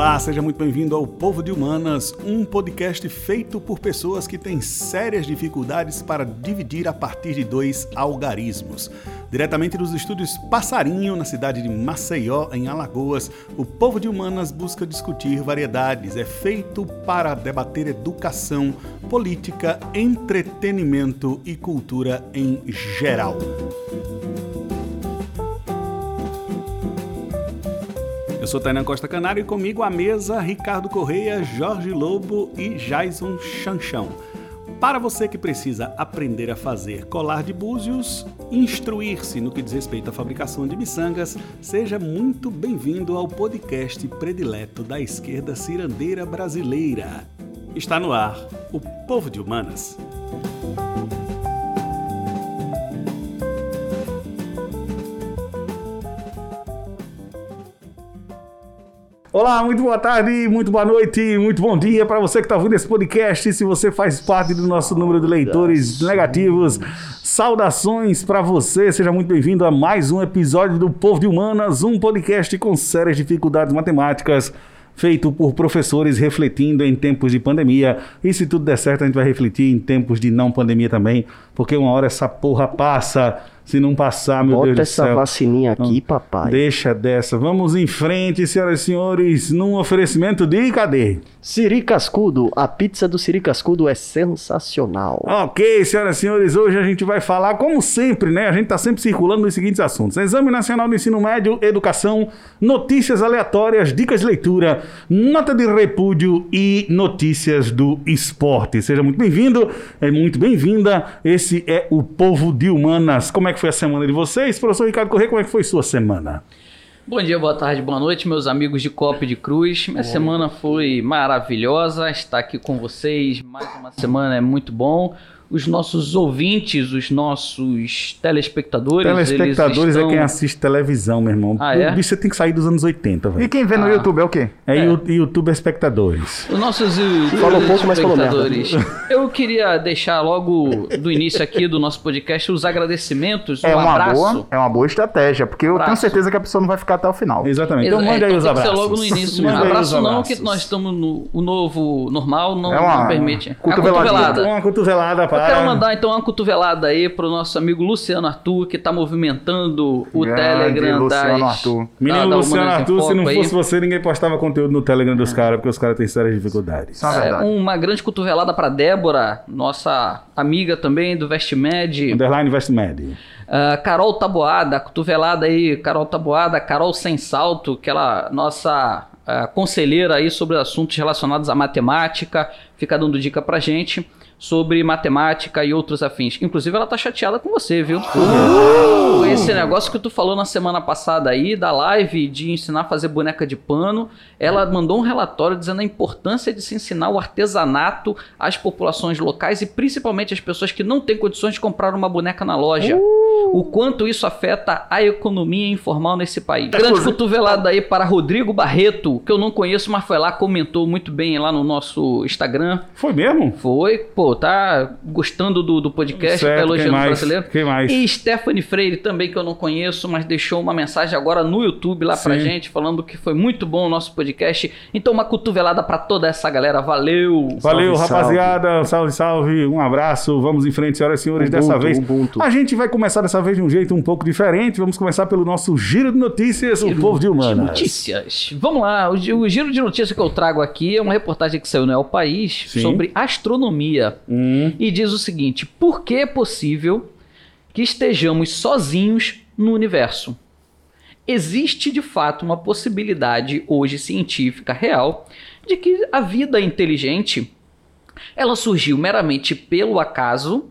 Olá, seja muito bem-vindo ao Povo de Humanas, um podcast feito por pessoas que têm sérias dificuldades para dividir a partir de dois algarismos. Diretamente dos estúdios Passarinho, na cidade de Maceió, em Alagoas, o Povo de Humanas busca discutir variedades. É feito para debater educação, política, entretenimento e cultura em geral. Eu sou Tainan Costa Canário e comigo à mesa Ricardo Correia, Jorge Lobo e Jason Chanchão. Para você que precisa aprender a fazer colar de búzios, instruir-se no que diz respeito à fabricação de miçangas, seja muito bem-vindo ao podcast predileto da esquerda cirandeira brasileira. Está no ar o Povo de Humanas. Olá, muito boa tarde, muito boa noite, muito bom dia para você que está ouvindo esse podcast. Se você faz parte do nosso número de leitores negativos, saudações para você. Seja muito bem-vindo a mais um episódio do Povo de Humanas, um podcast com sérias dificuldades matemáticas feito por professores refletindo em tempos de pandemia. E se tudo der certo, a gente vai refletir em tempos de não pandemia também, porque uma hora essa porra passa. Se não passar, meu Bota Deus do essa céu. vacininha aqui, Não, papai. Deixa dessa. Vamos em frente, senhoras e senhores, num oferecimento de cadê? Siri Cascudo, a pizza do Siri Cascudo é sensacional. Ok, senhoras e senhores, hoje a gente vai falar, como sempre, né? A gente está sempre circulando nos seguintes assuntos: Exame Nacional do Ensino Médio, Educação, notícias aleatórias, dicas de leitura, nota de repúdio e notícias do esporte. Seja muito bem-vindo, é muito bem-vinda. Esse é o Povo de Humanas. Como é que foi a semana de vocês? Professor Ricardo Corrêa, como é que foi sua semana? Bom dia, boa tarde, boa noite, meus amigos de Copa de Cruz. Minha semana foi maravilhosa, estar aqui com vocês. Mais uma semana é muito bom. Os nossos ouvintes, os nossos telespectadores, Telespectadores eles estão... é quem assiste televisão, meu irmão. Ah, é? O bicho tem que sair dos anos 80, E velho. quem vê no Ah. YouTube é o quê? É, É. YouTube é espectadores. Os nossos Falou pouco, mas falou merda. Eu queria deixar logo do início aqui do nosso podcast os agradecimentos, É um uma abraço. boa, é uma boa estratégia, porque eu tenho Abraço. certeza que a pessoa não vai ficar até o final. Exatamente. Então É, mande aí os tem que ser abraços. logo no início. Os abraço não, que nós estamos no o novo normal, não, É uma não permite. Cotovelada. Uma cotovelada Eu para... quero mandar então uma cotovelada aí pro nosso amigo Luciano Arthur, que tá movimentando o Grande Telegram Luciano das... Arthur. Menino da- da Luciano Arthur, se não aí. fosse você, ninguém postava conteúdo no Telegram dos caras, porque os caras têm sérias dificuldades. É uma É, uma grande cotovelada pra Débora, nossa amiga também do Vestmed. Underline Investmed. Ah, Carol Taboada, cotovelada aí, Carol Taboada, Carol Sem Salto, aquela nossa ah, conselheira aí sobre assuntos relacionados à matemática, fica dando dica pra gente sobre matemática e outros afins. Inclusive, ela tá chateada com você, viu? Com Esse negócio que tu falou na semana passada aí, da live de ensinar a fazer boneca de pano, ela mandou um relatório dizendo a importância de se ensinar o artesanato às populações locais e principalmente às pessoas que não têm condições de comprar uma boneca na loja. O quanto isso afeta a economia informal nesse país. Grande cotovelada aí para Rodrigo Barreto, que eu não conheço, mas foi lá, comentou muito bem lá no nosso Instagram. Foi mesmo? Foi, pô, tá gostando do, do podcast, Certo, tá elogiando quem o mais? brasileiro. Quem mais? E Stephanie Freire também, que eu não conheço, mas deixou uma mensagem agora no YouTube lá pra Sim. gente, falando que foi muito bom o nosso podcast. Então, uma cotovelada pra toda essa galera. Valeu! Valeu, Salve, rapaziada. Salve, salve. Um abraço. Vamos em frente, senhoras e senhores. Dessa vez, Ubuntu. a gente vai começar dessa vez de um jeito um pouco diferente. Vamos começar pelo nosso giro de notícias, o povo de humanas. Notícias. Vamos lá, o, o giro de notícias que eu trago aqui é uma reportagem que saiu no El País Sim. sobre astronomia. Hum, E diz o seguinte: por que é possível que estejamos sozinhos no universo? Existe de fato uma possibilidade hoje científica real de que a vida inteligente ela surgiu meramente pelo acaso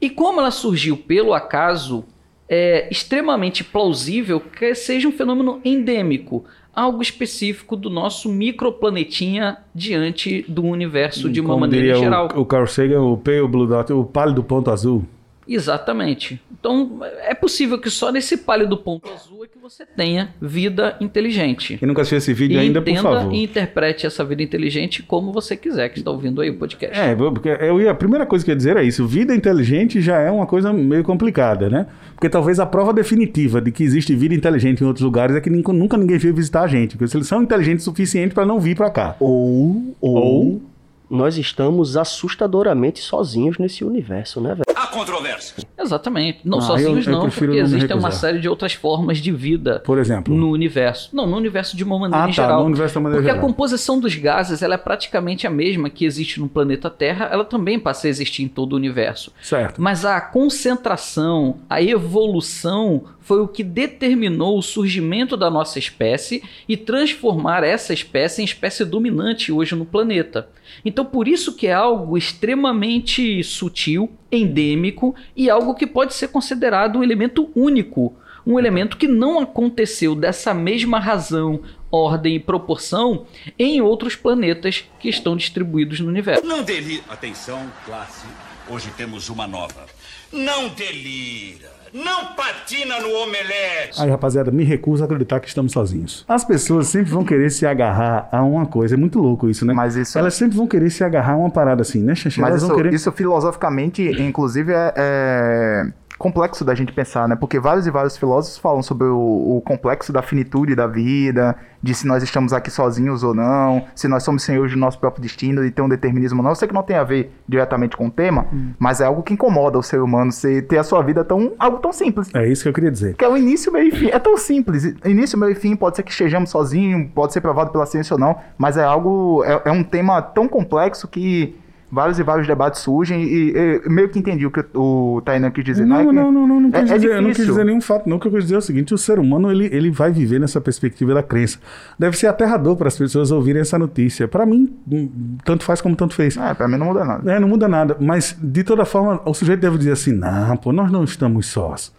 e como ela surgiu pelo acaso é extremamente plausível que seja um fenômeno endêmico, algo específico do nosso microplanetinha diante do universo de uma como maneira geral. O, o Carl Sagan, o Pale Blue Dot, o pálido ponto azul. Exatamente. Então, é possível que só nesse pálido ponto azul é que você tenha vida inteligente. Quem nunca assistiu esse vídeo E ainda, por favor. e interprete essa vida inteligente como você quiser, que está ouvindo aí o podcast. É, porque eu ia, a primeira coisa que eu ia dizer é isso. Vida inteligente já é uma coisa meio complicada, né? Porque talvez a prova definitiva de que existe vida inteligente em outros lugares é que nunca, nunca ninguém veio visitar a gente. Porque eles são inteligentes o suficiente para não vir para cá. Ou, ou, Ou- nós estamos assustadoramente sozinhos nesse universo, né, velho? Há controvérsia. Exatamente. Não Ah, sozinhos eu- eu não, porque não me existem uma série de outras formas de vida Por exemplo. no universo. Não, no universo de uma maneira Ah, em tá, geral. no universo da maneira Porque a geral. composição dos gases ela é praticamente a mesma que existe no planeta Terra, ela também passa a existir em todo o universo. Certo. Mas a concentração, a evolução foi o que determinou o surgimento da nossa espécie e transformar essa espécie em espécie dominante hoje no planeta. Então, por isso que é algo extremamente sutil, endêmico e algo que pode ser considerado um elemento único, um elemento que não aconteceu dessa mesma razão, ordem e proporção em outros planetas que estão distribuídos no universo. Não delira. Atenção, classe. Hoje temos uma nova. Não delira. Não patina no omelete. Aí, rapaziada, me recuso a acreditar que estamos sozinhos. As pessoas sempre vão querer se agarrar a uma coisa. É muito louco isso, né? Mas isso- Elas sempre vão querer se agarrar a uma parada assim, né, Xaxé? Mas Elas isso, vão querer... isso filosoficamente, inclusive, é, é complexo da gente pensar, né? Porque vários e vários filósofos falam sobre o, o complexo da finitude da vida, de se nós estamos aqui sozinhos ou não, se nós somos senhores do nosso próprio destino e ter um determinismo ou não. Eu sei que não tem a ver diretamente com o tema, Hum. mas é algo que incomoda o ser humano, você ter a sua vida tão algo tão simples. É isso que eu queria dizer. Que é o início, meio e fim. É tão simples. Início, meio e fim, pode ser que estejamos sozinhos, pode ser provado pela ciência ou não, mas é algo. É, é um tema tão complexo que vários e vários debates surgem e, e meio que entendi o que o Tainan quis dizer. Não, é que- não, não, não, não é- quis é dizer, eu não quis dizer nenhum fato, não. O que eu quis dizer é o seguinte: o ser humano ele, ele vai viver nessa perspectiva da crença. Deve ser aterrador para as pessoas ouvirem essa notícia. Para mim, hum, tanto faz como tanto fez. É, pra mim não muda nada. É, não muda nada. Mas, de toda forma, o sujeito deve dizer assim: não, pô, nós não estamos sós.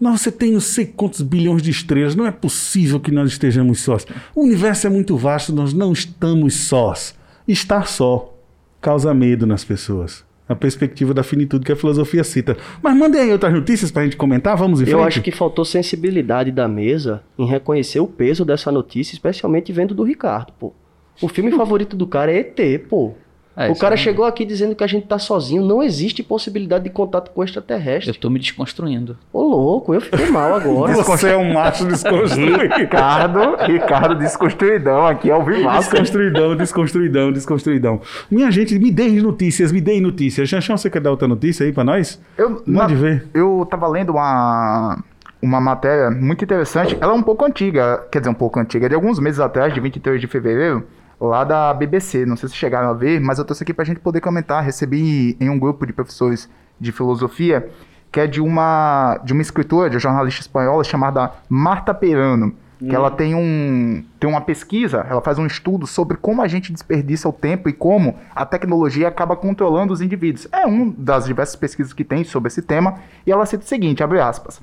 Não, você tem não sei quantos bilhões de estrelas, não é possível que nós estejamos sós. O universo é muito vasto, nós não estamos sós. Estar só causa medo nas pessoas. A perspectiva da finitude que a filosofia cita. Mas mandem aí outras notícias pra gente comentar, vamos em frente. Eu acho que faltou sensibilidade da mesa em reconhecer o peso dessa notícia, especialmente vendo do Ricardo, pô. O filme favorito do cara é ET, pô. É, o cara é- chegou aqui dizendo que a gente tá sozinho, não existe possibilidade de contato com Eu extraterrestre. tô me desconstruindo. Ô louco, eu fiquei mal agora. Você é um macho desconstruído. Ricardo, Ricardo desconstruidão aqui ao vivo. Desconstruidão, desconstruidão, desconstruidão. Minha gente, me deem notícias, me deem notícias. Janchão, você quer dar outra notícia aí pra nós? Eu, Mande na- ver. Eu tava lendo uma, uma matéria muito interessante. Ela é um pouco antiga, quer dizer, um pouco antiga, é de alguns meses atrás, de 23 de fevereiro, lá da BBC. Não sei se chegaram a ver, mas eu trouxe aqui pra gente poder comentar. Recebi em um grupo de professores de filosofia, que é de uma, de uma escritora, de uma jornalista espanhola chamada Marta Perano. Que ela tem, um, tem uma pesquisa, ela faz um estudo sobre como a gente desperdiça o tempo e como a tecnologia acaba controlando os indivíduos. É uma das diversas pesquisas que tem sobre esse tema, e ela cita o seguinte, abre aspas.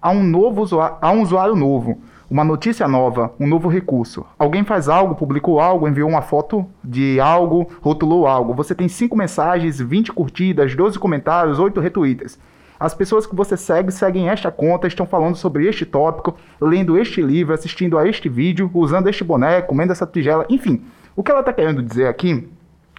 Há um novo usuário, há um usuário novo, uma notícia nova, um novo recurso. Alguém faz algo, publicou algo, enviou uma foto de algo, rotulou algo. Você tem 5 mensagens, 20 curtidas, 12 comentários, 8 retweets. As pessoas que você segue seguem esta conta, estão falando sobre este tópico, lendo este livro, assistindo a este vídeo, usando este boneco, comendo essa tigela, enfim. O que ela está querendo dizer aqui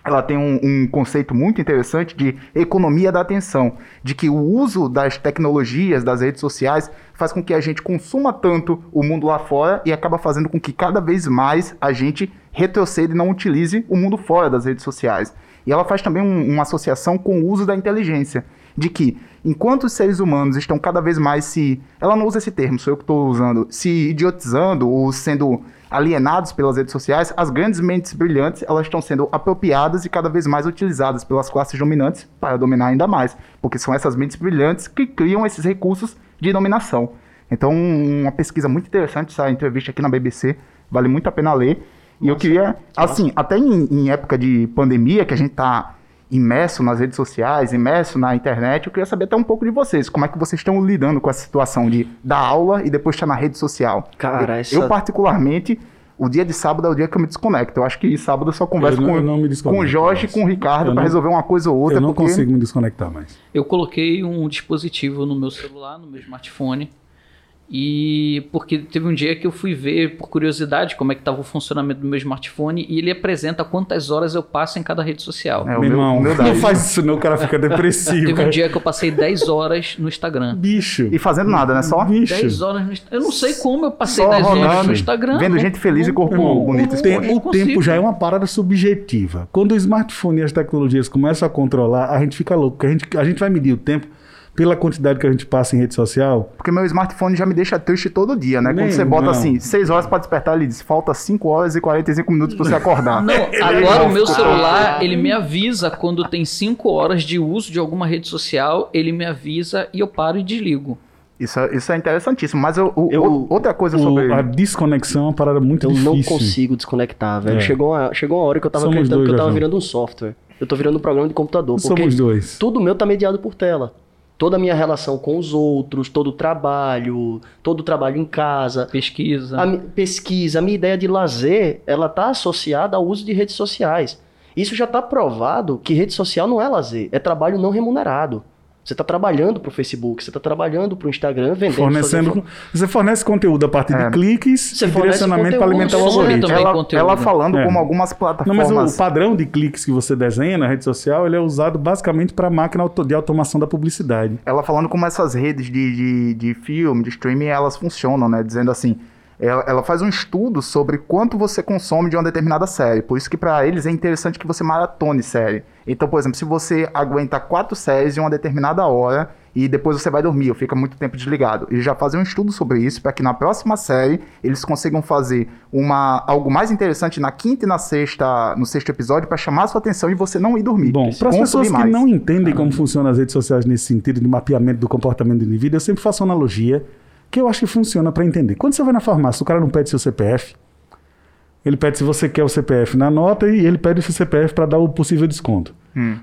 ela tem um, um conceito muito interessante de economia da atenção, de que o uso das tecnologias, das redes sociais, faz com que a gente consuma tanto o mundo lá fora e acaba fazendo com que cada vez mais a gente retroceda e não utilize o mundo fora das redes sociais. E ela faz também um- uma associação com o uso da inteligência, de que enquanto os seres humanos estão cada vez mais se. Ela não usa esse termo, sou eu que estou usando, se idiotizando ou sendo alienados pelas redes sociais, as grandes mentes brilhantes elas estão sendo apropriadas e cada vez mais utilizadas pelas classes dominantes para dominar ainda mais, porque são essas mentes brilhantes que criam esses recursos de dominação. Então, uma pesquisa muito interessante, essa entrevista aqui na BBC, vale muito a pena ler. E eu queria, assim, até em, em época de pandemia, que a gente tá imerso nas redes sociais, imerso na internet, eu queria saber até um pouco de vocês, como é que vocês estão lidando com essa situação de dar aula e depois estar na rede social. Cara, eu, essa- eu, particularmente, o dia de sábado é o dia que eu me desconecto. Eu acho que sábado eu só converso Eu não- com, eu não me com o Jorge e com o Ricardo para resolver uma coisa ou outra. Eu não porque... consigo me desconectar mais. Eu coloquei um dispositivo no meu celular, no meu smartphone, E porque teve um dia que eu fui ver, por curiosidade, como é que estava o funcionamento do meu smartphone e ele apresenta quantas horas eu passo em cada rede social. É, o Meu irmão, meu não faz isso não, o cara fica depressivo. Teve um dia que eu passei 10 horas no Instagram. Bicho. E fazendo nada, né? Só 10 Bicho. horas no Instagram. Eu não sei como eu passei Só 10 horas rolando, no Instagram. vendo não- gente feliz e corpo Irmão, bonito. o, tempo, o tempo já é uma parada subjetiva. Quando o smartphone e as tecnologias começam a controlar, a gente fica louco. porque A gente, a gente vai medir o tempo pela quantidade que a gente passa em rede social. Porque meu smartphone já me deixa triste todo dia, né? Quando Nem- você bota não. assim, 6 horas pra despertar, ele diz, falta 5 horas e 45 minutos pra você acordar. Não, agora não o meu celular, ele me avisa quando tem 5 horas de uso de alguma rede social, ele me avisa e eu paro e desligo. Isso, é- isso é interessantíssimo. Mas eu, o- Eu- outra coisa O- sobre... a desconexão é uma parada muito Eu difícil. não consigo desconectar, velho. É. Chegou, uma, chegou uma hora que eu tava Somos acreditando dois, que eu tava virando um software. Eu tô virando um programa de computador. Porque Somos dois. tudo meu tá mediado por tela. Toda a minha relação com os outros, todo o trabalho, todo o trabalho em casa, Pesquisa. a pesquisa, a minha ideia de lazer, ela tá associada ao uso de redes sociais. Isso já tá provado que rede social não é lazer, é trabalho não remunerado. Você tá trabalhando pro Facebook, você tá trabalhando pro Instagram, vendendo Fornecendo, você fornece conteúdo a partir É. de cliques Você e direcionamento para alimentar o algoritmo. ela, conteúdo, ela né? falando É. como algumas Não, plataformas... mas o padrão de cliques que você desenha na rede social, ele é usado basicamente para máquina auto- de automação da publicidade. ela falando como essas redes de, de, de filme, de streaming, elas funcionam, né? Dizendo assim, ela, ela faz um estudo sobre quanto você consome de uma determinada série. Por isso que pra eles é interessante que você maratone série. Então, por exemplo, se você aguenta quatro séries em uma determinada hora e depois você vai dormir, ou fica muito tempo desligado. Eles já fazem um estudo sobre isso para que na próxima série eles consigam fazer uma algo mais interessante na quinta e na sexta, no sexto episódio para chamar a sua atenção e você não ir dormir. Bom, para as pessoas que mais. não entendem como funcionam as redes sociais nesse sentido de mapeamento do comportamento do indivíduo, eu sempre faço uma analogia que eu acho que funciona para entender. Quando você vai na farmácia, o cara não pede seu CPF, ele pede se você quer o CPF na nota e ele pede o seu CPF para dar o possível desconto.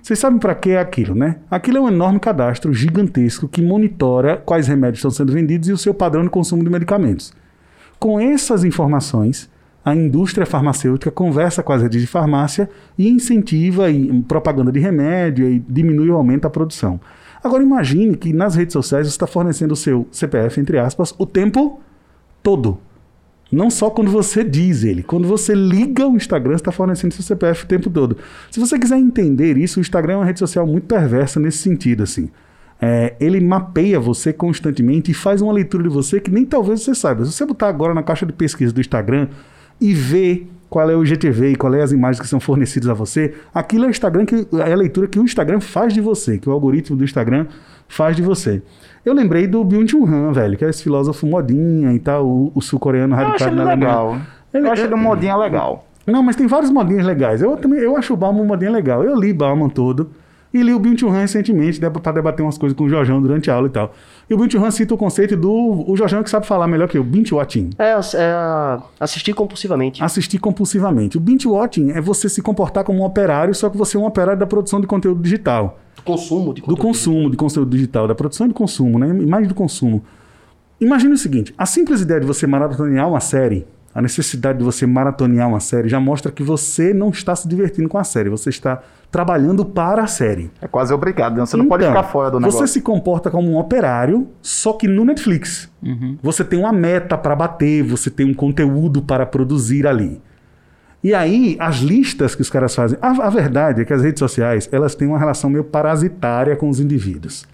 Vocês sabem para que é aquilo, né? Aquilo é um enorme cadastro gigantesco que monitora quais remédios estão sendo vendidos e o seu padrão de consumo de medicamentos. Com essas informações, a indústria farmacêutica conversa com as redes de farmácia e incentiva e, propaganda de remédio e diminui ou aumenta a produção. Agora imagine que nas redes sociais você está fornecendo o seu CPF, entre aspas, o tempo todo. Não só quando você diz ele. Quando você liga o Instagram, você está fornecendo seu CPF o tempo todo. Se você quiser entender isso, o Instagram é uma rede social muito perversa nesse sentido, assim. É, ele mapeia você constantemente e faz uma leitura de você que nem talvez você saiba. Se você botar agora na caixa de pesquisa do Instagram e ver qual é o IGTV e qual é as imagens que são fornecidas a você, aquilo é o Instagram que é a leitura que o Instagram faz de você, que o algoritmo do Instagram faz de você. Eu lembrei do Byung-Chul Han, velho, que é esse filósofo modinha e tal, o, o sul-coreano radicado na Alemanha. legal. Ele- eu acho ele um modinha legal. Não, mas tem vários modinhos legais. Eu também eu acho o Bauman um modinho legal. Eu li Bauman todo e li o Byung-Chul Han recentemente para debater umas coisas com o Jorjão durante a aula e tal. E o Byung-Chul Han cita o conceito do... O Jorjão é que sabe falar melhor que eu, binge-watching. É, é assistir compulsivamente. Assistir compulsivamente. O binge-watching é você se comportar como um operário, só que você é um operário da produção de conteúdo digital. Consumo de Do conteúdo. consumo de conteúdo digital, da produção e do consumo, né? Mais do consumo. Imagine o seguinte: a simples ideia de você maratonear uma série, a necessidade de você maratonear uma série, já mostra que você não está se divertindo com a série, você está trabalhando para a série. É quase obrigado, né? Você não pode Então, ficar fora do negócio. Você se comporta como um operário, só que no Netflix. Você tem uma meta para bater, você tem um conteúdo para produzir ali. E aí, as listas que os caras fazem. A, a verdade é que as redes sociais elas têm uma relação meio parasitária com os indivíduos.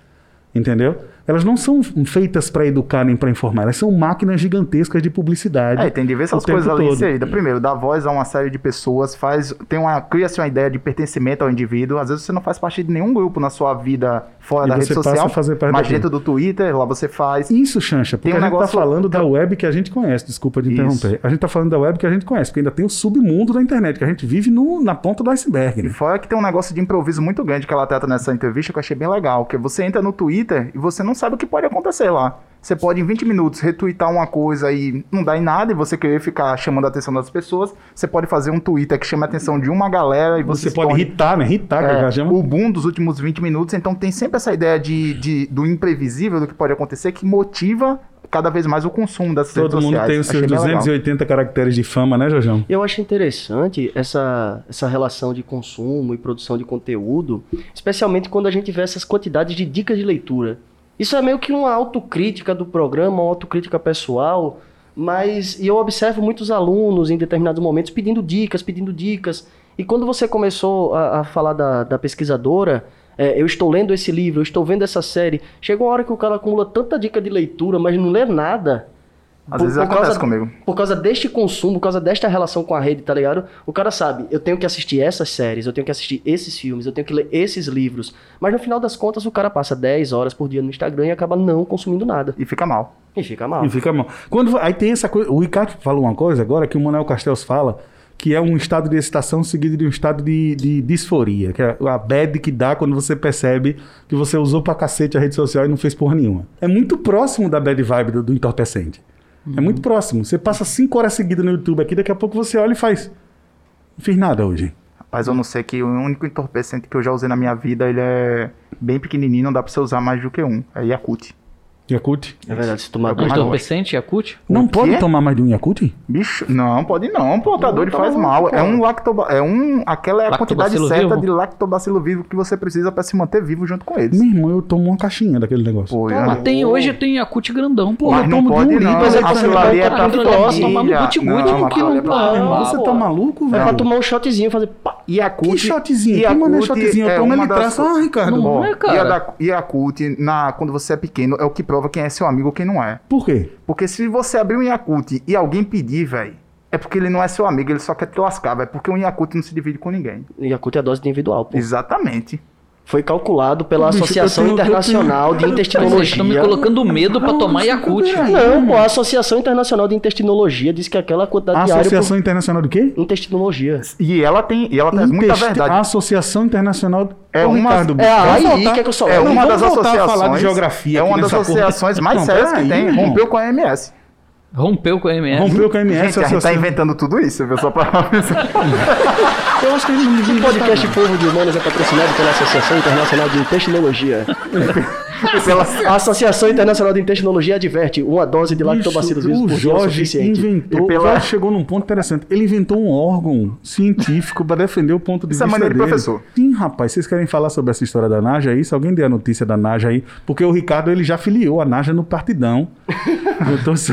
Entendeu? Elas não são feitas para educar nem para informar, elas são máquinas gigantescas de publicidade. É, tem diversas coisas ali inseridas. Primeiro, dá voz a uma série de pessoas, faz, tem uma, cria-se uma ideia de pertencimento ao indivíduo. Às vezes você não faz parte de nenhum grupo na sua vida fora E da rede social, a fazer parte mas dentro do Twitter, lá você faz. Isso, Xancha, porque Tem um a gente negócio- tá falando da web que a gente conhece, desculpa de Isso. interromper. A gente tá falando da web que a gente conhece, porque ainda tem o submundo da internet, que a gente vive no- na ponta do iceberg. E Né? fora que tem um negócio de improviso muito grande que ela trata nessa entrevista que eu achei bem legal, que você entra no Twitter e você não sabe o que pode acontecer lá. Você pode em 20 minutos retweetar uma coisa e não dá em nada e você querer ficar chamando a atenção das pessoas. Você pode fazer um Twitter que chama a atenção de uma galera e você, Você pode torne- irritar, né? Irritar, É, o boom dos últimos 20 minutos, então tem sempre essa ideia de, de- do imprevisível, do que pode acontecer, que motiva cada vez mais o consumo dessas Todo redes mundo sociais. tem os seus Achei bem legal. 280 caracteres de fama, né, Jojão? Eu acho interessante essa, essa relação de consumo e produção de conteúdo, especialmente quando a gente vê essas quantidades de dicas de leitura. Isso é meio que uma autocrítica do programa, uma autocrítica pessoal, mas eu observo muitos alunos em determinados momentos pedindo dicas, pedindo dicas. E quando você começou a, a falar da, da pesquisadora, é, eu estou lendo esse livro, eu estou vendo essa série. Chega uma hora que o cara acumula tanta dica de leitura, mas não lê nada. Às vezes acontece comigo. Por causa deste consumo, por causa desta relação com a rede, tá ligado? O cara sabe, eu tenho que assistir essas séries, eu tenho que assistir esses filmes, eu tenho que ler esses livros. Mas no final das contas, o cara passa 10 horas por dia no Instagram e acaba não consumindo nada. E fica mal. E fica mal. E fica mal. Quando, aí tem essa coisa. O Ricardo falou uma coisa agora que o Manuel Castells fala, que é um estado de excitação seguido de um estado de, de disforia, que é a bad que dá quando você percebe que você usou pra cacete a rede social e não fez porra nenhuma. É muito próximo da bad vibe do, do entorpecente. É muito próximo. Você passa cinco horas seguidas no YouTube aqui, daqui a pouco você olha e faz. Não fiz nada hoje. Rapaz, eu não sei que o único entorpecente que eu já usei na minha vida, ele é bem pequenininho, não dá pra você usar mais do que um. É Yakult. Yakult? É verdade, se tomar Eu dois. Entorpecente, Yakut? Não pode tomar mais de um Yakult? Bicho, não, pode não, pô, tá doido, tá faz mal. pô. É um lactoba... É um... Aquela é a quantidade certa vivo? de lactobacilo vivo que você precisa pra se manter vivo junto com eles. Meu irmão, eu tomo uma caixinha daquele negócio. Pô, Mas eu- tem, hoje tem Yakut grandão, pô. Mas eu não tomo de um litro, mas é que aquilo você ali é pra tomar no guti-guti, Não, um quilo é você tá maluco, É pra velho? tomar um shotzinho e fazer pá. Yakult, Que shotzinho? Que mané Yakult shotzinho? Eu é tomo uma ele das- traça. Ah, Ricardo. Não é, cara? Yakult, na, quando você é pequeno, é o que prova quem é seu amigo ou quem não é. Por quê? Porque se você abrir um Yakult e alguém pedir, velho, é porque ele não é seu amigo, ele só quer te lascar, velho. Porque um Yakult não se divide com ninguém. Yakult é a dose individual, pô. Exatamente. Foi calculado pela Bicho, Associação tenho- Internacional de Vocês estão me Intestinologia. colocando medo pra tomar Yakut. Não, pô, a Associação Internacional de Intestinologia diz que aquela A quantidade diária Associação Internacional do quê? por intestinologia. E ela tem, e ela traz muita Intesti- verdade. A Associação Internacional... É Ô, uma- Ricardo, é a AI, voltar- quer que eu sou- É uma das voltar a associações. falar de geografia É uma das porra. associações mais Não, sérias que peraí, tem. irmão. Rompeu com a MS. Rompeu com a MS. Rompeu com a MS. Gente, a gente tá inventando tudo isso, viu? Só pra Eu acho que a gente O podcast Povo de Humanos é patrocinado pela Associação Internacional de Intestinologia. A Associação Internacional de Intestinologia adverte uma dose de lactobacilos vivos o por dia é Jorge suficiente. inventou. E pela- O Jorge chegou num ponto interessante. Ele inventou um órgão científico para defender o ponto de Isso é vista maneiro de dele. professor. Sim, rapaz. Vocês querem falar sobre essa história da Naja aí? Se alguém der a notícia da Naja aí, porque o Ricardo ele já filiou a Naja no partidão. então, se-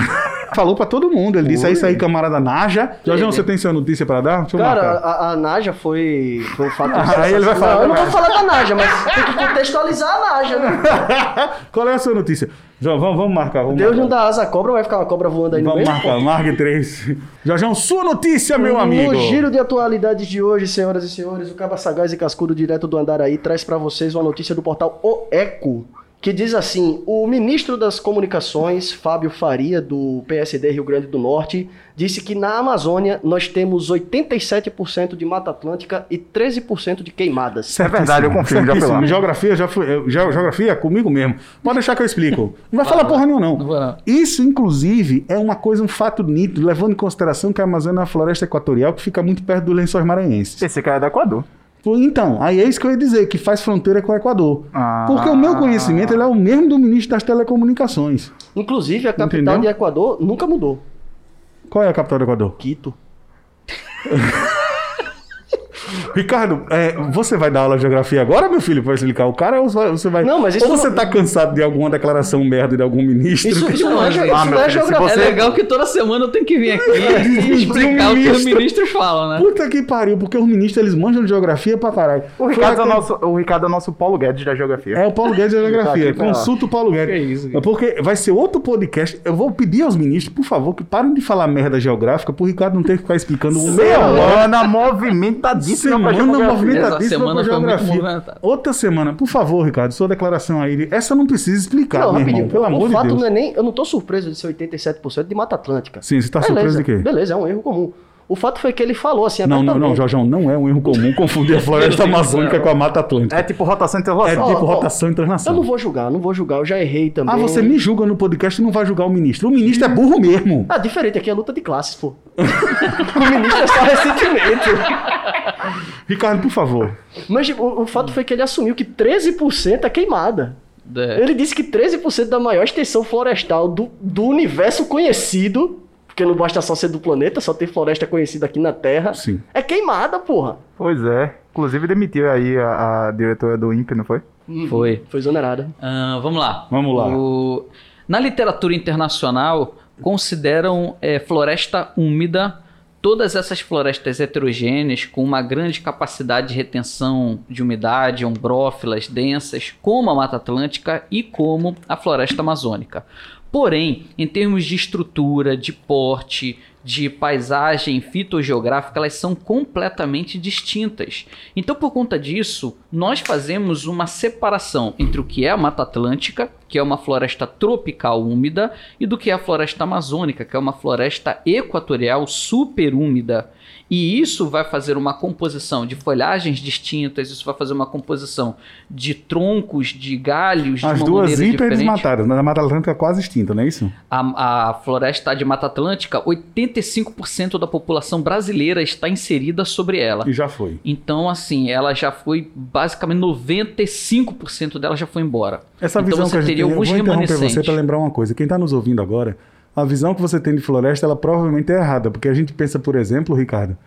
falou para todo mundo. Ele disse: é isso aí, camarada Naja. Jorge, você tem sua notícia para dar? Deixa eu Cara, a, a Naja foi, foi um fato... Ah, aí ele vai falar, Não, eu não vou falar da Naja, mas tem que contextualizar a Naja, né? Qual é a sua notícia? João, vamos, vamos marcar. Vamos Deus marcar. não dá asa à cobra, vai ficar uma cobra voando aí no Vamos meio? marcar, marque três. Jorgeão, sua notícia, meu amigo. No giro de atualidades de hoje, senhoras e senhores, o Caba Sagaz e Cascudo, direto do Andaraí, traz pra vocês uma notícia do portal O Eco, que diz assim: o ministro das Comunicações, Fábio Faria, do PSD Rio Grande do Norte, disse que na Amazônia nós temos 87% de Mata Atlântica e 13% de queimadas. Isso é verdade, eu confirmo, já lá. Geografia, já geografia é comigo mesmo. Pode deixar que eu explico. Não vai falar porra nenhuma, não. Não vou, não. Isso, inclusive, é uma coisa, um fato nítido, levando em consideração que a Amazônia é uma floresta equatorial que fica muito perto dos lençóis maranhenses. Esse cara é do Equador. Então, aí é isso que eu ia dizer, que faz fronteira com o Equador. Ah. Porque o meu conhecimento ele é o mesmo do ministro das telecomunicações. Inclusive, a capital Entendeu? de Equador nunca mudou. Qual é a capital do Equador? Quito. Ricardo, é, você vai dar aula de geografia agora, meu filho, para explicar o cara? Ou você vai. Não, mas isso ou você não- tá cansado de alguma declaração merda de algum ministro? Isso, isso não é, Ah, isso meu não é geografia. É Você- legal que toda semana eu tenho que vir aqui e explicar o que os ministro. ministros falam, né? Puta que pariu, porque os ministros eles manjam de geografia pra caralho. O Foi Ricardo, é o aquele- nosso, o Ricardo é o nosso Paulo Guedes da geografia. É o Paulo Guedes da geografia. Tá vai lá. Consulta o Paulo Guedes. Que isso, cara. Porque vai ser outro podcast. Eu vou pedir aos ministros, por favor, que parem de falar merda geográfica, pro Ricardo não ter que ficar explicando meia hora. Semana movimentadíssima Semana geografia. movimentadíssima semana foi muito. Outra semana, por favor, Ricardo, sua declaração aí. Essa não precisa explicar, Não, meu rapidinho. irmão, pelo amor o de fato Deus. não é nem. Eu não tô surpreso de ser 87% de Mata Atlântica. Sim, você tá surpreso de quê? Beleza, é um erro comum. O fato foi que ele falou assim. Não, não, não. Jorjão, não é um erro comum confundir a floresta amazônica com a Mata Atlântica. É tipo rotação É interrogação. tipo ó, rotação Eu internacional. não vou julgar, não vou julgar, eu já errei também. Ah, você me julga no podcast e não vai julgar o ministro. O ministro é burro mesmo. Ah, diferente, aqui é luta de classes, pô. o ministro é só ressentimento. Ricardo, por favor. Mas o, o fato foi que ele assumiu que 13% é queimada. É. Ele disse que 13% da maior extensão florestal do, do universo conhecido, porque não basta só ser do planeta, só tem floresta conhecida aqui na Terra, Sim. é queimada, porra. Pois é. Inclusive demitiu aí a, a diretora do INPE, não foi? Foi. Foi exonerada. Ah, vamos lá. Vamos lá. O- Na literatura internacional, consideram eh, floresta úmida todas essas florestas heterogêneas com uma grande capacidade de retenção de umidade, ombrófilas densas, como a Mata Atlântica e como a floresta amazônica. Porém, em termos de estrutura, de porte, de paisagem fitogeográfica, elas são completamente distintas. Então, por conta disso, nós fazemos uma separação entre o que é a Mata Atlântica, que é uma floresta tropical úmida, e do que é a floresta amazônica, que é uma floresta equatorial super úmida. E isso vai fazer uma composição de folhagens distintas, isso vai fazer uma composição de troncos, de galhos, de As uma duas hiper desmatadas, mas a Mata Atlântica é quase extinta, não é isso? A, a floresta de Mata Atlântica, 85% da população brasileira está inserida sobre ela. E já foi. Então, assim, ela já foi, basicamente, 95% dela já foi embora. Essa então visão você que a gente teria tem, eu alguns vou interromper você para lembrar uma coisa. Quem está nos ouvindo agora, a visão que você tem de floresta, ela provavelmente é errada, porque a gente pensa, por exemplo, Ricardo,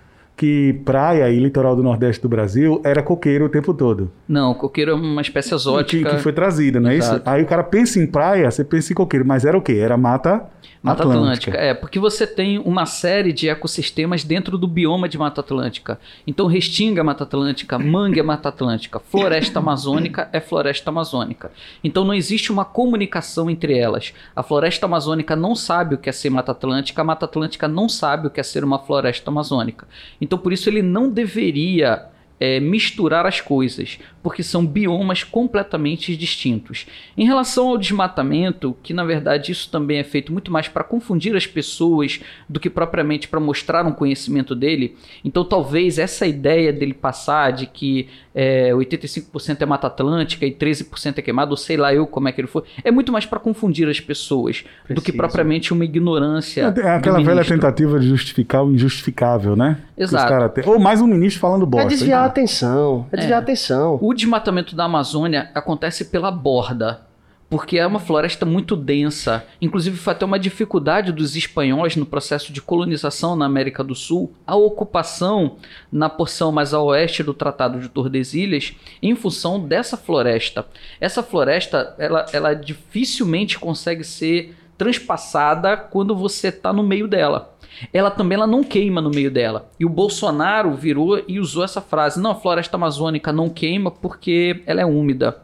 que praia e litoral do Nordeste do Brasil era coqueiro o tempo todo. Não, coqueiro é uma espécie Que, exótica. que foi trazida, não é isso? Exato. Aí o cara pensa em praia, você pensa em coqueiro, mas era o quê? Era mata, Mata Atlântica. É, porque você tem uma série de ecossistemas dentro do bioma de Mata Atlântica. Então, Restinga é Mata Atlântica, Mangue é Mata Atlântica, Floresta Amazônica é Floresta Amazônica. Então, não existe uma comunicação entre elas. A Floresta Amazônica não sabe o que é ser Mata Atlântica, a Mata Atlântica não sabe o que é ser uma Floresta Amazônica. Então, por isso, ele não deveria é, misturar as coisas, porque são biomas completamente distintos. Em relação ao desmatamento, que na verdade isso também é feito muito mais para confundir as pessoas do que propriamente para mostrar um conhecimento dele, então talvez essa ideia dele passar de que é, 85% é Mata Atlântica e 13% é queimado, ou sei lá eu como é que ele foi, é muito mais para confundir as pessoas do que Preciso. propriamente uma ignorância. É do aquela velha tentativa de justificar o injustificável, né? Exato. Ou mais um ministro falando É bosta. desviar a atenção. É desviar a atenção. O desmatamento da Amazônia acontece pela borda, porque é uma floresta muito densa. Inclusive, foi até uma dificuldade dos espanhóis no processo de colonização na América do Sul, a ocupação na porção mais a oeste do Tratado de Tordesilhas, em função dessa floresta. Essa floresta, ela, ela dificilmente consegue ser transpassada quando você está no meio dela ela também ela não queima no meio dela. E o Bolsonaro virou e usou essa frase: não, a floresta amazônica não queima porque ela é úmida.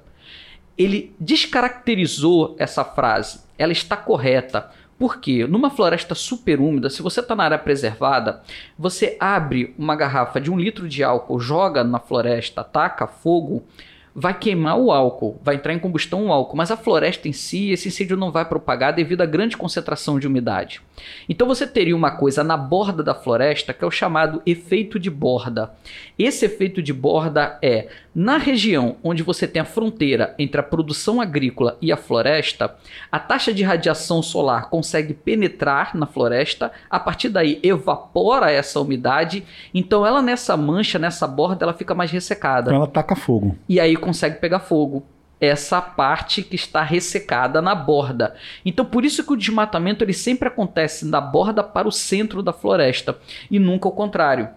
Ele descaracterizou essa frase. Ela está correta. Por quê? Numa floresta super úmida, se você está na área preservada, você abre uma garrafa de um litro de álcool, joga na floresta, taca fogo, vai queimar o álcool, vai entrar em combustão o álcool, mas a floresta em si, esse incêndio não vai propagar devido à grande concentração de umidade. Então você teria uma coisa na borda da floresta que é o chamado efeito de borda. Esse efeito de borda é na região onde você tem a fronteira entre a produção agrícola e a floresta, a taxa de radiação solar consegue penetrar na floresta, a partir daí evapora essa umidade, então ela nessa mancha, nessa borda, ela fica mais ressecada Então ela taca fogo. e aí consegue pegar fogo. Essa parte que está ressecada na borda. Então, por isso que o desmatamento ele sempre acontece da borda para o centro da floresta e nunca o contrário.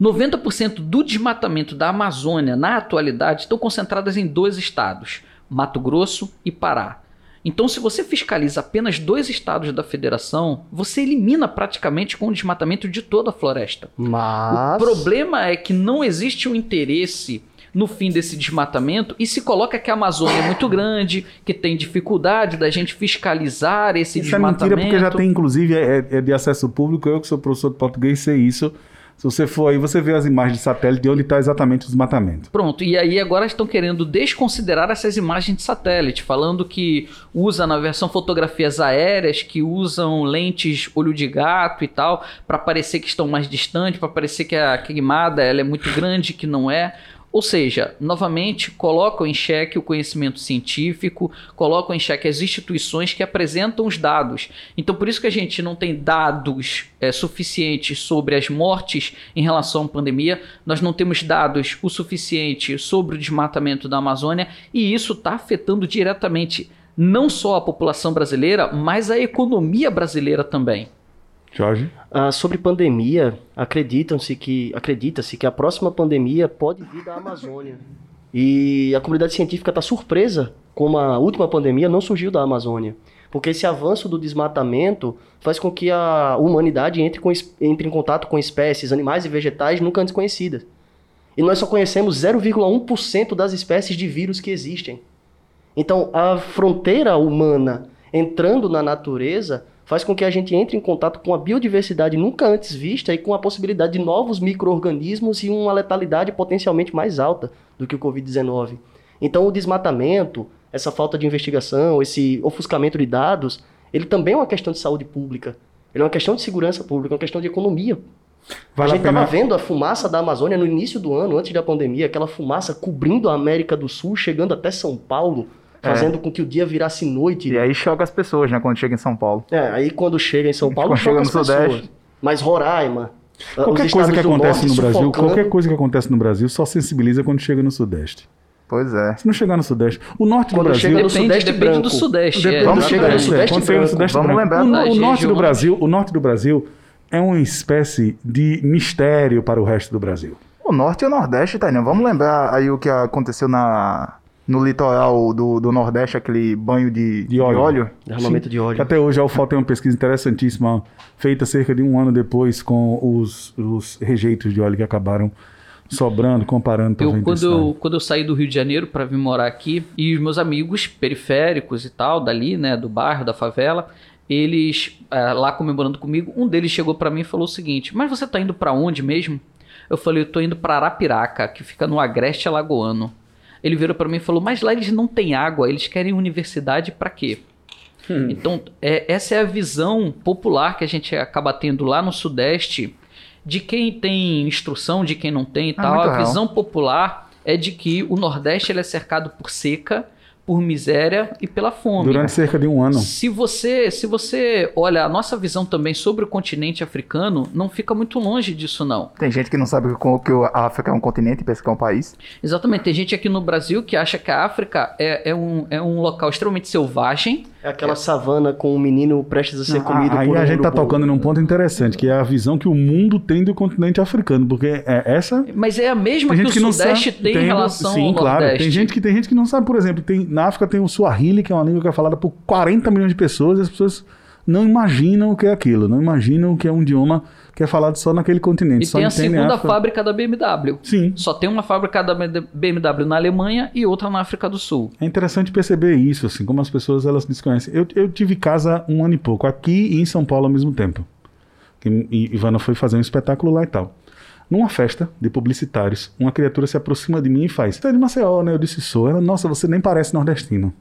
90% do desmatamento da Amazônia na atualidade estão concentradas em dois estados, Mato Grosso e Pará. Então, se você fiscaliza apenas dois estados da federação, você elimina praticamente com o desmatamento de toda a floresta. Mas. O problema é que não existe um interesse no fim desse desmatamento e se coloca que a Amazônia é muito grande, que tem dificuldade da gente fiscalizar esse Isso é desmatamento. mentira porque já tem, inclusive, é, é de acesso público. Eu que sou professor de português sei isso. Se você for aí, você vê as imagens de satélite de onde está exatamente o desmatamento. Pronto, e aí agora estão querendo desconsiderar essas imagens de satélite, falando que usa na versão fotografias aéreas, que usam lentes olho de gato e tal, para parecer que estão mais distantes, para parecer que a queimada ela é muito grande, que não é. Ou seja, novamente colocam em xeque o conhecimento científico, colocam em xeque as instituições que apresentam os dados. Então, por isso que a gente não tem dados é, suficientes sobre as mortes em relação à pandemia, nós não temos dados o suficiente sobre o desmatamento da Amazônia, e isso está afetando diretamente não só a população brasileira, mas a economia brasileira também. Jorge? Ah, sobre pandemia, acreditam-se que acredita-se que a próxima pandemia pode vir da Amazônia. E a comunidade científica está surpresa como a última pandemia não surgiu da Amazônia. Porque esse avanço do desmatamento faz com que a humanidade entre, com, entre em contato com espécies, animais e vegetais nunca antes conhecidas. E nós só conhecemos 0,1% das espécies de vírus que existem. Então, a fronteira humana entrando na natureza faz com que a gente entre em contato com a biodiversidade nunca antes vista e com a possibilidade de novos micro-organismos e uma letalidade potencialmente mais alta do que o Covid-19. Então, o desmatamento, essa falta de investigação, esse ofuscamento de dados, ele também é uma questão de saúde pública. Ele é uma questão de segurança pública, é uma questão de economia. Vale a gente estava vendo a fumaça da Amazônia no início do ano, antes da pandemia, aquela fumaça cobrindo a América do Sul, chegando até São Paulo. Fazendo é. com que o dia virasse noite. E aí choca as pessoas, né, quando chega em São Paulo. É, aí quando chega em São Paulo, quando chega no Sudeste. Pessoas. Mas Roraima, Qualquer coisa que acontece no Brasil, sufocando... qualquer coisa que acontece no Brasil só sensibiliza quando chega no Sudeste. Pois é. Se não chegar no Sudeste. O norte Quando do Brasil. Chega no depende, Sudeste depende branco. do Sudeste. Depende é, vamos chegar no Sudeste. Quando chega no Sudeste vamos branco. lembrar. O, o norte do Brasil, o norte do Brasil é uma espécie de mistério para o resto do Brasil. O norte e o Nordeste, Tainan. Vamos lembrar aí o que aconteceu na, no litoral do, do Nordeste, aquele banho de, de óleo. De óleo. Derramamento de óleo. Até hoje a UFOL tem uma pesquisa interessantíssima, feita cerca de um ano depois, com os, os rejeitos de óleo que acabaram sobrando, comparando. Eu, quando, eu, quando eu saí do Rio de Janeiro para vir morar aqui, e os meus amigos periféricos e tal, dali, né, do bairro, da favela, eles é, lá comemorando comigo, um deles chegou para mim e falou o seguinte: Mas você tá indo para onde mesmo? Eu falei: Eu tô indo para Arapiraca, que fica no Agreste Alagoano. Ele virou para mim e falou: Mas lá eles não têm água, eles querem universidade para quê? Hum. Então, é, essa é a visão popular que a gente acaba tendo lá no Sudeste de quem tem instrução, de quem não tem e ah, tal. A visão popular é de que o Nordeste ele é cercado por seca, por miséria e pela fome. Durante cerca de um ano. Se você, se você olha, a nossa visão também sobre o continente africano não fica muito longe disso, não. Tem gente que não sabe que a África é um continente e pensa que é um país. Exatamente. Tem gente aqui no Brasil que acha que a África é, é, um, é um local extremamente selvagem é aquela é. savana com o menino prestes a ser comido Aí por um a gente tá tocando num ponto interessante, que é a visão que o mundo tem do continente africano, porque é essa... Mas é a mesma que o que Sudeste tem, tem em relação sim, ao claro. Nordeste. Tem gente que tem gente que não sabe, por exemplo, tem, na África tem o Swahili, que é uma língua que é falada por 40 milhões de pessoas, e as pessoas não imaginam o que é aquilo, não imaginam o que é um idioma que é falado só naquele continente. E só tem a segunda África. fábrica da BMW. Sim. Só tem uma fábrica da BMW na Alemanha e outra na África do Sul. É interessante perceber isso, assim, como as pessoas elas desconhecem. Eu, eu tive casa um ano e pouco, aqui e em São Paulo ao mesmo tempo. E Ivana foi fazer um espetáculo lá e tal. Numa festa de publicitários, uma criatura se aproxima de mim e faz: Você é de Maceió, né? Eu disse: Sou. Ela, nossa, você nem parece nordestino.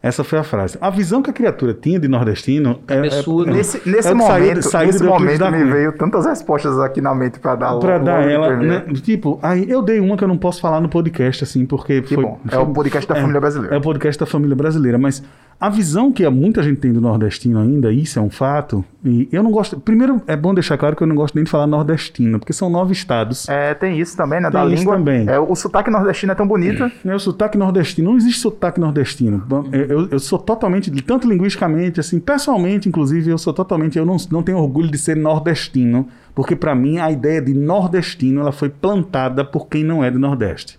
Essa foi a frase. A visão que a criatura tinha de nordestino é, é, é nesse, nesse é momento, sair, nesse momento me veio tantas respostas aqui na mente para dar para dar ela, né? tipo, aí eu dei uma que eu não posso falar no podcast assim, porque que foi, bom. é o podcast da é, família brasileira. É o podcast da família brasileira, mas a visão que muita gente tem do nordestino ainda, isso é um fato. E eu não gosto. Primeiro, é bom deixar claro que eu não gosto nem de falar nordestino, porque são nove estados. É, tem isso também, né? Tem da língua. também. É, o sotaque nordestino é tão bonito. É, o sotaque nordestino. Não existe sotaque nordestino. Eu, eu sou totalmente, tanto linguisticamente, assim, pessoalmente, inclusive, eu sou totalmente. Eu não, não tenho orgulho de ser nordestino, porque para mim a ideia de nordestino ela foi plantada por quem não é do Nordeste.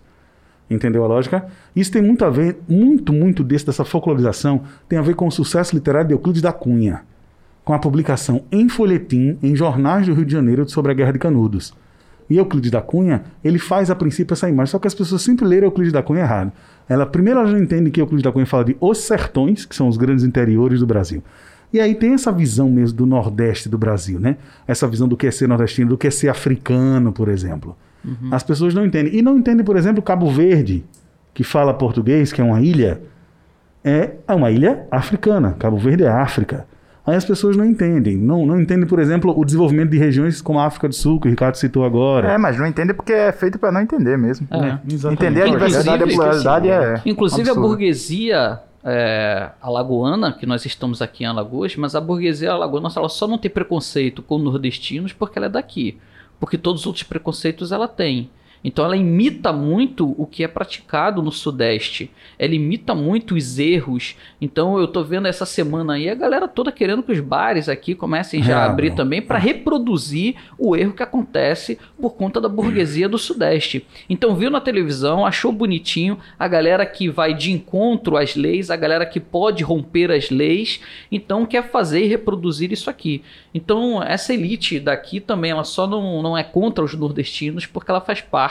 Entendeu a lógica? Isso tem muito a ver, muito, muito desse, dessa folclorização, tem a ver com o sucesso literário de Euclides da Cunha, com a publicação em folhetim, em jornais do Rio de Janeiro, sobre a Guerra de Canudos. E Euclides da Cunha, ele faz a princípio essa imagem, só que as pessoas sempre leram Euclides da Cunha errado. Ela, primeiro, elas não entendem que Euclides da Cunha fala de os sertões, que são os grandes interiores do Brasil. E aí tem essa visão mesmo do Nordeste do Brasil, né? Essa visão do que é ser nordestino, do que é ser africano, por exemplo. Uhum. As pessoas não entendem. E não entendem, por exemplo, Cabo Verde, que fala português, que é uma ilha, é uma ilha africana. Cabo Verde é África. Aí as pessoas não entendem. Não, não entendem, por exemplo, o desenvolvimento de regiões como a África do Sul, que o Ricardo citou agora. É, mas não entendem porque é feito para não entender mesmo. É, é entender a diversidade e a pluralidade é. Inclusive absurdo. a burguesia é, alagoana, que nós estamos aqui em Alagoas, mas a burguesia alagoana ela só não tem preconceito com nordestinos porque ela é daqui porque todos os outros preconceitos ela tem. Então ela imita muito o que é praticado no Sudeste. Ela imita muito os erros. Então eu tô vendo essa semana aí a galera toda querendo que os bares aqui comecem já a Reabram. abrir também para reproduzir o erro que acontece por conta da burguesia do Sudeste. Então viu na televisão, achou bonitinho a galera que vai de encontro às leis, a galera que pode romper as leis, então quer fazer e reproduzir isso aqui. Então essa elite daqui também, ela só não, não é contra os nordestinos porque ela faz parte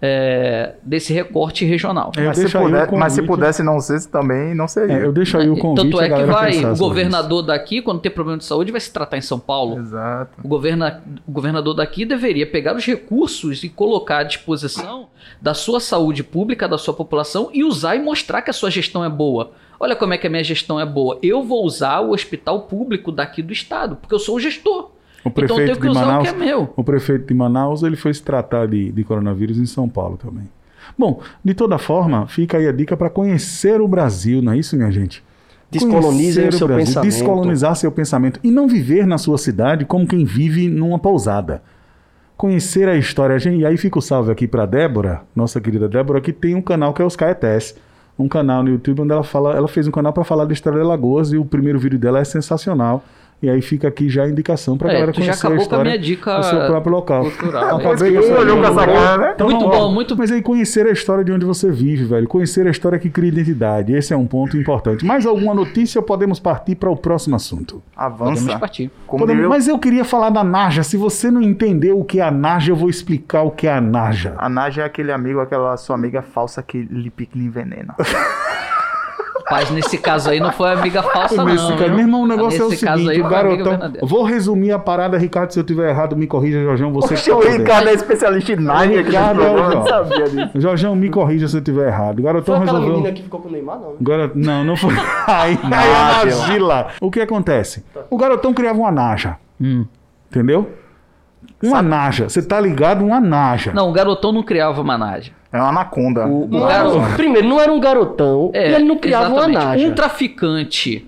é, desse recorte regional. É, Mas se, puder- mas se pudesse não ser, também não seria. É, eu deixo aí o convite. Tanto é que vai, o governador daqui, quando tem problema de saúde, vai se tratar em São Paulo. Exato. O, governa, o governador daqui deveria pegar os recursos e colocar à disposição da sua saúde pública, da sua população e usar e mostrar que a sua gestão é boa. Olha como é que a minha gestão é boa. Eu vou usar o hospital público daqui do estado, porque eu sou o gestor. O então eu prefeito tenho que de usar Manaus, o que é meu. o prefeito de Manaus, ele foi se tratar de, de coronavírus em São Paulo também. Bom, de toda forma, fica aí a dica para conhecer o Brasil, não é isso, minha gente? Descolonizem Conhecer o seu Brasil, pensamento. Descolonizar seu pensamento e não viver na sua cidade como quem vive numa pousada. Conhecer a história. Gente, E aí fica o salve aqui para Débora, nossa querida Débora, que tem um canal que é os Caetés. Um canal no YouTube onde ela fala, ela fez um canal para falar da história de Lagoas e o primeiro vídeo dela é sensacional. E aí fica aqui já a indicação para É, galera tu já conhecer a acabou com a história minha dica do seu próprio local. cultural. Acabei É. essa olhou com essa cara, né? Então, Muito bom, muito- Mas aí conhecer a história de onde você vive, velho. Conhecer a história que cria identidade. Esse é um ponto importante. Mais alguma notícia ou podemos partir para o próximo assunto? Podemos Avança. partir. Como Podemos- o- Mas eu queria falar da Naja. Se você não entendeu o que é a Naja, eu vou explicar o que é a Naja. A Naja é aquele amigo, aquela sua amiga falsa que lhe pica e lhe envenena. Mas nesse caso aí não foi amiga falsa, Nesse não. caso, meu irmão, o negócio Nesse é o caso seguinte, aí o garotão. Vou resumir a parada, Ricardo. Se eu tiver errado, me corrija, Jorjão. Você Poxa, tá o. Ricardo é especialista em no Ricardo é o eu não João. sabia disso. Jorjão, me corrija se eu tiver errado. O garotão Foi aquela resolveu. menina que ficou com o Neymar, não, né? Não, não foi. Aí, aí a. Nagila. O que acontece? O garotão criava uma naja. Hum. Entendeu? Uma naja. Você tá ligado? Uma naja. Não, o garotão não criava uma naja. É uma anaconda. O, o Não, Primeiro, não era um garotão É, e ele não criava uma exatamente. naja. Um traficante.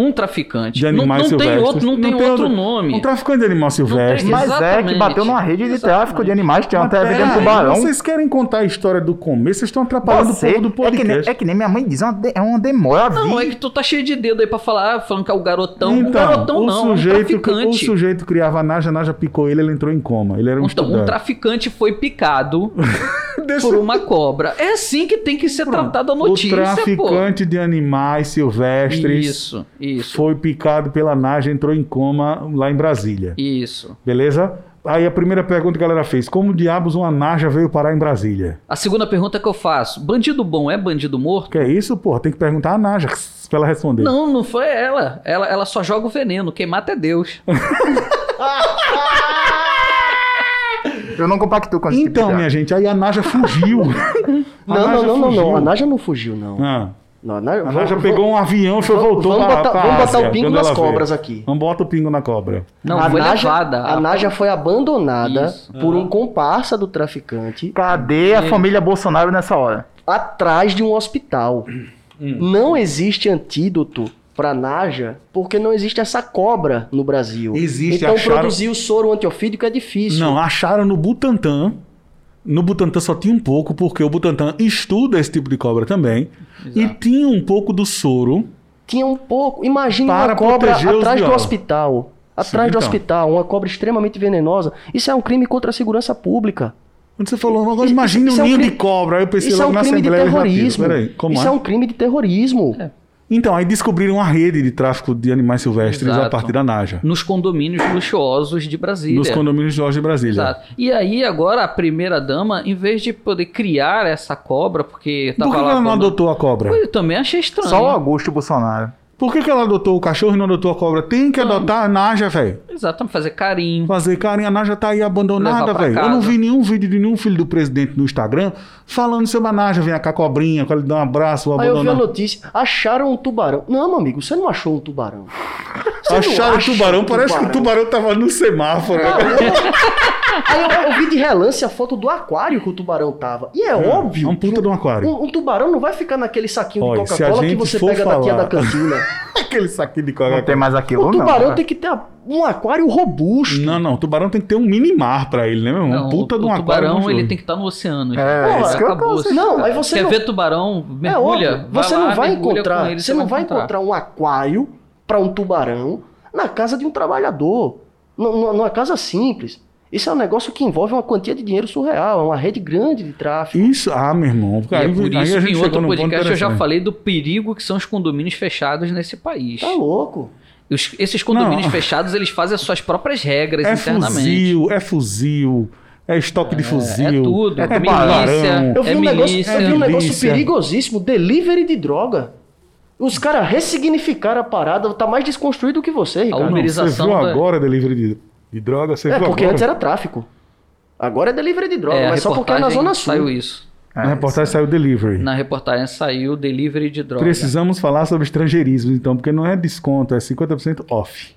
Um traficante. De não animais não tem silvestres. outro, não tem outro nome. Um traficante de animal silvestre. tem- Mas é que bateu numa rede de Exatamente. tráfico de animais, tinha Mas até evidente aí, tubarão. Vocês querem contar a história do começo? Vocês estão atrapalhando Você, o povo do é, que nem, podcast. é que nem minha mãe diz, é uma, de- é uma demora. Não, é que tu tá cheio de dedo aí pra falar, falando que é o garotão. o Então, garotão o não, é um sujeito, o traficante. sujeito criava a naja, a naja picou ele, ele entrou em coma. Ele era um Então, um estudante. traficante foi picado Deixa- por uma cobra. É assim que tem que ser tratada a notícia, o pô. traficante de animais silvestres Isso, isso, foi picado pela naja, entrou em coma lá em Brasília. isso. Beleza? Aí a primeira pergunta que a galera fez: Como diabos uma naja veio parar em Brasília? A segunda pergunta que eu faço: bandido bom é bandido morto? Que é isso, porra? Tem que perguntar a naja pra ela responder. Não, não foi ela. ela. Ela só joga o veneno. Quem mata é Deus. Eu não compacto com esse tipo Então, de minha gente, aí a naja fugiu. A Não, Naja não, não, não, fugiu. não. A Naja não fugiu, não. Ah, Não, a Naja, a naja pegou um avião e voltou vamos pra, botar- pra vamos botar Ásia, o pingo nas veio. cobras aqui. Vamos botar o pingo na cobra. Não, a foi Naja, levada. A Naja foi abandonada Isso. por um comparsa do traficante Cadê a família Bolsonaro nessa hora? atrás de um hospital. Hum. Não existe antídoto para Naja porque não existe essa cobra no Brasil. Existe, Então acharam- produzir o soro antiofídico é difícil. Não, acharam no Butantan. No Butantan só tinha um pouco, porque o Butantan estuda esse tipo de cobra também. E tinha um pouco do soro. Tinha um pouco. Imagina uma cobra atrás do hospital. Atrás Sim, do então. hospital, uma cobra extremamente venenosa. Isso é um crime contra a segurança pública. Quando você falou, agora isso um é um ninho de crime- cobra. Aí eu pensei Isso é logo um na crime de Assembleia Legislativa. terrorismo. Peraí, como Isso é? é um crime de terrorismo. Então, aí descobriram uma rede de tráfico de animais silvestres a Exato. partir da Naja. Nos condomínios luxuosos de Brasília. Nos condomínios de Jorge de Brasília. Exato. E aí, agora, a primeira dama, em vez de poder criar essa cobra, porque tava Por que lá. ela não quando- adotou a cobra? Eu também achei estranho. Só o Augusto Bolsonaro. Por que, que ela adotou o cachorro e não adotou a cobra? Tem que adotar a Naja, velho. Exato, pra fazer carinho. Fazer carinho, a Naja tá aí abandonada, velho. Eu não vi nenhum vídeo de nenhum filho do presidente no Instagram falando sobre a Naja. Vem cá, cobrinha, quando ele dá um abraço, vou Aí eu vi a abandonar. notícia, acharam um tubarão. Não, meu amigo, você não achou um tubarão. Você não Acharam o acha tubarão, um parece que o tubarão tava no semáforo. Aí eu, eu vi de relance a foto do aquário que o tubarão tava. E é, óbvio. É um puta de um aquário. Um, um tubarão não vai ficar naquele saquinho Olha, de a Coca-Cola que você pega da tia falar- da cantina. Aquele saquinho de Não Coca-Cola. tem mais aquilo, O não. tubarão né? tem que ter um aquário robusto. Não, não, o tubarão tem que ter um mini mar pra ele, né, meu irmão? Não, Um puta o, de um o aquário. tubarão monstruoso. ele tem que estar no oceano. É, Porra, isso que eu acabou. tô- Não, aí você Quer não... ver tubarão? É Mergulha. óbvio, você lá, não vai encontrar, ele, você não vai encontrar um aquário para um tubarão na casa de um trabalhador, nu- nu- numa casa simples. Isso é um negócio que envolve uma quantia de dinheiro surreal, é uma rede grande de tráfego. Isso, ah, meu irmão. E é por aí isso a que gente em outro podcast eu já falei do perigo que são os condomínios fechados nesse país. Tá louco. Os- esses condomínios Não. fechados, eles fazem as suas próprias regras É internamente. fuzil, é fuzil, é estoque de fuzil. É tudo. É É milícia. Eu vi, é um, negócio, milícia. eu vi um negócio milícia. perigosíssimo, delivery de droga. Os caras ressignificaram a parada, tá mais desconstruído que você, Ricardo. Não, você Uberização viu da- agora delivery de, de droga? Você É, porque agora? antes era tráfico. Agora é delivery de droga, É, a mas só porque é na Zona Sul. Saiu isso. É, Na reportagem saiu delivery. Na reportagem saiu delivery de droga. Precisamos falar sobre estrangeirismo, então, porque não é desconto, é 50% off.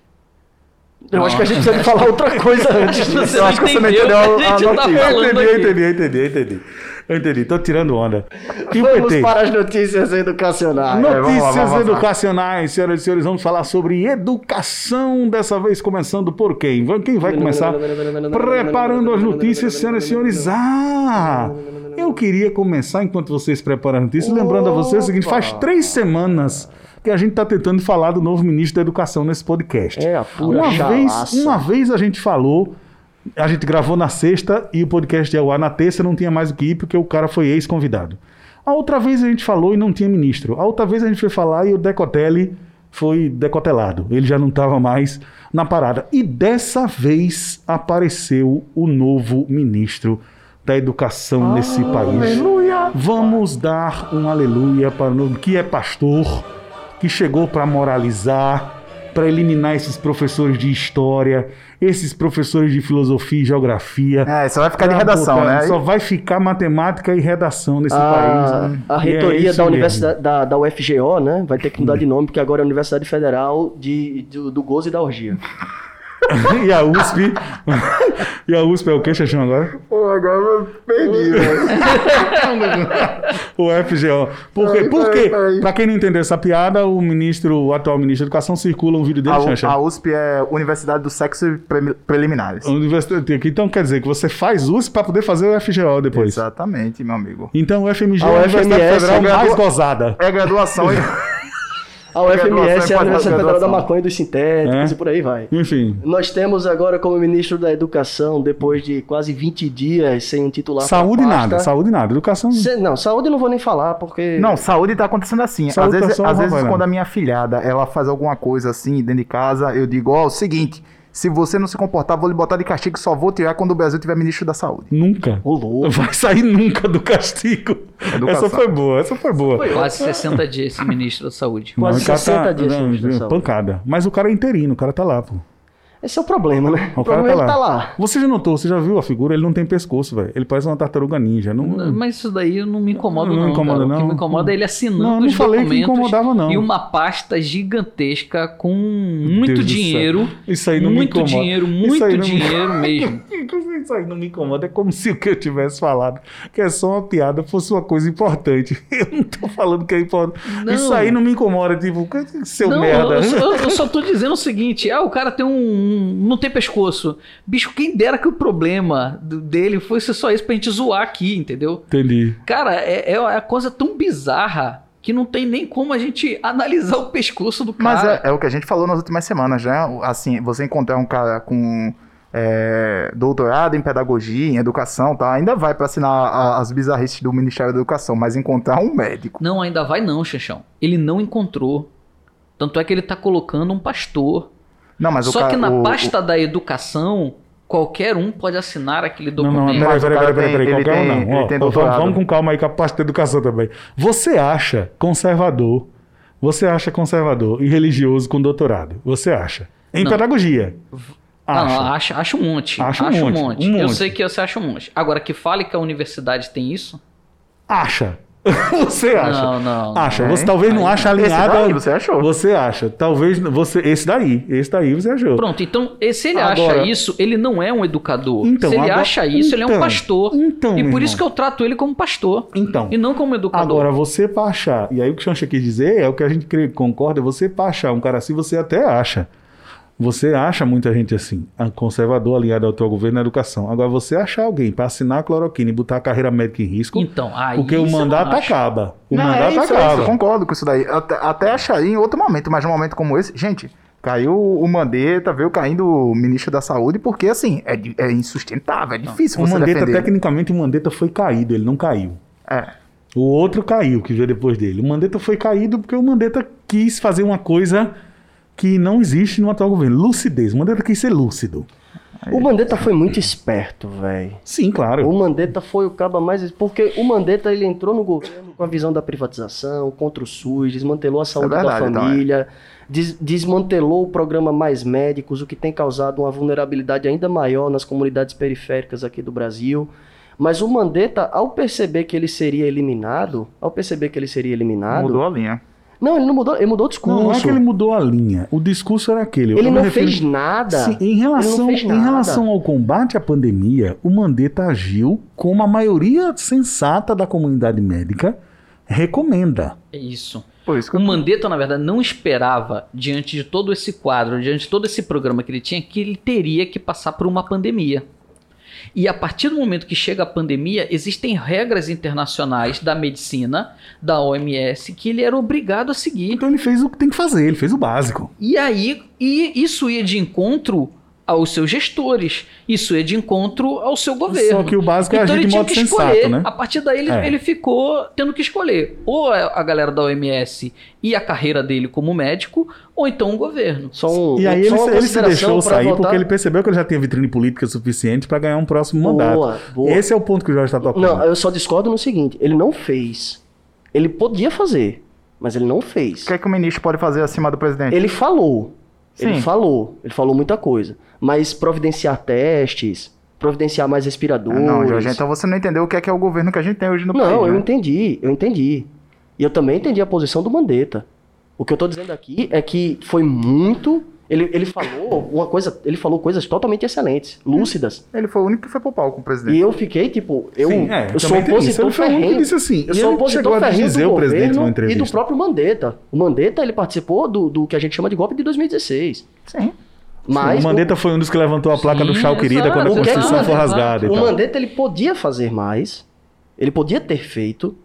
Eu acho que a gente precisa falar outra coisa antes. Você Eu acho que você não entendeu a a tá notícia. Eu falando entendi, eu entendi, eu entendi, eu entendi. Eu entendi, tô tirando onda. E Vamos PT? para as notícias educacionais. vamos lá, Notícias vamos lá. educacionais, senhoras e senhores, vamos falar sobre educação, dessa vez começando por quem? Quem vai começar? Preparando as notícias, senhoras e senhores. Ah! Eu queria começar, enquanto vocês preparam as notícias, lembrando a vocês o seguinte: faz três semanas que a gente está tentando falar do novo ministro da Educação nesse podcast. É a pura uma vez, uma vez a gente falou, a gente gravou na sexta e o podcast ia ao ar na terça, não tinha mais o que ir porque o cara foi ex-convidado. A outra vez a gente falou e não tinha ministro. A outra vez a gente foi falar e o Decotelli foi decotelado. Ele já não estava mais na parada. E dessa vez apareceu o novo ministro da educação nesse país. Vamos dar um aleluia para o novo, que é pastor, que chegou para moralizar, para eliminar esses professores de história, esses professores de filosofia e geografia. É, só vai ficar de Pra redação, botar- né? Só vai ficar matemática e redação nesse A, país. a E é reitoria isso da. Universidade da, da UFGO, né? Vai ter que mudar de nome, porque agora é a Universidade Federal de, do, do Gozo e da Orgia. e a USP. e a USP é o que, Xaxão, agora? Pô, agora eu perdi, velho. o FGO. Por quê? Por quê? Pra quem não entendeu essa piada, o ministro, o atual ministro da Educação, circula um vídeo dele, A, a USP é Universidade do Sexo e Pre- Preliminares. Universidade. Então quer dizer que você faz USP para poder fazer o FGO depois. Exatamente, meu amigo. Então o FMG A é a Universidade Federal é mais gozada. É graduação. A UFMS é a Universidade Federal da. Maconha e dos Sintéticos É? e por aí vai. Enfim. Nós temos agora como ministro da Educação, depois de quase 20 dias sem um titular Saúde pasta. nada, saúde nada. Educação. Se- não, saúde eu não vou nem falar, porque... Não, saúde tá acontecendo assim. Saúde às tá vezes, só às vezes quando a minha filhada ela faz alguma coisa assim dentro de casa, eu digo, ó, o seguinte, se você não se comportar, vou lhe botar de castigo, só vou tirar quando o Brasil tiver ministro da saúde. Nunca. Ô, louco. Vai sair nunca do castigo. Educação. Essa foi boa, essa foi boa. Quase 60 dias esse ministro da saúde. Quase o cara 60 dias sem não, ministro da saúde. Pancada. Mas o cara é interino, o cara tá lá, pô. Esse é o problema, né? O, O cara problema é que tá lá. Você já notou, você já viu a figura? Ele não tem pescoço, velho. Ele parece uma tartaruga ninja. Não, Mas isso daí não me incomoda, Não não. incomoda, cara. O que não? me incomoda é ele assinando Não, não os falei que documentos incomodava, não. e uma pasta gigantesca com muito Deus dinheiro. Isso aí não me muito incomoda. dinheiro, Isso muito não me- dinheiro mesmo. Isso aí não me incomoda. É como se o que eu tivesse falado, que é só uma piada, fosse uma coisa importante. Eu não tô falando que é importante. Não. Isso aí não me incomoda. Tipo, que- seu Não, merda. eu, só- eu só tô dizendo o seguinte: ah, o cara tem um. Não tem pescoço. Bicho, quem dera que o problema dele fosse só isso pra gente zoar aqui, entendeu? Entendi. Cara, é, é uma coisa tão bizarra que não tem nem como a gente analisar o pescoço do Mas cara. é, é o que a gente falou nas últimas semanas, né? Assim, você encontrar um cara com é, doutorado em pedagogia, em educação, tá? Ainda vai pra assinar a- as bizarrices do Ministério da Educação, mas encontrar um médico. Não, ainda vai não, Xaxão. Ele não encontrou. Tanto é que ele tá colocando um pastor. Não, mas o Só cara, que na o- pasta da educação, qualquer um pode assinar aquele Não, não, documento. peraí, Mas o peraí, peraí, peraí, tem- qualquer um tem- não. ele Ó, tem vamos, vamos com calma aí com a parte da educação também. Você acha conservador, você acha conservador e religioso com doutorado? Você acha? Em Não. pedagogia? Acha. não, acha, acha um monte. Acha um acha um monte, monte. um Eu monte. sei que você acha um monte. Agora, que fale que a universidade tem isso? Acha. você acha? Não, não. Acha. Você talvez não Aí ache Esse alinhada. daí você achou? Você acha. Talvez você. Esse daí. Esse daí você achou. Pronto, então, se ele Agora- acha isso, ele não é um educador. Então, se ele agora- acha isso, ele é um então, pastor. então, e por isso que irmão. eu trato ele como pastor. Então. E não como educador. Agora, você pra achar, e aí o que o Xancha quis dizer é o que a gente concorda, você pra achar um cara assim, você até acha. Você acha muita gente assim, a- conservador alinhado ao teu governo na educação. Agora, você achar alguém pra assinar a cloroquina e botar a carreira médica em risco, Então, aí porque o não mandato acaba. O Não, mandato é isso, é isso, acaba. eu concordo com isso daí. Até, até acharia em outro momento, mas num momento como esse, gente, caiu o Mandetta, veio caindo o ministro da Saúde, porque assim, é, é insustentável, é difícil o você Mandetta, defender. tecnicamente, o Mandetta foi caído, ele não caiu. É. O outro caiu, que veio depois dele. O Mandetta foi caído porque o Mandetta quis fazer uma coisa que não existe no atual governo. Lucidez. O Mandetta quis ser lúcido. O Mandetta foi muito esperto, velho. Sim, claro. O Mandetta foi o caba mais. Porque o Mandetta ele entrou no governo com a visão da privatização, contra o SUS, desmantelou a saúde verdade, da então, família, des- desmantelou o programa Mais Médicos, o que tem causado uma vulnerabilidade ainda maior nas comunidades periféricas aqui do Brasil. Mas o Mandetta, ao perceber que ele seria eliminado, ao perceber que ele seria eliminado. Mudou a linha. Não, ele não mudou, ele mudou o discurso. Não, não é que ele mudou a linha. O discurso era aquele. Eu Ele não refiro- fez nada. Sim, em Ele relação, não fez em nada. relação ao combate à pandemia, o Mandetta agiu como a maioria sensata da comunidade médica recomenda. É isso. Isso O Mandetta, na verdade, não esperava, diante de todo esse quadro, diante de todo esse programa que ele tinha, que ele teria que passar por uma pandemia. E a partir do momento que chega a pandemia, existem regras internacionais da medicina, da OMS, que ele era obrigado a seguir. Então ele fez o que tem que fazer, ele fez o básico. E aí, e isso ia de encontro aos seus gestores, isso ia de encontro ao seu governo. Só que o básico é então agir ele de tinha modo que sensato, escolher. né? A partir daí ele, É. ele ficou tendo que escolher ou a a galera da OMS e a carreira dele como médico, ou então o governo. Só um, E aí só ele, se deixou sair votar- porque ele percebeu que ele já tinha vitrine política suficiente para ganhar um próximo mandato. Boa, boa. Esse é o ponto que o Jorge está tocando. Não, eu só discordo no seguinte: ele não fez. Ele podia fazer, mas ele não fez. O que é que o ministro pode fazer acima do presidente? Ele falou. Ele Sim. falou. Ele falou muita coisa. Mas providenciar testes, providenciar mais Ah, respiradores. Não, Jorge, então você não entendeu o que é que é o governo que a gente tem hoje no Não, país. eu né? entendi, eu entendi. E eu também entendi a posição do Mandetta. O que eu tô dizendo aqui é que foi muito. Ele, ele falou uma coisa. Ele falou coisas totalmente excelentes, lúcidas. Ele foi o único que foi pro palco com o presidente. E eu fiquei, tipo, eu, Sim, é, eu sou isso. opositor Ele foi o único que ferrenho. disse assim. Eu sou opositor ferrenho dizer do o presidente governo numa e do entrevista. próprio Mandetta. O Mandetta, ele participou do, do que a gente chama de golpe de 2016. Sim. Mas o Mandetta foi um dos que levantou a placa do Sim, chau querida exato, quando a o que é que Constituição o foi rasgada. o. Mandetta, ele podia fazer mais, ele podia ter feito,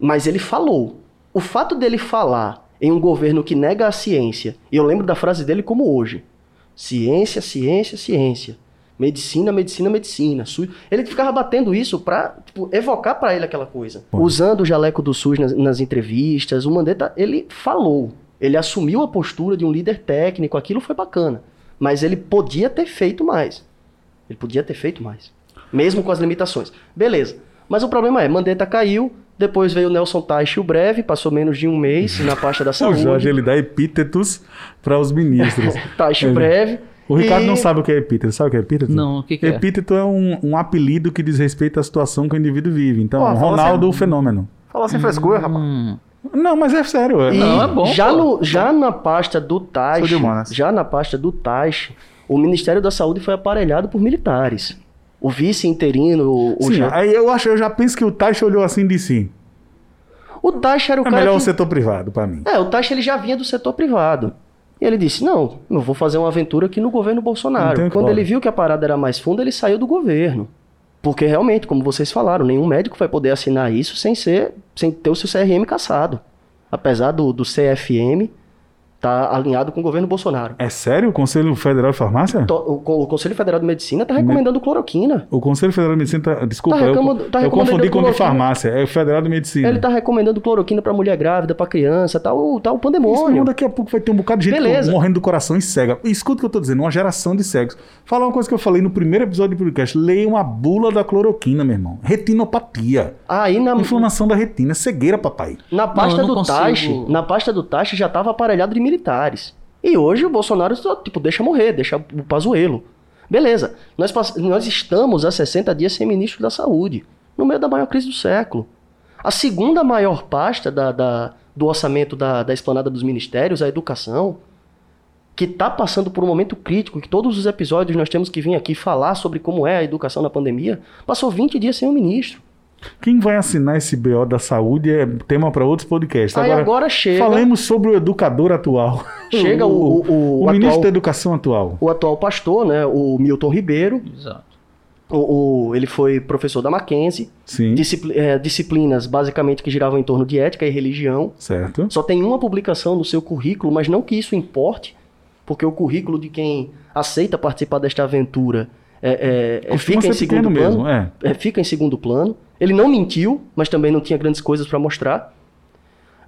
mas ele falou. O fato dele falar em um governo que nega a ciência, e eu lembro da frase dele como hoje, ciência, ciência, ciência. Medicina, medicina, medicina. Ele ficava batendo isso pra tipo, evocar pra ele aquela coisa. Usando o jaleco do SUS nas, nas entrevistas, o Mandetta, ele falou. Ele assumiu a postura de um líder técnico, aquilo foi bacana. Mas ele podia ter feito mais. Ele podia ter feito mais. Mesmo com as limitações. Beleza. Mas o problema é, Mandetta caiu, depois veio o Nelson Teich, o breve, passou menos de um mês na pasta da O saúde. Jorge, ele dá epítetos para os ministros. Teich, Ele- breve. O Ricardo e- não sabe o que é epíteto. Sabe o que é epíteto? Não, o que que é? Epíteto é um, um apelido que diz respeito à situação que o indivíduo vive. Então, Pô, fala Ronaldo, assim- o fenômeno. Fala sem frescura, rapaz. Hum, Não, mas é sério. é- E Não, é bom, já, no, já na pasta do humanas. já na pasta do Teich, o Ministério da Saúde foi aparelhado por militares. O vice interino, o, Sim, Jean- aí eu acho, eu já penso que o Taixa olhou assim de si. o Teich era o É cara melhor que... o setor privado para mim. É, o Teich ele já vinha do setor privado. E ele disse: Não, eu vou fazer uma aventura aqui no governo Bolsonaro. Quando ele viu que a parada era mais funda, ele saiu do governo. Porque realmente, como vocês falaram, nenhum médico vai poder assinar isso sem ser, sem ter o seu CRM caçado. Apesar do, do CFM tá alinhado com o governo Bolsonaro. É sério o Conselho Federal de Farmácia? O, o Conselho Federal de Medicina está recomendando cloroquina. O Conselho Federal de Medicina tá, desculpa, Tá eu, recomendo- tá eu confundi com o de farmácia, é o Federal de Medicina. Ele está recomendando cloroquina para mulher grávida, para criança, tá o, tá o Isso, não, pandemônio. daqui a pouco vai ter um bocado de gente Beleza. morrendo do coração e cega. Escuta o que eu tô dizendo, uma geração de cegos. Falar uma coisa que eu falei no primeiro episódio do podcast. Leiam a bula da cloroquina, meu irmão. Retinopatia. Aí na, Inflamação da retina, cegueira, papai. Na pasta eu não do consigo- Taixe, na pasta do Taixe já estava aparelhado de militares. E hoje o Bolsonaro tipo, deixa morrer, deixa o pazuelo. Beleza. Nós, nós estamos há 60 dias sem ministro da Saúde, no meio da maior crise do século. A segunda maior pasta da, da- do orçamento da, da esplanada dos ministérios, a educação, que está passando por um momento crítico, que todos os episódios nós temos que vir aqui falar sobre como é a educação na pandemia, passou 20 dias sem o ministro. Quem vai assinar esse BO da saúde é tema para outros podcasts. Aí agora chega- Falemos sobre o educador atual. Chega o- o- o o ministro atual- da Educação atual. O atual pastor, né, o Milton Ribeiro, Exato. o, o- ele foi professor da Mackenzie, Sim, discipli- eh, disciplinas basicamente que giravam em torno de ética e religião. certo. Só tem uma publicação no seu currículo, mas não que isso importe, porque o currículo de quem aceita participar desta aventura é, é- é- fica em segundo plano. mesmo, é. É, fica em segundo plano. Ele não mentiu, mas também não tinha grandes coisas para mostrar.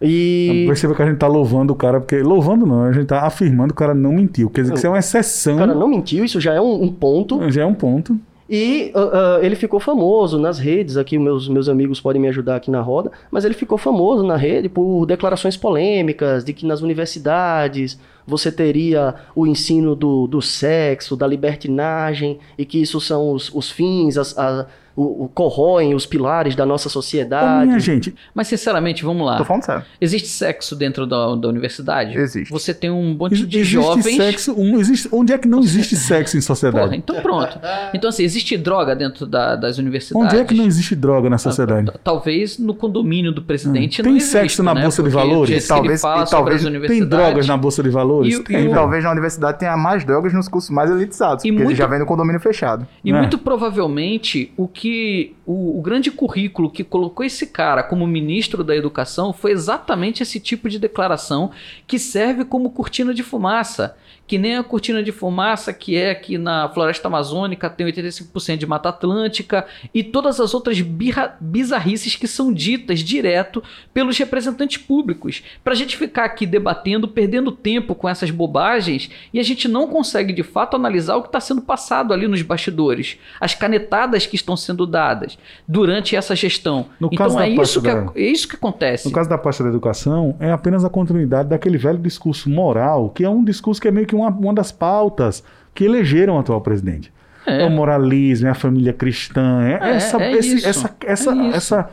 E Perceba que a gente tá louvando o cara, porque. Louvando não, a gente tá afirmando que o cara não mentiu. Quer dizer que isso é uma exceção. o cara não mentiu, isso já é um, um ponto. Já é um ponto. E ah, ah, ele ficou famoso nas redes, aqui meus, meus amigos podem me ajudar aqui na roda, mas ele ficou famoso na rede por declarações polêmicas de que nas universidades você teria o ensino do, do sexo, da libertinagem, e que isso são os, os fins, as, a- o, o- corroem os pilares da nossa Ô, sociedade. minha gente, Mas, sinceramente, vamos lá. Tô falando sério. Existe sexo dentro da, da universidade? Existe. Você tem um monte ex- de existe jovens. sexo. um- existe, onde é que não existe sexo em sociedade? Porra, então pronto. Então, assim, existe droga dentro da- das universidades? onde é que não existe droga na sociedade? T- Talvez no condomínio do presidente Hum. Tem não exista, sexo na né? Bolsa de Valores? Talvez- e talvez as tem drogas na Bolsa de Valores? E Tem, e o- velho. Talvez na universidade tenha mais drogas nos cursos mais elitizados, E porque muito- ele já vem no condomínio fechado. E É. muito provavelmente o que o, o grande currículo que colocou esse cara como ministro da educação foi exatamente esse tipo de declaração que serve como cortina de fumaça. Que nem a cortina de fumaça que é que na floresta amazônica tem 85% de mata atlântica e todas as outras birra- bizarrices que são ditas direto pelos representantes públicos. Pra gente ficar aqui debatendo, perdendo tempo com essas bobagens e a gente não consegue de fato analisar o que está sendo passado ali nos bastidores, as canetadas que estão sendo dadas durante essa gestão. No então é isso, que, da- é isso que acontece. No caso da pasta da educação, é apenas a continuidade daquele velho discurso moral, que é um discurso que é meio que uma, uma das pautas que elegeram o atual presidente. É, o moralismo, é a família cristã, é, É, essa, é esse- essa, essa, é isso. essa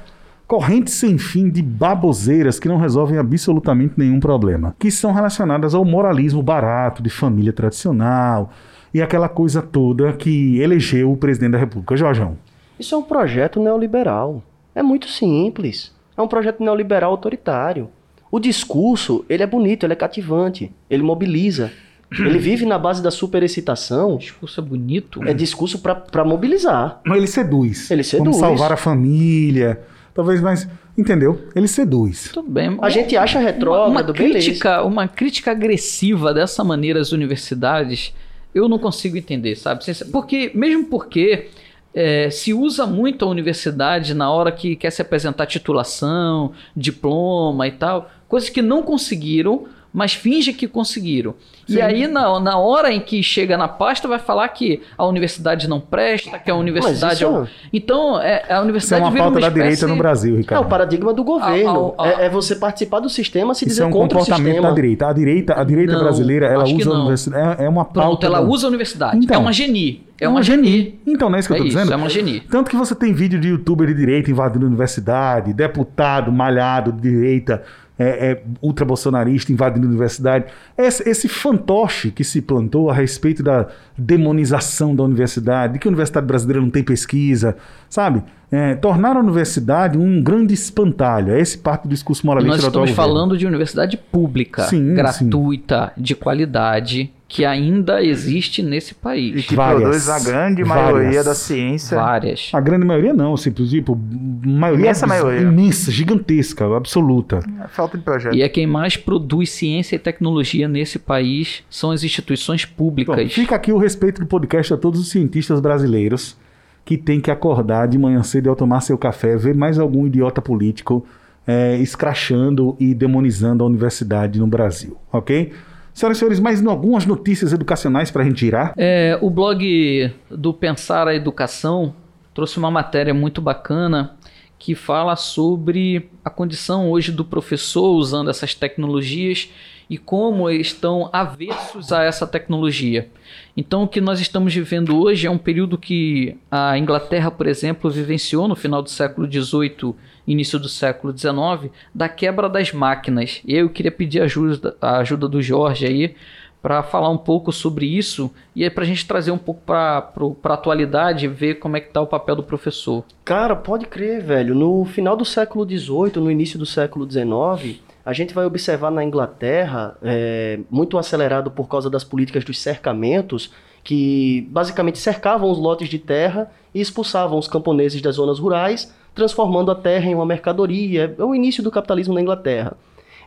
corrente sem fim de baboseiras que não resolvem absolutamente nenhum problema, que são relacionadas ao moralismo barato de família tradicional e aquela coisa toda que elegeu o presidente da República. Jorjão. Isso é um projeto neoliberal. É muito simples. É um projeto neoliberal autoritário. O discurso, ele é bonito, ele é cativante, ele mobiliza. Ele vive na base da superexcitação. O discurso é bonito. É discurso pra mobilizar. Mas ele seduz. Ele Vamos seduz. salvar a família. Talvez mais. Entendeu? Ele seduz. Tudo bem. A gente acha uma, uma retrógrado, beleza. crítica, uma crítica agressiva dessa maneira às universidades, eu não consigo entender, sabe? Porque mesmo porque é, se usa muito a universidade na hora que quer se apresentar titulação, diploma e tal, coisas que não conseguiram, mas finge que conseguiram. E aí, na, na hora em que chega na pasta, vai falar que a universidade não presta, que a universidade. isso é Então, é, a Isso é universidade uma pauta uma da direita no Brasil, É Ricardo. o paradigma do governo. Ao- ao- É, é você participar do sistema se Isso dizer é um contra o comportamento sistema. da direita. A direita, a direita Não, brasileira, ela usa a universidade. É, é uma pauta. Pronto, ela da- usa a universidade. Então. é uma geni. É uma geni. Então, não é isso que eu É tô isso, dizendo? é uma geni. Tanto que você tem vídeo de youtuber de direita invadindo a universidade, deputado malhado de direita, é, é, ultra-bolsonarista invadindo a universidade. Esse, esse fantoche que se plantou a respeito da demonização da universidade, de que a universidade brasileira não tem pesquisa, sabe? É, tornar a universidade um grande espantalho. É esse parte do discurso moralista Nós estamos falando de universidade pública, Sim, gratuita, de qualidade, que ainda existe nesse E país. que Várias. produz a grande Várias. maioria da ciência. Várias. A grande maioria não, assim, tipo, maioria, Imensa maioria. imensa, gigantesca, absoluta. É Falta de projeto. E é quem mais produz ciência e tecnologia nesse país são as instituições Bom, públicas. fica aqui o respeito do podcast a todos os cientistas brasileiros que têm que acordar de manhã cedo e ao tomar seu café, ver mais algum idiota político é, escrachando e demonizando a universidade no Brasil, ok? Senhoras e senhores, mais algumas notícias educacionais para a gente tirar? É, o blog do Pensar a Educação trouxe uma matéria muito bacana que fala sobre a condição hoje do professor usando essas tecnologias e como eles estão avessos a essa tecnologia. Então, o que nós estamos vivendo hoje é um período que a Inglaterra, por exemplo, vivenciou no final do século XVIII, início do século XIX, da quebra das máquinas. E eu queria pedir a ajuda, a ajuda do Jorge aí para falar um pouco sobre isso e para a gente trazer um pouco para a atualidade e ver como é que está o papel do professor. Cara, pode crer, velho. No final do século XVIII, no início do século XIX, a gente vai observar na Inglaterra, é, muito acelerado por causa das políticas dos cercamentos, que basicamente cercavam os lotes de terra e expulsavam os camponeses das zonas rurais, transformando a terra em uma mercadoria. É o início do capitalismo na Inglaterra.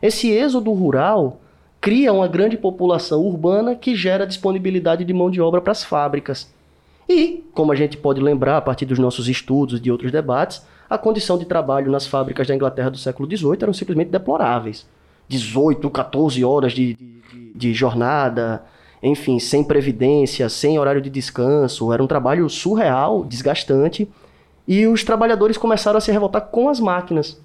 Esse êxodo rural cria uma grande população urbana que gera disponibilidade de mão de obra para as fábricas. E, como a gente pode lembrar a partir dos nossos estudos e de outros debates, a condição de trabalho nas fábricas da Inglaterra do século XVIII eram simplesmente deploráveis. 18, 14 horas de, de, de jornada, enfim, sem previdência, sem horário de descanso, era um trabalho surreal, desgastante, e os trabalhadores começaram a se revoltar com as máquinas.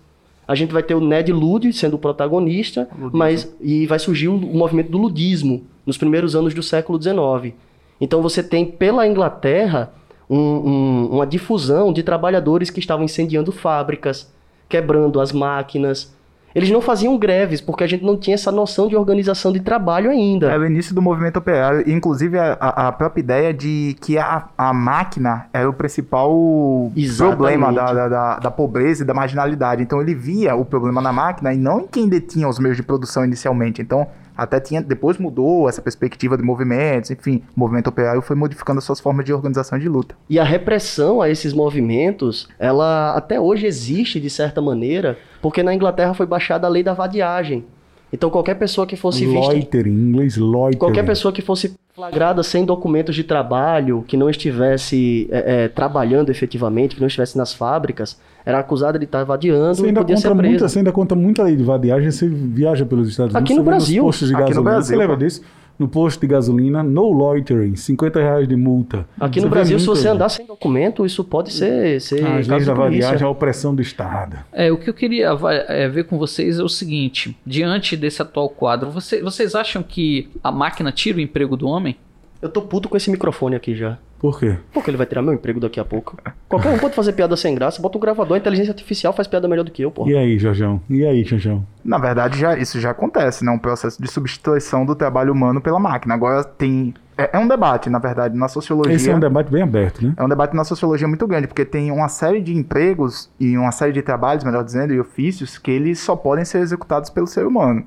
A gente vai ter o Ned Ludd sendo o protagonista, ludismo. mas e vai surgir o, o movimento do ludismo nos primeiros anos do século XIX. Então você tem pela Inglaterra um, um, uma difusão de trabalhadores que estavam incendiando fábricas, quebrando as máquinas. Eles não faziam greves, porque a gente não tinha essa noção de organização de trabalho ainda. É o início do movimento operário, inclusive a, a própria ideia de que a, a máquina era o principal Exatamente. problema da, da, da, pobreza e da marginalidade. Então ele via o problema na máquina e não em quem detinha os meios de produção inicialmente. Então até tinha, depois mudou essa perspectiva de movimentos, enfim, o movimento operário foi modificando as suas formas de organização de luta. E a repressão a esses movimentos, ela até hoje existe de certa maneira, porque na Inglaterra foi baixada a lei da vadiagem. Então qualquer pessoa que fosse vista... Em inglês loitering. Qualquer pessoa que fosse flagrada sem documentos de trabalho, que não estivesse é, é, trabalhando efetivamente, que não estivesse nas fábricas, era acusada de estar vadiando você e podia ser presa. Muita, você ainda conta muita lei de vadiagem, você viaja pelos Estados Unidos. Aqui no Brasil. Postos de Aqui gasolina, no Brasil. Você lembra disso? No posto de gasolina, no loitering, 50 reais de multa. Aqui você no Brasil, se você andar sem documento, isso pode ser. ser ah, As leis da vadiagem é a opressão do Estado. É, o que eu queria é, ver com vocês é o seguinte: diante desse atual quadro, você, vocês acham que a máquina tira o emprego do homem? Eu tô puto com esse microfone aqui já. Por quê? Porque ele vai tirar meu emprego daqui a pouco. Qualquer um pode fazer piada sem graça, bota um gravador, a inteligência artificial faz piada melhor do que eu, pô. E aí, Jorjão? E aí, Jorjão? Na verdade, já, isso já acontece, né? Um processo de substituição do trabalho humano pela máquina. Agora tem. É, é um debate, na verdade, na sociologia. Esse é um debate bem aberto, né? É um debate na sociologia muito grande, porque tem uma série de empregos e uma série de trabalhos, melhor dizendo, e ofícios que eles só podem ser executados pelo ser humano.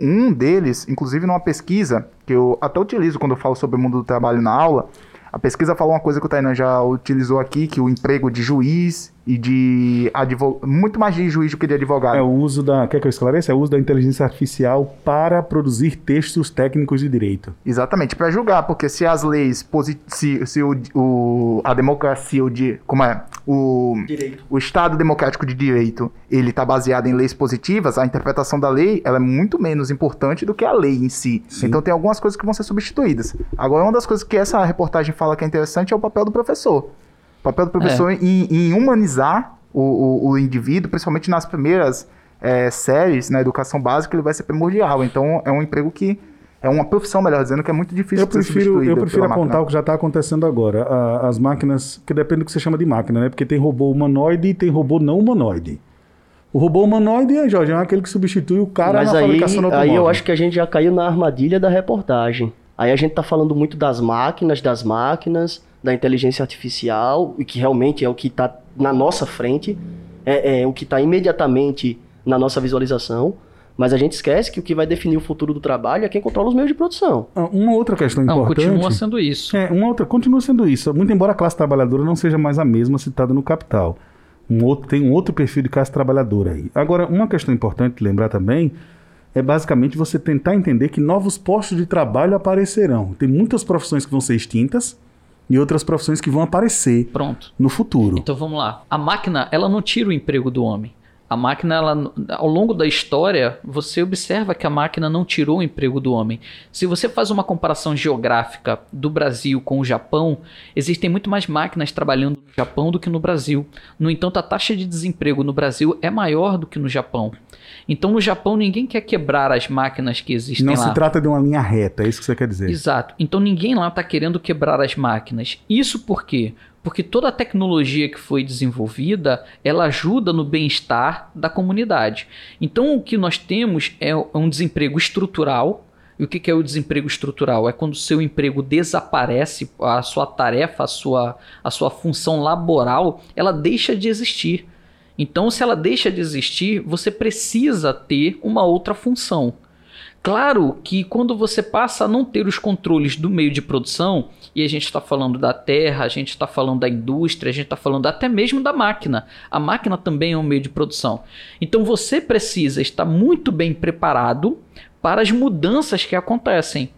Um deles, inclusive numa pesquisa, que eu até utilizo quando eu falo sobre o mundo do trabalho na aula, a pesquisa fala uma coisa que o Tainan já utilizou aqui, que o emprego de juiz e de advogado, muito mais de juiz do que de advogado. É o uso da, quer que eu esclareça? É o uso da inteligência artificial para produzir textos técnicos de direito. Exatamente, para julgar, porque se as leis, se, se o, o, a democracia, o de, como é, o, direito. o Estado democrático de direito, ele está baseado em leis positivas, a interpretação da lei, ela é muito menos importante do que a lei em si. Sim. Então tem algumas coisas que vão ser substituídas. Agora, uma das coisas que essa reportagem fala que é interessante é o papel do professor. O papel do professor é. em, em, humanizar o, o, o, indivíduo, principalmente nas primeiras é, séries, na educação básica, ele vai ser primordial. Então, é um emprego que é uma profissão, melhor dizendo, que é muito difícil eu de ser prefiro, Eu prefiro apontar máquina. o que já está acontecendo agora. A, as máquinas, que depende do que você chama de máquina, né? Porque tem robô humanoide e tem robô não humanoide. O robô humanoide, Jorge, é aquele que substitui o cara Mas na aí, fabricação automóvel. Aí eu acho que a gente já caiu na armadilha da reportagem. Aí a gente está falando muito das máquinas, das máquinas, da inteligência artificial, e que realmente é o que está na nossa frente, é, é o que está imediatamente na nossa visualização. Mas a gente esquece que o que vai definir o futuro do trabalho é quem controla os meios de produção. Ah, uma outra questão não, importante. Continua sendo isso. É, uma outra, continua sendo isso. Muito embora a classe trabalhadora não seja mais a mesma citada no capital. Um outro, tem um outro perfil de classe trabalhadora aí. Agora, uma questão importante lembrar também é basicamente você tentar entender que novos postos de trabalho aparecerão. Tem muitas profissões que vão ser extintas e outras profissões que vão aparecer Pronto. no futuro. Então vamos lá. A máquina, ela não tira o emprego do homem. A máquina, ela, ao longo da história, você observa que a máquina não tirou o emprego do homem. Se você faz uma comparação geográfica do Brasil com o Japão, existem muito mais máquinas trabalhando no Japão do que no Brasil. No entanto, a taxa de desemprego no Brasil é maior do que no Japão. Então, no Japão, ninguém quer quebrar as máquinas que existem Não lá. se trata de uma linha reta, é isso que você quer dizer. Exato. Então ninguém lá está querendo quebrar as máquinas. Isso por quê? Porque toda a tecnologia que foi desenvolvida, ela ajuda no bem-estar da comunidade. Então o que nós temos é um desemprego estrutural. E o que que é o desemprego estrutural? É quando o seu emprego desaparece, a sua tarefa, a sua, a sua função laboral, ela deixa de existir. Então, se ela deixa de existir, você precisa ter uma outra função. Claro que quando você passa a não ter os controles do meio de produção, e a gente está falando da terra, a gente está falando da indústria, a gente está falando até mesmo da máquina. A máquina também é um meio de produção. Então você precisa estar muito bem preparado para as mudanças que acontecem.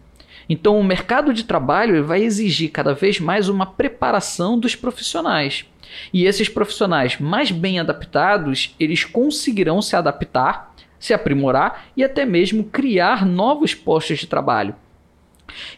Então o mercado de trabalho vai exigir cada vez mais uma preparação dos profissionais. E esses profissionais mais bem adaptados, eles conseguirão se adaptar se aprimorar e até mesmo criar novos postos de trabalho.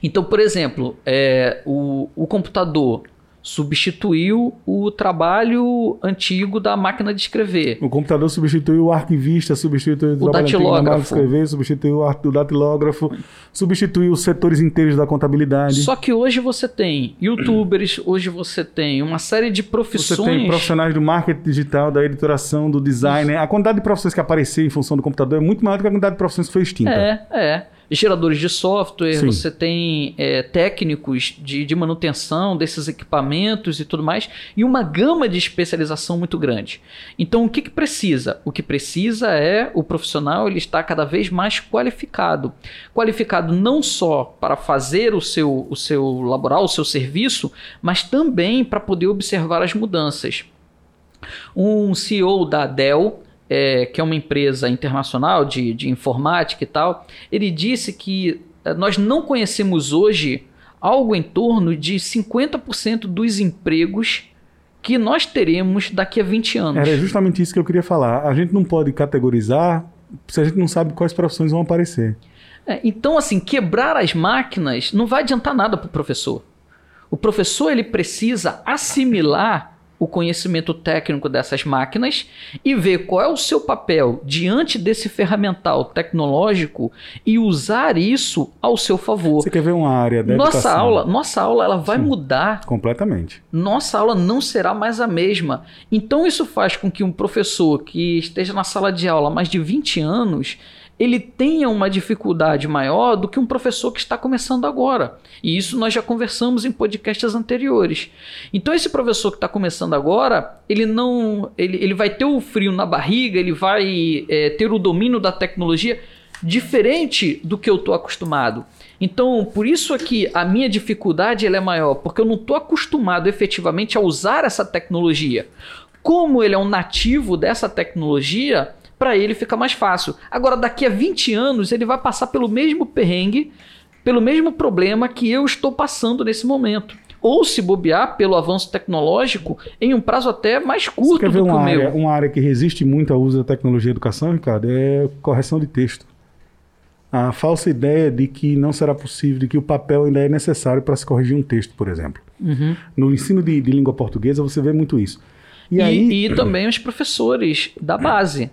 Então, por exemplo, é, o, o computador substituiu o trabalho antigo da máquina de escrever. O computador substituiu o arquivista, substituiu o, trabalho antigo da máquina de datilógrafo. escrever, substituiu o o datilógrafo, substituiu os setores inteiros da contabilidade. Só que hoje você tem youtubers, hoje você tem uma série de Você profissões. tem profissionais do marketing digital, da editoração, do design. A quantidade de profissões que apareceram em função do computador é muito maior do que a quantidade de profissões que foi extinta. É, é. Geradores de software, Sim. você tem é, técnicos de, de manutenção desses equipamentos e tudo mais, e uma gama de especialização muito grande. Então, o que, que precisa? O que precisa é o profissional ele estar cada vez mais qualificado. Qualificado não só para fazer o seu, o seu laboral, o seu serviço, mas também para poder observar as mudanças. Um CEO da Dell, é, que é uma empresa internacional de, de informática e tal, ele disse que eh, nós não conhecemos hoje algo em torno de 50% dos empregos que nós teremos daqui a 20 anos. Era justamente isso que eu queria falar. A gente não pode categorizar se a gente não sabe quais profissões vão aparecer. É, então, assim, quebrar as máquinas não vai adiantar nada para o professor. O professor ele precisa assimilar o conhecimento técnico dessas máquinas e ver qual é o seu papel diante desse ferramental tecnológico e usar isso ao seu favor. Você quer ver uma área da Nossa educação? aula, nossa aula ela vai Sim. mudar Completamente. nossa aula não será mais a mesma. Então isso faz com que um professor que esteja na sala de aula há mais de 20 anos, ele tenha uma dificuldade maior do que um professor que está começando agora. E isso nós já conversamos em podcasts anteriores. Então esse professor que está começando agora, ele não, ele, ele vai ter o frio na barriga, ele vai é, ter o domínio da tecnologia diferente do que eu estou acostumado. Então, por isso aqui a minha dificuldade ela é maior, porque eu não estou acostumado efetivamente a usar essa tecnologia. Como ele é um nativo dessa tecnologia, para ele fica mais fácil. Agora, daqui a 20 anos, ele vai passar pelo mesmo perrengue, pelo mesmo problema que eu estou passando nesse momento. Ou se bobear pelo avanço tecnológico em um prazo até mais Você curto quer do ver que o uma meu. área, uma área que resiste muito ao uso da tecnologia e educação, Ricardo? É correção de texto. A falsa ideia de que não será possível, de que o papel ainda é necessário para se corrigir um texto, por exemplo. Uhum. No ensino de, de língua portuguesa você vê muito isso. E, E, aí, e também os professores da base.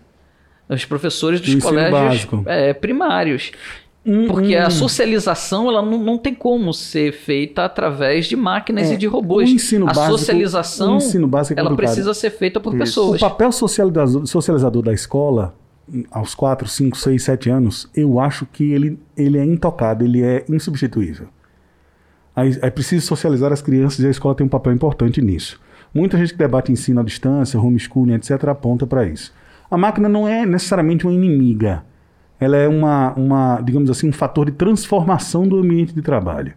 Os professores dos colégios é, primários. um- Porque um- a socialização ela não, não tem como ser feita através de máquinas É, e de robôs. o ensino a básico- socialização o ensino básico é ela precisa ser feita por Isso. pessoas. O papel socializador, socializador da escola, aos 4, 5, 6, 7 anos, eu acho que ele, ele é intocado, ele é insubstituível. É preciso socializar as crianças e a escola tem um papel importante nisso. Muita gente que debate ensino à distância, homeschooling, etc., aponta para isso. A máquina não é necessariamente uma inimiga. Ela é uma, uma, digamos assim, um fator de transformação do ambiente de trabalho.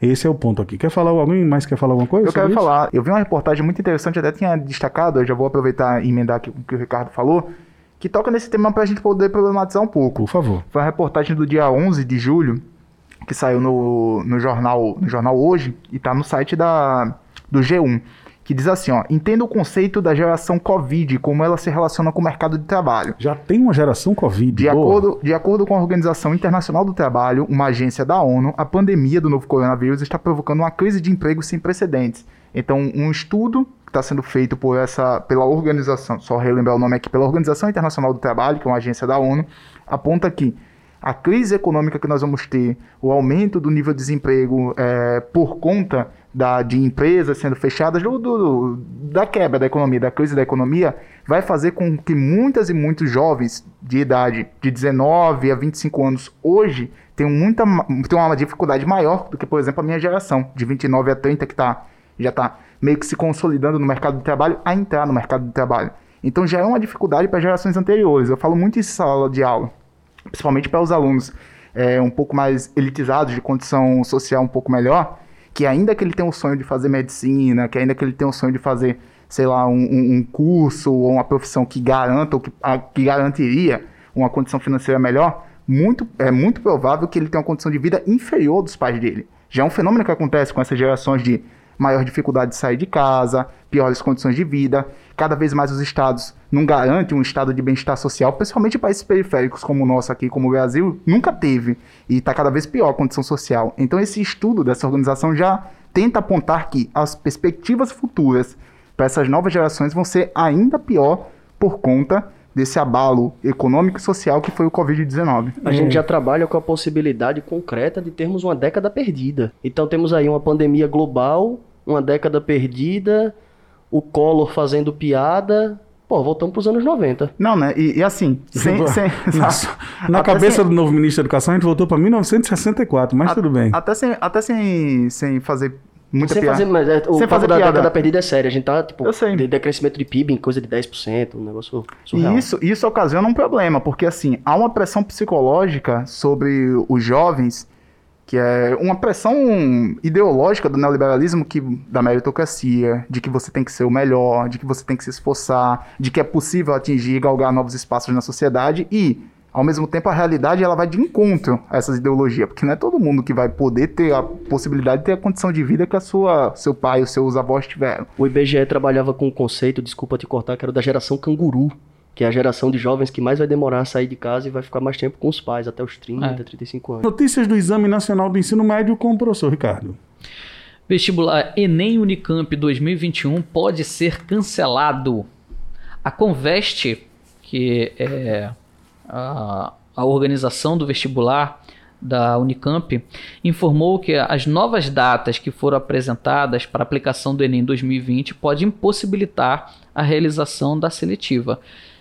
Esse é o ponto aqui. Quer falar alguém mais quer falar alguma coisa? Eu quero isso? falar, eu vi uma reportagem muito interessante, até tinha destacado, eu já vou aproveitar e emendar aqui o que o Ricardo falou, que toca nesse tema pra gente poder problematizar um pouco. Por favor. Foi uma reportagem do dia 11 de julho, que saiu no, no, jornal, no jornal Hoje, e tá no site da, do G1, que diz assim, ó, entenda o conceito da geração Covid, como ela se relaciona com o mercado de trabalho. Já tem uma geração Covid. De boa. acordo, de acordo com a Organização Internacional do Trabalho, uma agência da ONU, a pandemia do novo coronavírus está provocando uma crise de emprego sem precedentes. Então, um estudo que está sendo feito por essa, pela organização, só relembrar o nome aqui, pela Organização Internacional do Trabalho, que é uma agência da ONU, aponta que a crise econômica que nós vamos ter, o aumento do nível de desemprego é, por conta da, de empresas sendo fechadas, do, do, da quebra da economia, da crise da economia, vai fazer com que muitas e muitos jovens de idade de 19 a 25 anos hoje tenham, muita, tenham uma dificuldade maior do que, por exemplo, a minha geração, de 29 a 30, que tá, já está meio que se consolidando no mercado de trabalho, a entrar no mercado de trabalho. Então já é uma dificuldade para gerações anteriores. Eu falo muito em sala de aula principalmente para os alunos é, um pouco mais elitizados, de condição social um pouco melhor, que ainda que ele tenha o sonho de fazer medicina, que ainda que ele tenha o sonho de fazer, sei lá, um, um curso ou uma profissão que garanta ou que, a, que garantiria uma condição financeira melhor, muito, é muito provável que ele tenha uma condição de vida inferior dos pais dele. Já é um fenômeno que acontece com essas gerações de maior dificuldade de sair de casa, piores condições de vida. Cada vez mais os estados não garantem um estado de bem-estar social, principalmente países periféricos como o nosso aqui, como o Brasil, nunca teve. E está cada vez pior a condição social. Então esse estudo dessa organização já tenta apontar que as perspectivas futuras para essas novas gerações vão ser ainda pior por conta desse abalo econômico e social que foi o Covid-19. A gente já trabalha com a possibilidade concreta de termos uma década perdida. Então temos aí uma pandemia global uma década perdida, o Collor fazendo piada. Pô, voltamos para os anos 90. Não, né? E, e assim, sem, sem, na, na cabeça sem, do novo ministro da Educação, a gente voltou para 1964, mas a, tudo bem. Até sem, até sem, sem fazer muita sem piada. Fazer, mas é, o sem fazer da piada. década perdida é sério. A gente tá, tipo, Eu sei. de decrescimento de PIB em coisa de 10%, um negócio surreal. E isso, isso ocasiona um problema, porque assim, há uma pressão psicológica sobre os jovens que é uma pressão ideológica do neoliberalismo que da meritocracia, de que você tem que ser o melhor, de que você tem que se esforçar, de que é possível atingir e galgar novos espaços na sociedade e ao mesmo tempo a realidade ela vai de encontro a essas ideologias, porque não é todo mundo que vai poder ter a possibilidade de ter a condição de vida que a sua seu pai, os seus avós tiveram. O IBGE trabalhava com o conceito, desculpa te cortar, que era da geração canguru que é a geração de jovens que mais vai demorar a sair de casa e vai ficar mais tempo com os pais, até os 30, é. 35 anos. Notícias do Exame Nacional do Ensino Médio com o professor Ricardo. Vestibular Enem Unicamp 2021 pode ser cancelado. A Conveste, que é a, a organização do vestibular da Unicamp, informou que as novas datas que foram apresentadas para aplicação do Enem 2020 podem impossibilitar a realização da seletiva.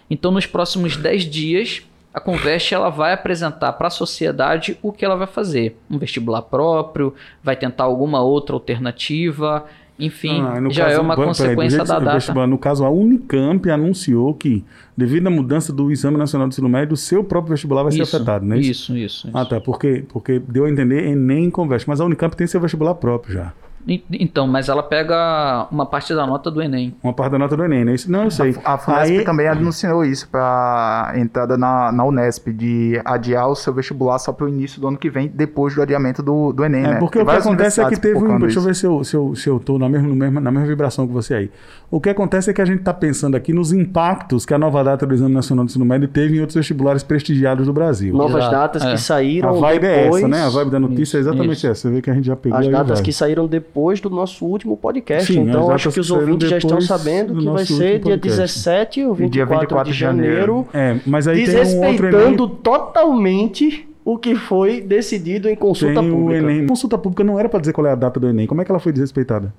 Então, nos próximos 10 dias, a Conveste ela vai apresentar para a sociedade o que ela vai fazer. Um vestibular próprio, vai tentar alguma outra alternativa. Enfim, ah, já caso, é uma consequência da data. No caso, a Unicamp anunciou que, devido à mudança do Exame Nacional do Ensino Médio, o seu próprio vestibular vai isso, ser afetado, não é isso? Isso, isso. Ah, tá. Porque, porque deu a entender Enem Conveste. Mas a Unicamp tem seu vestibular próprio já. Então, mas ela pega uma parte da nota do Enem. Uma parte da nota do Enem, né? Isso não eu sei. A, a FUNESP Aí... também anunciou isso para entrada na, na Unesp, de adiar o seu vestibular só para o início do ano que vem, depois do adiamento do, do Enem, é, né? Porque Tem o que acontece é que teve um. Deixa eu ver se eu, se eu, se eu tô na mesma, na, mesma, na mesma vibração que você aí. O que acontece é que a gente está pensando aqui nos impactos que a nova data do Exame Nacional do Ensino Médio teve em outros vestibuلاres prestigiados do Brasil. Novas Exato. datas é. que saíram. A vibe depois... é essa, né? A vibe da notícia isso, é exatamente isso. essa. Você vê que a gente já pegou As datas que saíram depois do nosso último podcast. Sim, então acho que os ouvintes já estão sabendo que vai ser dia 17 ou 24, dia 24 de janeiro. É, mas aí desrespeitando um totalmente o que foi decidido em consulta tem pública. Enem. Consulta pública não era para dizer qual é a data do Enem. Como é que ela foi desrespeitada?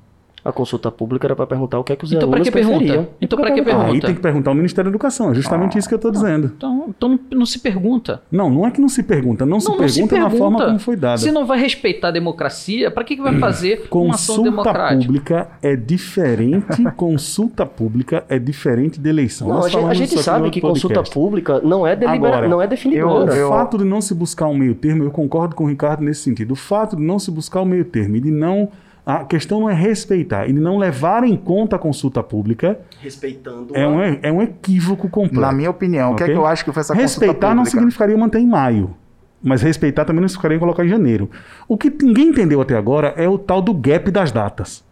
A consulta pública era para perguntar o que é que os então, alunos que preferiam. Então, para que pergunta? Aí tem que perguntar ao Ministério da Educação. É justamente ah, isso que eu estou dizendo. Então, então não se pergunta. Não, não é que não se pergunta. Não, não, se, não pergunta se, pergunta na forma como foi dada. Se não vai respeitar a democracia, para que, que vai fazer consulta uma ação democrática? pública é diferente. consulta pública é diferente de eleição. Não, a gente, a gente sabe que consulta pública não é, delibera, Agora, não é definidora. Eu, o fato de não se buscar um meio termo, eu concordo com o Ricardo nesse sentido. O fato de não se buscar um meio termo e de não a questão não é respeitar e não levar em conta a consulta pública. Respeitando. É um, é um equívoco completo. Na minha opinião, okay? o que é que eu acho que foi essa Respeitar não significaria manter em maio. Mas respeitar também não significaria colocar em janeiro. O que ninguém entendeu até agora é o tal do gap das datas.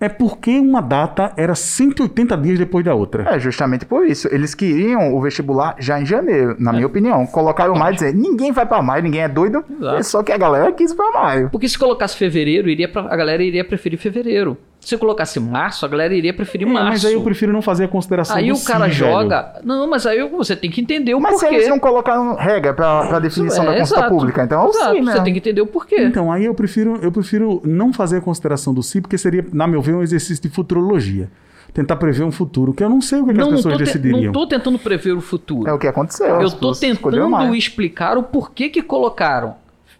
É porque uma data era 180 dias depois da outra. É justamente por isso. Eles queriam o vestibular já em janeiro, na minha opinião. Colocaram maio e dizer, ninguém vai pra maio, ninguém é doido. Exato. Só que a galera quis pra maio. Porque se colocasse fevereiro, iria pra- a galera iria preferir fevereiro. Se colocasse março, a galera iria preferir É, março. mas aí eu prefiro não fazer a consideração Aí do o cara si, velho. joga. Não, mas aí você tem que entender o Mas porquê. eles não colocaram regra pra, pra definição da É, consulta exato. pública, então Exato, sim, né? Você tem que entender o porquê. Então, aí eu prefiro, eu prefiro não fazer a consideração do si, porque seria, na meu ver, um exercício de futurologia. Tentar prever um futuro, que eu não sei o que, que não, as não pessoas te- decidiriam. não tô tentando prever o futuro. É o que aconteceu. Eu as escolheram tentando explicar o porquê que colocaram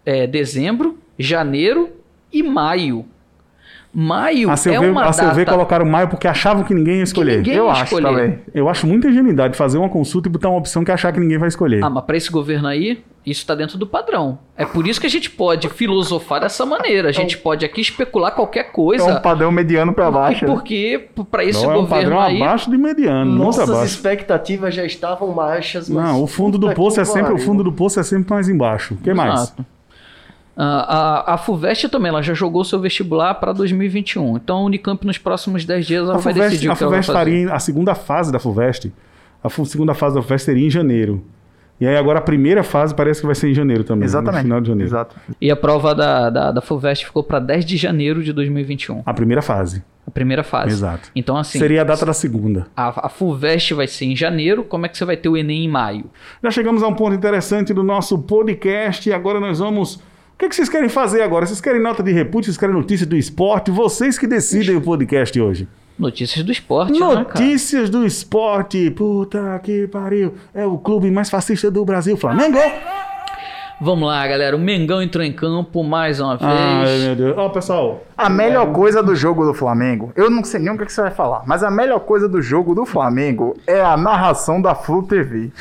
é, dezembro, janeiro e maio. Maio A seu, é ver, uma a seu ver, colocaram maio porque achavam que ninguém ia escolher. ninguém Eu ia acho escolher. também. Eu acho muita ingenuidade fazer uma consulta e botar uma opção que achar que ninguém vai escolher. Ah, mas para esse governo aí, isso está dentro do padrão. É por isso que a gente pode filosofar dessa maneira. A gente pode aqui especular qualquer É um coisa. padrão mediano pra baixo. né? Porque para esse não é um governo padrão aí. abaixo de mediano, Nossas expectativas já estavam baixas, mas... Não, o fundo do poço é sempre o fundo do poço é sempre mais embaixo. O que mais? Exato. Ah, a, a FUVEST também, ela já jogou seu vestibular para 2021. Então a Unicamp nos próximos 10 dias ela A vai FUVEST, decidir a o que ela vai FUVEST fazer. faria a segunda fase da FUVEST. A fu- segunda fase da FUVEST seria em janeiro. E aí agora a primeira fase parece que vai ser em janeiro também. Exatamente. No final de janeiro. Exato. E a prova da, da, da FUVEST ficou para 10 de janeiro de 2021. A primeira fase. A primeira fase. Exato. Então assim, Seria a data da segunda. a, a FUVEST vai ser em janeiro. Como é que você vai ter o Enem em maio? Já chegamos a um ponto interessante do nosso podcast e agora nós vamos. O que, que vocês querem fazer agora? Vocês querem nota de repúdio? Vocês querem notícias do esporte? Vocês que decidem o podcast hoje. Notícias do esporte, né, cara? Notícias do esporte. Puta que pariu. É o clube mais fascista do Brasil, Flamengo. Vamos lá, galera. O Mengão entrou em campo mais uma vez. Ai, meu Deus. Ó, pessoal. A melhor coisa do jogo do Flamengo, eu não sei nem o que que você vai falar, mas a melhor coisa do jogo do Flamengo é a narração da Flu TV.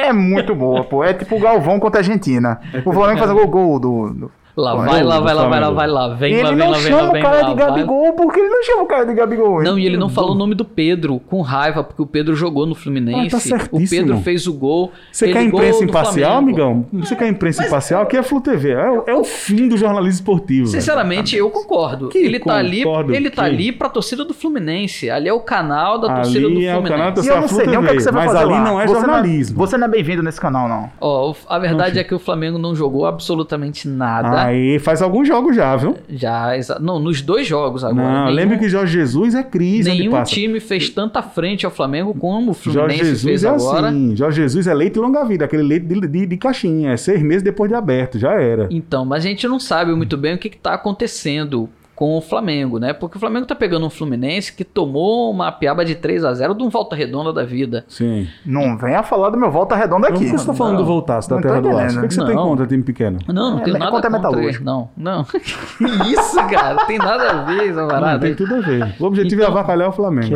É muito boa, pô. É tipo o Galvão contra a Argentina. O Flamengo fazendo o gol do. do- Lá Pô, vai, é lá o vai, lá vai, lá vai, lá. Vem, ele lá vem, não lá vem, chama lá vem, o cara lá de vai. Gabigol, porque ele não chama o cara de Gabigol. Não, e ele não falou o nome do Pedro, com raiva, porque o Pedro jogou no Fluminense. Ah, tá o certíssimo. Pedro fez o gol. Você ele quer imprensa imparcial, amigão? Você quer imprensa imparcial? Aqui é Flu TV. É, o- é o fim do jornalismo esportivo. velho. Sinceramente, eu concordo. Que ele tá ali, concordo ele tá ali pra torcida do Fluminense. Ali é o canal da torcida do Ali é o Fluminense. canal da E eu não sei nem o que, que você vai mas fazer ali lá. não é jornalismo. Você não é bem-vindo nesse canal, não. Ó, o- a verdade é que o Flamengo não jogou absolutamente nada. Aí faz alguns jogos já, viu? Já, não, nos dois jogos agora. Não, Nenhum- lembre que Jorge Jesus é crise Nenhum time fez tanta frente ao Flamengo como o Jorge Fluminense Jesus fez é agora. assim. Jorge Jesus é leite longa vida, aquele leite de, de, de caixinha. É seis meses depois de aberto, já era. Então, mas a gente não sabe muito bem o que está acontecendo com o Flamengo, né? Porque o Flamengo tá pegando um Fluminense que tomou uma piaba de 3 a 0 de um volta redonda da vida. Sim. Não venha falar do meu volta redonda Por aqui. que você tá falando Não. do voltaço da Não Terra do Aço? O que, que você tem Não. contra time pequeno? Não, não É, tem é nada contra contra, ele. Não, não. Que isso, cara? Tem nada a ver essa Não, parada. tem tudo a ver. O objetivo é Então- avacalhar o Flamengo.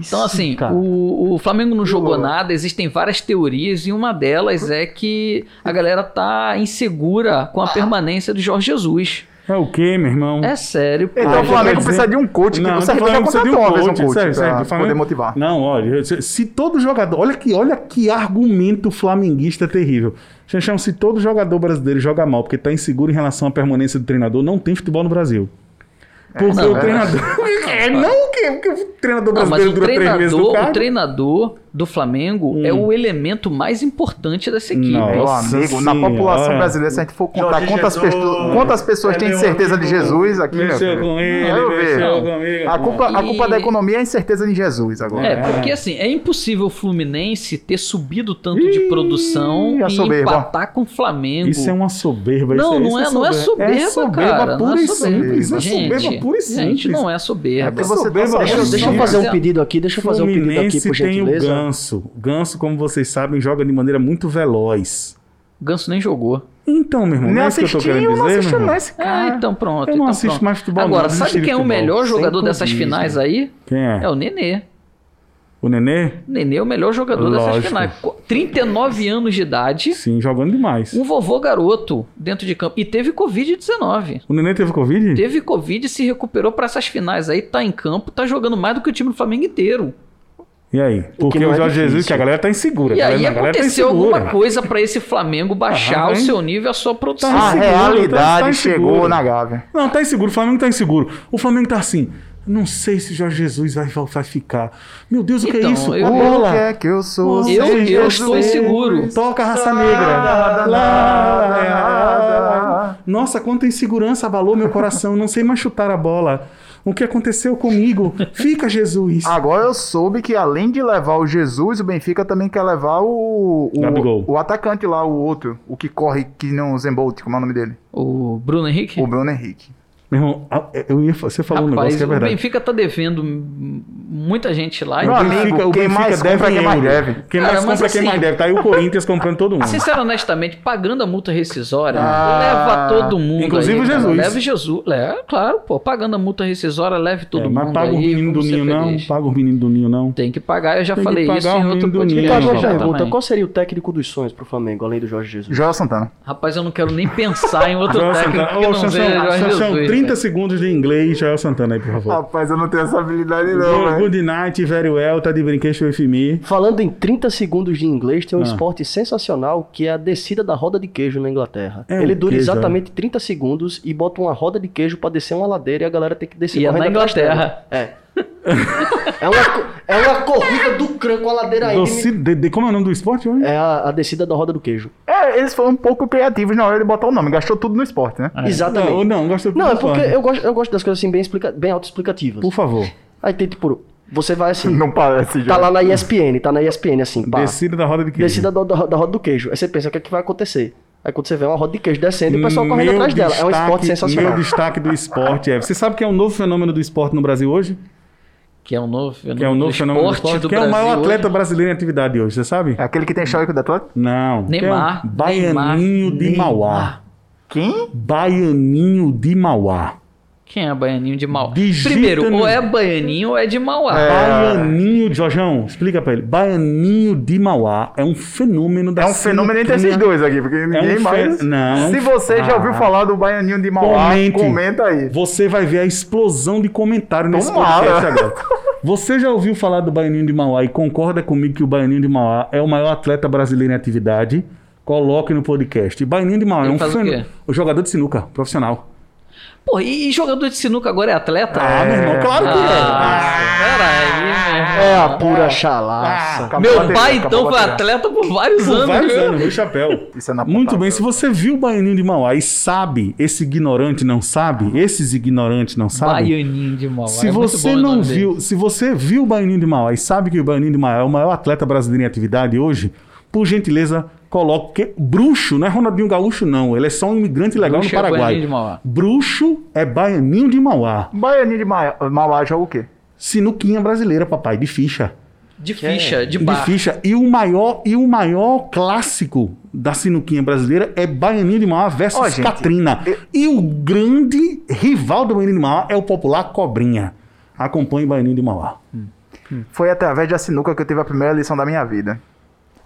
Então, assim, o, o Flamengo não jogou nada, existem várias teorias, e uma delas é que a galera tá insegura com a permanência do Jorge Jesus. É o quê, meu irmão? É sério. pô. Então Ah, o Flamengo dizer- precisa de um coach que Não, você o já Flamengo precisa de contratou uma vez um coach, coach sério, o Flamengo- poder motivar. Não, olha, se, se todo jogador. Olha que, olha que argumento flamenguista terrível. Xanchão, se todo jogador brasileiro joga mal porque tá inseguro em relação à permanência do treinador, não tem futebol no Brasil. Porque não, o é. treinador. É, não, que, porque o treinador Não, mas brasileiro o dura três meses no treinador, o treinador do Flamengo é o elemento mais importante dessa equipe. Nossa amigo, na população brasileira, se a gente for contar Jorge quantas, Jesus, pessoas, quantas pessoas é têm certeza de Jesus aqui, meu mexeu com ele, Eu mexeu vejo. comigo. A culpa, a E- culpa da economia é a incerteza de Jesus agora. É, porque assim, é impossível o Fluminense ter subido tanto de produção e soberba. empatar com o Flamengo. Isso é uma soberba. Não, não é, não é soberba, É soberba cara. pura não é e soberba. simples. É soberba pura e simples. Gente, não é soberba. É porque você soberba e Deixa, deixa eu fazer um pedido aqui, deixa eu fazer um pedido aqui, por tem o gentileza. Ganso. O Ganso, como vocês sabem, joga de maneira muito veloz. Ganso nem jogou. Então, meu irmão, não Nem é isso que eu tô assistiu, querendo não dizer, meu não esse Ah, cara. então pronto. Eu não então assisto pronto. mais futebol, Agora, não, sabe quem é o melhor jogador dessas finais aí? Quem é? É o Nenê. O Nenê? O Nenê é o melhor jogador dessas Lógico. finais. Co- 39 anos de idade, Sim, jogando demais. um vovô garoto dentro de campo. E teve Covid-19. O Nenê teve Covid? Teve Covid e se recuperou para essas finais aí, tá em campo, tá jogando mais do que o time do Flamengo inteiro. E aí? Porque o é Jorge Jesus, difícil. que a galera tá insegura. E aí galera, a galera tá aconteceu insegura. alguma coisa para esse Flamengo baixar Ah, o seu nível, a sua produção. Tá A inseguro, tá- realidade tá chegou na Gávea. Não, tá inseguro. O Flamengo tá inseguro. O Flamengo tá assim. Não sei se Jorge Jesus vai, vai ficar. Meu Deus, o que é Então, isso? eu- a O bola. que é que eu sou? Eu- eu estou inseguro. Toca a raça negra. Lá. Nossa, quanta insegurança abalou meu coração. Não sei mais chutar a bola. O que aconteceu comigo? Fica, Jesus. Agora eu soube que além de levar o Jesus, o Benfica também quer levar o, Gabigol. o, o atacante lá, o outro, o que corre que não o Zembolt, como é o nome dele? O Bruno Henrique? O Bruno Henrique. Meu irmão, eu ia, você falou um negócio Rapaz, que é o verdade. Benfica tá devendo muita gente lá. Meu O Benfica, o quem Benfica mais deve compra, em quem mais euro. deve. Quem Cara, mais mas compra, quem assim- mais deve. Tá aí o Corinthians comprando todo mundo. Sincero, honestamente, pagando a multa rescisória, Ah, leva todo mundo. inclusive aí, o. Jesus. Leve Jesus. É, claro, pô. Pagando a multa rescisória, leve todo É, mas mundo. paga o aí, menino do Ninho, não. Paga o menino do Ninho, não. Tem que pagar, eu já Tem que falei pagar isso o em outro podcast. Uma já pergunta: qual seria o técnico dos sonhos pro Flamengo, além do Jorge Jesus? Joel Santana. Rapaz, eu não quero nem pensar em outro técnico Santana. Jorge Jesus. 30 velho. segundos de inglês, Joel Santana aí, por favor. Rapaz, eu não tenho essa habilidade Good, good night, very well, tá de brinquedo with me. Falando em 30 segundos de inglês, tem um Ah. esporte sensacional que é a descida da roda de queijo na Inglaterra. É Ele dura queijo, exatamente 30 segundos e bota uma roda de queijo pra descer uma ladeira e a galera tem que descer E é na. Inglaterra. É. é, uma, é uma corrida do crânio com a ladeira aí. Doci- de- de- como é o nome do esporte? hoje? É a, a descida da roda do queijo. É, eles foram um pouco criativos na hora de botar o nome. Gastou tudo no esporte, né? Exatamente. Não, não, gosto Não, é porque eu gosto, eu gosto das coisas assim bem, explica, bem autoexplicativas. Por favor. Aí tem tipo, você vai assim, Não parece, tá Joel. lá na ESPN, tá na ESPN assim, pá. Descida da roda de queijo. Descida da, da, da roda do queijo. Aí você pensa, o que é que vai acontecer? Aí quando você vê uma roda de queijo descendo e o pessoal correndo atrás dela. É um destaque- esporte sensacional. Meu destaque do esporte é... Você sabe que é um novo fenômeno do esporte no Brasil hoje? Que é um novo fenômeno, Que é um novo fenômeno do esporte esporte? do que é o maior Brasil atleta hoje. brasileiro em atividade hoje, você sabe? É aquele que tem histórico do atleta? Não. que Neymar, é o Baianinho Neymar, de Mauá. Quem? Baianinho de Mauá. Quem é Baianinho de Mauá? Digita Primeiro, no- ou é Baianinho ou é de Mauá. É. Baianinho, Jorjão, explica pra ele. Baianinho de Mauá é um fenômeno da É um fenômeno entre esses dois aqui, porque ninguém um mais. fe- não, Se você já ah. ouviu falar do Baianinho de Mauá, Comente. comenta aí. Você vai ver a explosão de comentário nesse Tomara. podcast agora. Você já ouviu falar do Baianinho de Mauá e concorda comigo que o Baianinho de Mauá é o maior atleta brasileiro em atividade? Coloque no podcast. Baianinho de Mauá é Ele um faz o fenômeno. quê? O jogador de sinuca, profissional. Pô, e, e jogador de sinuca agora é atleta? Ah, meu irmão, claro que é. Ah, peraí, meu irmão. É a pura chalaça. Acabou a Meu bateria, pai, então, foi atleta por vários Por anos. vários viu? anos, meu chapéu. Isso é na Muito bem, se você viu o Baianinho de Mauá e sabe, esse ignorante não sabe, esses ignorantes não sabem. Baianinho de Mauá. Se é muito você não nome dele. viu, se você viu o Baianinho de Mauá e sabe que o Baianinho de Mauá é o maior atleta brasileiro em atividade hoje, por gentileza, coloque. Porque bruxo não é Ronaldinho Gaúcho, não. Ele é só um imigrante legal Bruxo no é Paraguai. Baianinho de Mauá. Bruxo é Baianinho de Mauá. Baianinho de Ma- Mauá joga o quê? Sinuquinha brasileira, papai, de ficha. De ficha, de De bar. ficha. E o maior e o maior clássico da sinuquinha brasileira é Baianinho de Mauá versus Ó, gente, Catrina. eu- E o grande rival do Baianinho de Mauá é o popular Cobrinha. Acompanhe Baianinho de Mauá. Foi através da sinuca que eu tive a primeira lição da minha vida.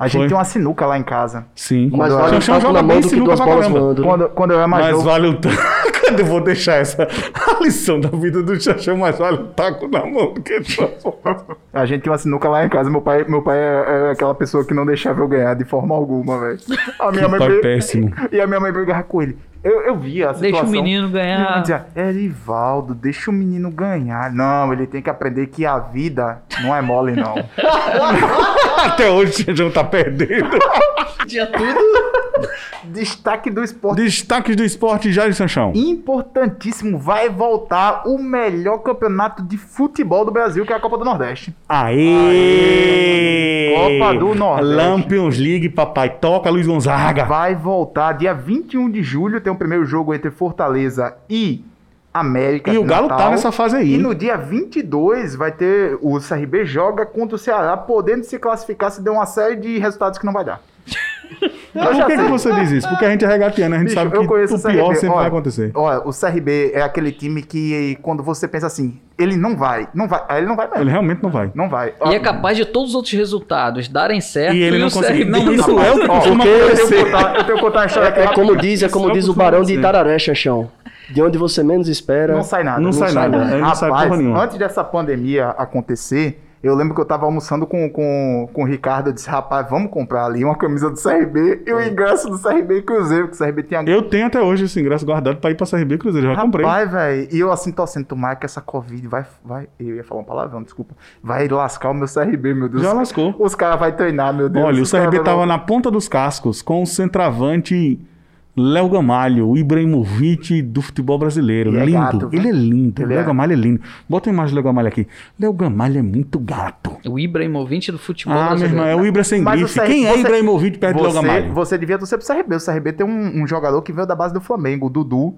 A gente Foi? tem uma sinuca lá em casa. Sim. Mas Quando vale um Xaxão taco joga na mão bem do que sinuca duas bolas voando. Quando, quando eu era mais Mas novo. vale o taco. eu vou deixar essa a lição da vida do Xaxão, mas vale o taco na mão do que A gente tinha uma sinuca lá em casa. Meu pai, meu pai é, é aquela pessoa que não deixava eu ganhar de forma alguma, velho. A minha Que mãe pai bri- péssimo. E a minha mãe brigava com ele. Eu, eu via a situação. Deixa o menino ganhar. dizia, Erivaldo, deixa o menino ganhar. Não, ele tem que aprender que a vida não é mole, não. Até hoje o Xaxão tá perdendo. Tinha tudo. Destaque do esporte. Destaques do esporte, Jair Sanchão. Importantíssimo, vai voltar o melhor campeonato de futebol do Brasil, que é a Copa do Nordeste. Aê! Copa do Nordeste. Lampions League, papai. Toca Luiz Gonzaga. Vai voltar dia 21 de julho, tem o primeiro jogo entre Fortaleza e América. E o Galo Natal. tá nessa fase aí. E no dia 22 vai ter o CRB joga contra o Ceará, podendo se classificar se der uma série de resultados que não vai dar. Por que, que você diz isso? Porque a gente é regatiano, a gente Bicho, sabe eu que conheço o o pior CRB. sempre vai Olha, acontecer. Olha, o CRB é aquele time que quando você pensa assim, ele não vai, não vai, ele não vai mesmo. Ele realmente não vai. Não vai. E é capaz de todos os outros resultados darem certo. E ele não o consegue- CRB não, isso é o que Ó, eu, tenho que contar, eu tenho que contar uma história aqui. É como diz, é como Só diz o Barão de. Itararé, Xaxão. De onde você menos espera. Não sai nada. Não sai nada, não porra nenhuma. Antes dessa pandemia acontecer, Eu lembro que eu tava almoçando com, com, com o Ricardo, eu disse, rapaz, vamos comprar ali uma camisa do CRB e o ingresso do CRB e Cruzeiro, que o CRB tinha... Eu tenho até hoje esse ingresso guardado pra ir pra CRB Cruzeiro, já comprei. Rapaz, velho, e eu assim torcendo, tomar que essa Covid vai, vai... Eu ia falar um palavrão, desculpa. Vai lascar o meu CRB, meu Deus. Já lascou. Os caras vão treinar, meu Deus. Olha, o CRB tava na ponta dos cascos com o centroavante Léo Gamalho, o Ibrahimovic do futebol brasileiro. Ele é lindo. gato, viu? ele é lindo. Ele Léo é. Gamalho é lindo. Bota a imagem do Léo Gamalho aqui. Léo Gamalho é muito gato. O Ibrahimovic do futebol Ah, meu brasileiro. irmão, é o Ibra sem grife. CR Quem é você- Ibrahimovic perto do Léo Você, Gamalho? você devia torcer pro CRB. O CRB tem um, um jogador que veio da base do Flamengo, o Dudu.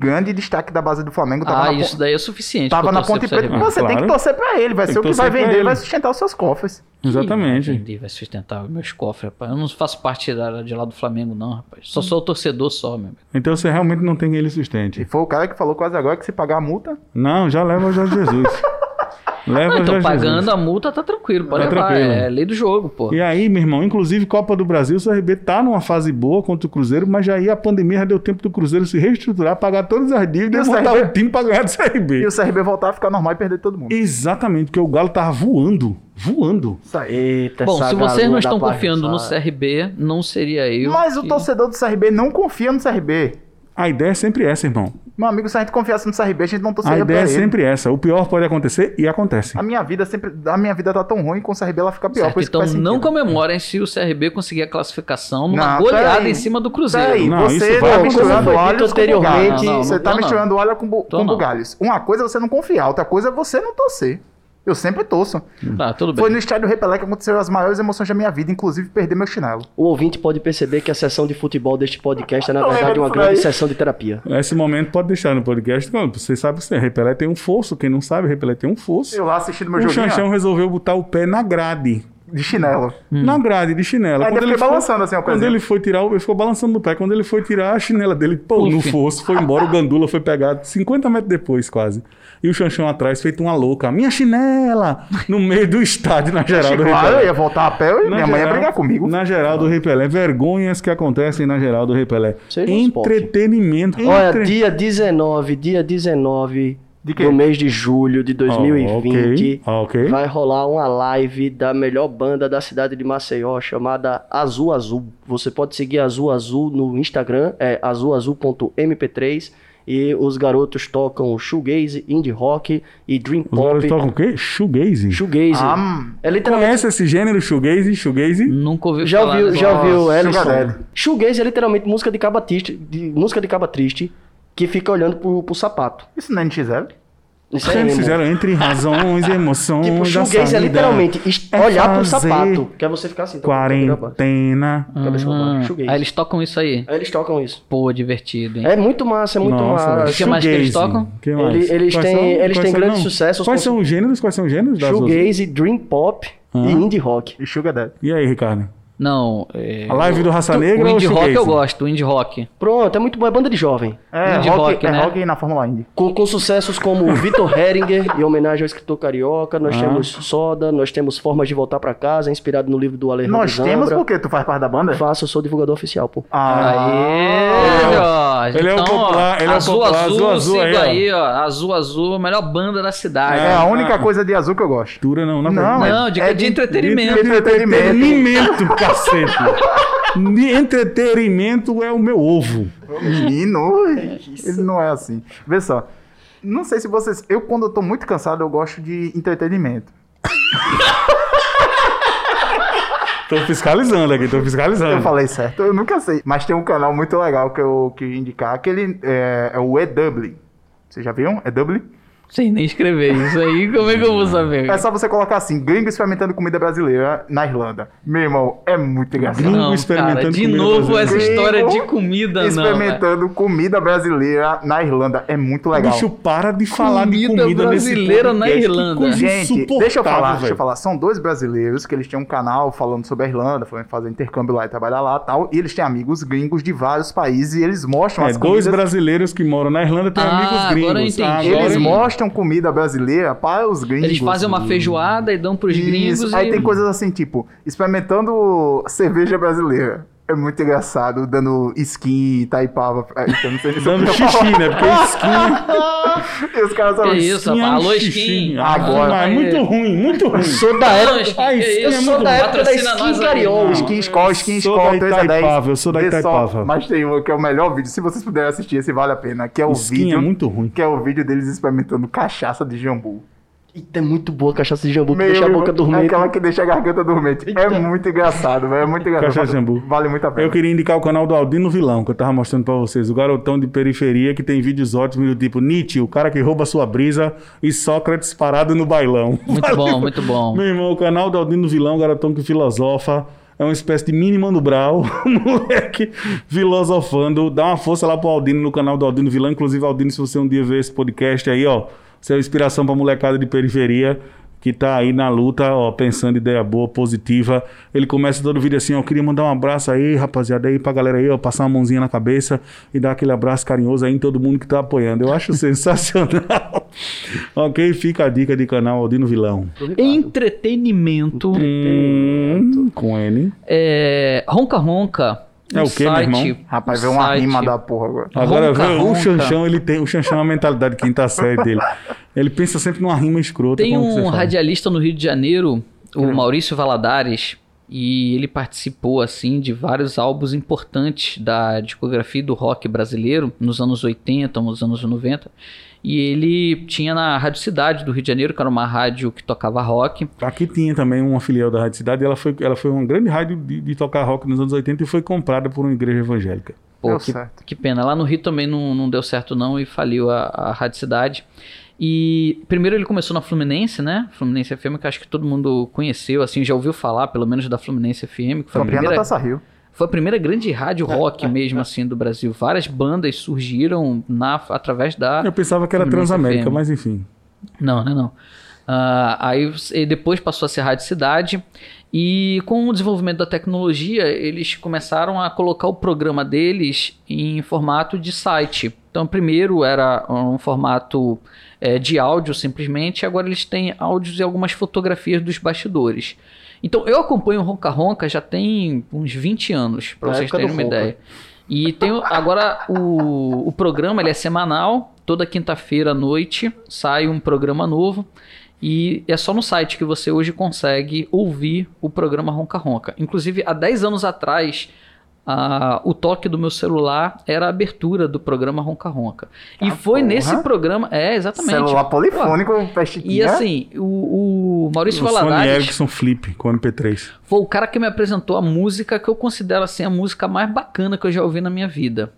Grande destaque da base do Flamengo. Tava Ah, na, isso daí é suficiente. tava na Ponte Preta. Você tem que claro. torcer pra ele. Vai Tem ser o que vai vender, ele. vai sustentar os seus cofres. Exatamente. Vai vender, vai sustentar meus cofres, rapaz. Eu não faço parte da- de lá do Flamengo, não, rapaz. Só sou torcedor só, meu amigo. Então você realmente não tem ele E sustente. foi o cara que falou quase agora que se pagar a multa. Não, já leva o Jorge Jesus. leva Ah, o então Jorge pagando Jesus. a multa tá tranquilo, pode Tá levar. tranquilo. É lei do jogo, pô. E aí, meu irmão, inclusive Copa do Brasil, o CRB tá numa fase boa contra o Cruzeiro, mas já aí a pandemia já deu tempo do Cruzeiro se reestruturar, pagar todas as dívidas E e o CRB? o time pra ganhar do E CRB. o CRB voltar a ficar normal e perder todo mundo. Exatamente, porque o Galo tava voando, voando. Isso aí. Eita, Bom, se vocês não estão confiando no. CRB, não seria eu. Mas o que- torcedor do CRB não confia no CRB. A ideia é sempre essa, irmão. Meu amigo, se a gente confiasse no CRB, a gente não A torceria pra ideia é sempre essa. O pior pode acontecer e acontece. A minha vida sempre. A minha vida tá tão ruim com o CRB ela fica pior. Certo, então não sentido. comemorem se o CRB conseguir a classificação numa Não, goleada em cima do Cruzeiro. Peraí, Não, você isso tá misturando dito com anteriormente, bugalhos. Não, não, Você não tá misturando óleo com, com bugalhos. Uma coisa é você não confiar, outra coisa é você não torcer. Eu sempre torço. Tá, tudo bem. Foi no estádio Repelé que aconteceram as maiores emoções da minha vida, inclusive perder meu chinelo. O ouvinte pode perceber que a sessão de futebol deste podcast é, na verdade, uma grande sessão de terapia. Esse momento pode deixar no podcast. Não, Você sabe que Repelé tem um fosso. Quem não sabe, Repelé tem um fosso. Eu lá assistindo meu O joguinho Xanchão ó, resolveu botar o pé na grade. De chinelo. Na grade de chinela. Ainda fiquei balançando assim, ó, Quando ele foi tirar, ele ficou balançando no pé. Quando ele foi tirar a chinela dele, pô, no fosso, foi embora. O Gandula foi pegado 50 metros depois, quase. E o Xanchão atrás, feito uma louca. Minha chinela! No meio do estádio, na geral do Claro, eu ia voltar a pé e minha mãe ia geral- brigar comigo. Na geral do Repelé. Vergonhas que acontecem na geral do. Seja um esporte. Entretenimento. Olha, Entre- dia 19, dia 19 De quê? Do mês de julho de 2020, ok, ok. vai rolar uma live da melhor banda da cidade de Maceió, chamada Azul Azul. Você pode seguir Azul Azul no Instagram, é azulazul.mp3, e os garotos tocam shoegaze, indie rock e dream Os caras pop. tocam o quê? Shoegaze. Shoegaze. Ah. É literalmente Conhece esse gênero shoegaze? Shoegaze? Nunca ouvi Já falar. ouviu, já ouviu, Sugar Ellison? Daddy. Shoegaze é literalmente música de caba triste, de, música de caba triste que fica olhando pro, pro sapato. Isso não é NX0? Isso Eles emo. fizeram entre razões e emoções. Tipo, shoegaze é literalmente É olhar pro sapato. Que é você ficar assim. baixo, Quarentena. Cabeça aí eles tocam isso aí. Aí eles tocam isso. Pô, divertido, hein? É muito massa, é muito Nossa, massa. O que mais que eles tocam? Que mais? Ele- eles Quais têm- são- eles quais têm são- grandes não. sucessos Quais são os gêneros? Quais são os gêneros? Shoegaze, dream pop Ah. e indie rock. E Sugar Daddy. E aí, Ricardo? Não, é... A live do Raça o Negra ou indie rock eu gosto, o indie rock. Pronto, é muito bom, é banda de jovem. É, Indie rock, rock, é né? rock na Fórmula Indy. Com, com sucessos como Vitor Heringer, em homenagem ao escritor carioca. Nós Ah. temos Soda, nós temos Formas de Voltar pra Casa, inspirado no livro do Alejandro Nós temos Zambra. porque tu faz parte da banda? Faço, eu sou divulgador oficial, pô. Ah, Aê, Jorge. Ele é o então, popular, ele é o azul, popular, azul, azul, azul aí, ó. aí, ó. Azul, azul, a melhor banda da cidade. é a Ah, única ah. coisa de azul que eu gosto. Dura não, não. Não, é- Não, de, é de de- entretenimento. de- entretenimento. Entretenimento, cacete. De entretenimento é o meu ovo. Menino, ele não é assim. Vê só. Não sei se vocês. Eu, quando eu tô muito cansado, eu gosto de entretenimento. Tô fiscalizando aqui, tô fiscalizando. Eu falei certo, eu nunca sei. Mas tem um canal muito legal que eu queria indicar, que ele é, é o EW. Vocês já viram? EW? Sem nem escrever isso aí, como é que eu vou saber? É só você colocar assim, gringo experimentando comida brasileira na Irlanda. Meu irmão, é muito engraçado. Gringo Não, experimentando cara, de comida novo essa brasileira. história de Gringo comida, não. velho. experimentando comida brasileira na Irlanda. É muito legal. Bicho, para de falar de Comida comida nesse brasileira na Irlanda. Gente, deixa eu falar, deixa eu falar. São dois brasileiros que eles têm um canal falando sobre a Irlanda, foram fazer intercâmbio lá e trabalhar lá e tal. E eles têm amigos gringos de vários países e eles mostram É, as dois comidas. brasileiros que moram na Irlanda têm Ah, amigos agora gringos. eu entendi. Eles agora mostram comida brasileira para os gringos. Eles fazem uma feijoada e dão pros gringos Isso. Aí e... tem coisas assim, tipo, experimentando cerveja brasileira. É muito engraçado, dando skin, taipava. Então, não sei se Dando xixi, falar. né? Porque skin. E os caras Que falam, isso, Skin é Alô. Skin. Agora. Ah, é muito ruim, muito ruim. Sou da Ai, que Skin Eu é isso? sou muito da época da Patrocina Skin. Carioca. Skin Skol, Skin Skol, da 3 a 10. Itaipava, eu sou da Itaipava. Mas tem um que é o melhor vídeo, se vocês puderem assistir, esse vale a pena, que é o Skin vídeo... é muito ruim. Que é o vídeo deles experimentando cachaça de jambu. Eita, é muito boa a cachaça de jambu que Meu deixa a boca dormente. Aquela que deixa a garganta dormente. É muito engraçado, velho. É muito engraçado. Cachaça de jambu. Vale muito a pena. Eu queria indicar o canal do Aldino Vilão, que eu tava mostrando pra vocês. O garotão de periferia que tem vídeos ótimos do tipo Nietzsche, o cara que rouba sua brisa, e Sócrates parado no bailão. Muito bom, muito bom. Meu irmão, o canal do Aldino Vilão, garotão que filosofa. É uma espécie de mini Mano Brau, moleque filosofando. Dá uma força lá pro Aldino no canal do Aldino Vilão. Inclusive, Aldino, se você um dia ver esse podcast aí, ó, você é uma inspiração pra molecada de periferia que tá aí na luta, ó, pensando ideia boa, positiva. Ele começa todo o vídeo assim, ó, queria mandar um abraço aí, rapaziada, aí pra galera aí, ó, passar uma mãozinha na cabeça e dar aquele abraço carinhoso aí em todo mundo que tá apoiando. Eu acho sensacional. ok, fica a dica de canal Aldino Vilão. Entretenimento. Hum, com N. É, ronca Ronca. É o quê, meu irmão? Rapaz, veio uma rima da porra agora. Agora Ronca, vê, o ronca. Xanchão, ele tem. O Xanchão é a mentalidade de quinta série dele. Ele pensa sempre numa rima escrota. Tem como que você um fala? radialista no Rio de Janeiro, o Maurício Valadares, e ele participou assim de vários álbuns importantes da discografia do rock brasileiro nos anos 80, nos anos 90. E ele tinha na Rádio Cidade do Rio de Janeiro, que era uma rádio que tocava rock. Aqui tinha também uma filial da Rádio Cidade. e Ela foi, ela foi uma grande rádio de, de tocar rock nos anos 80 e foi comprada por uma igreja evangélica. Pô, Deu que, certo. que pena. Lá no Rio também não, não deu certo não e faliu a, a Rádio Cidade. E primeiro ele começou na Fluminense, né? Fluminense FM, que acho que todo mundo conheceu, assim, já ouviu falar, pelo menos da Fluminense FM, que foi a primeira, Taça Rio. Foi a primeira grande rádio rock mesmo, assim, do Brasil. Várias bandas surgiram na, através da... Eu pensava que era Transamérica, FM. mas enfim. Não, né, não. Ah, aí e depois passou a ser Rádio Cidade e com o desenvolvimento da tecnologia eles começaram a colocar o programa deles em formato de site. Então primeiro era um formato eh, de áudio simplesmente, agora eles têm áudios e algumas fotografias dos bastidores. Então eu acompanho o Ronca Ronca já tem uns 20 anos, para vocês terem uma Ronca. ideia. E tem agora o, o programa ele é semanal, toda quinta-feira à noite sai um programa novo e é só no site que você hoje consegue ouvir o programa Ronca Ronca. Inclusive há 10 anos atrás a- o toque do meu celular era a abertura do programa Ronca Ronca. e Ah, foi porra. nesse programa, é exatamente. Celular polifônico, E assim, o, o Maurício o Sony Valadares Ericsson Flip com MP3. foi o cara que me apresentou a música que eu considero assim a música mais bacana que eu já ouvi na minha vida,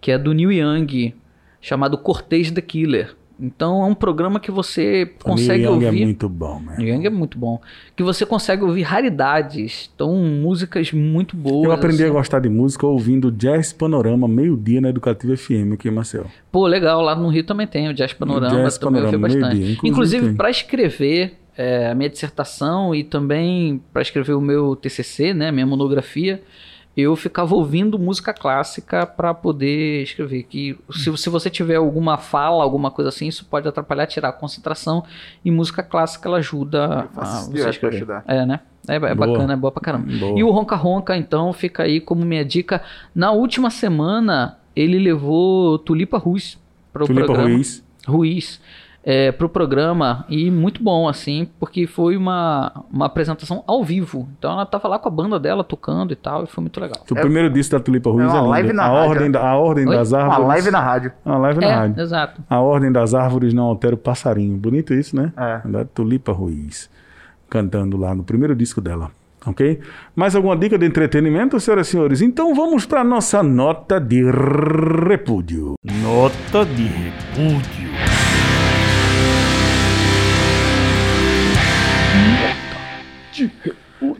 que é do Neil Young, chamado Cortez the Killer. Então é um programa que você consegue Neil Young ouvir. é muito bom, né? Neil Young é muito bom. Que você consegue ouvir raridades. Então, músicas muito boas. Eu aprendi a assim. gostar de música ouvindo Jazz Panorama, meio-dia na Educativa FM aqui Marcel. Pô, legal. Lá no Rio também tem o Jazz Panorama. Jazz também eu ouvi Panorama, bastante. inclusive Inclusive, para escrever é, a minha dissertação e também para escrever o meu TCC, né, minha monografia, eu ficava ouvindo música clássica para poder escrever. Que se, se você tiver alguma fala, alguma coisa assim, isso pode atrapalhar, tirar a concentração. E música clássica ela ajuda a isso você escrever. É, né? É, é Boa. bacana, é boa pra caramba. Boa. E o Ronca Ronca, então, fica aí como minha dica. Na última semana, ele levou Tulipa Ruiz para o Tulipa programa. Ruiz. Ruiz. É, pro programa e muito bom, assim, porque foi uma, uma apresentação ao vivo. Então ela tava lá com a banda dela tocando e tal, e foi muito legal. O primeiro disco da Tulipa Ruiz É uma é, live na a, rádio, ordem né? a Ordem Oi? das Uma Árvores. live na rádio. Uma live na É, rádio. exato. A Ordem das Árvores não altera o passarinho. Bonito isso, né? É. Da Tulipa Ruiz. Cantando lá no primeiro disco dela. Ok? Mais alguma dica de entretenimento, senhoras e senhores? Então vamos para nossa nota de repúdio. Nota de repúdio.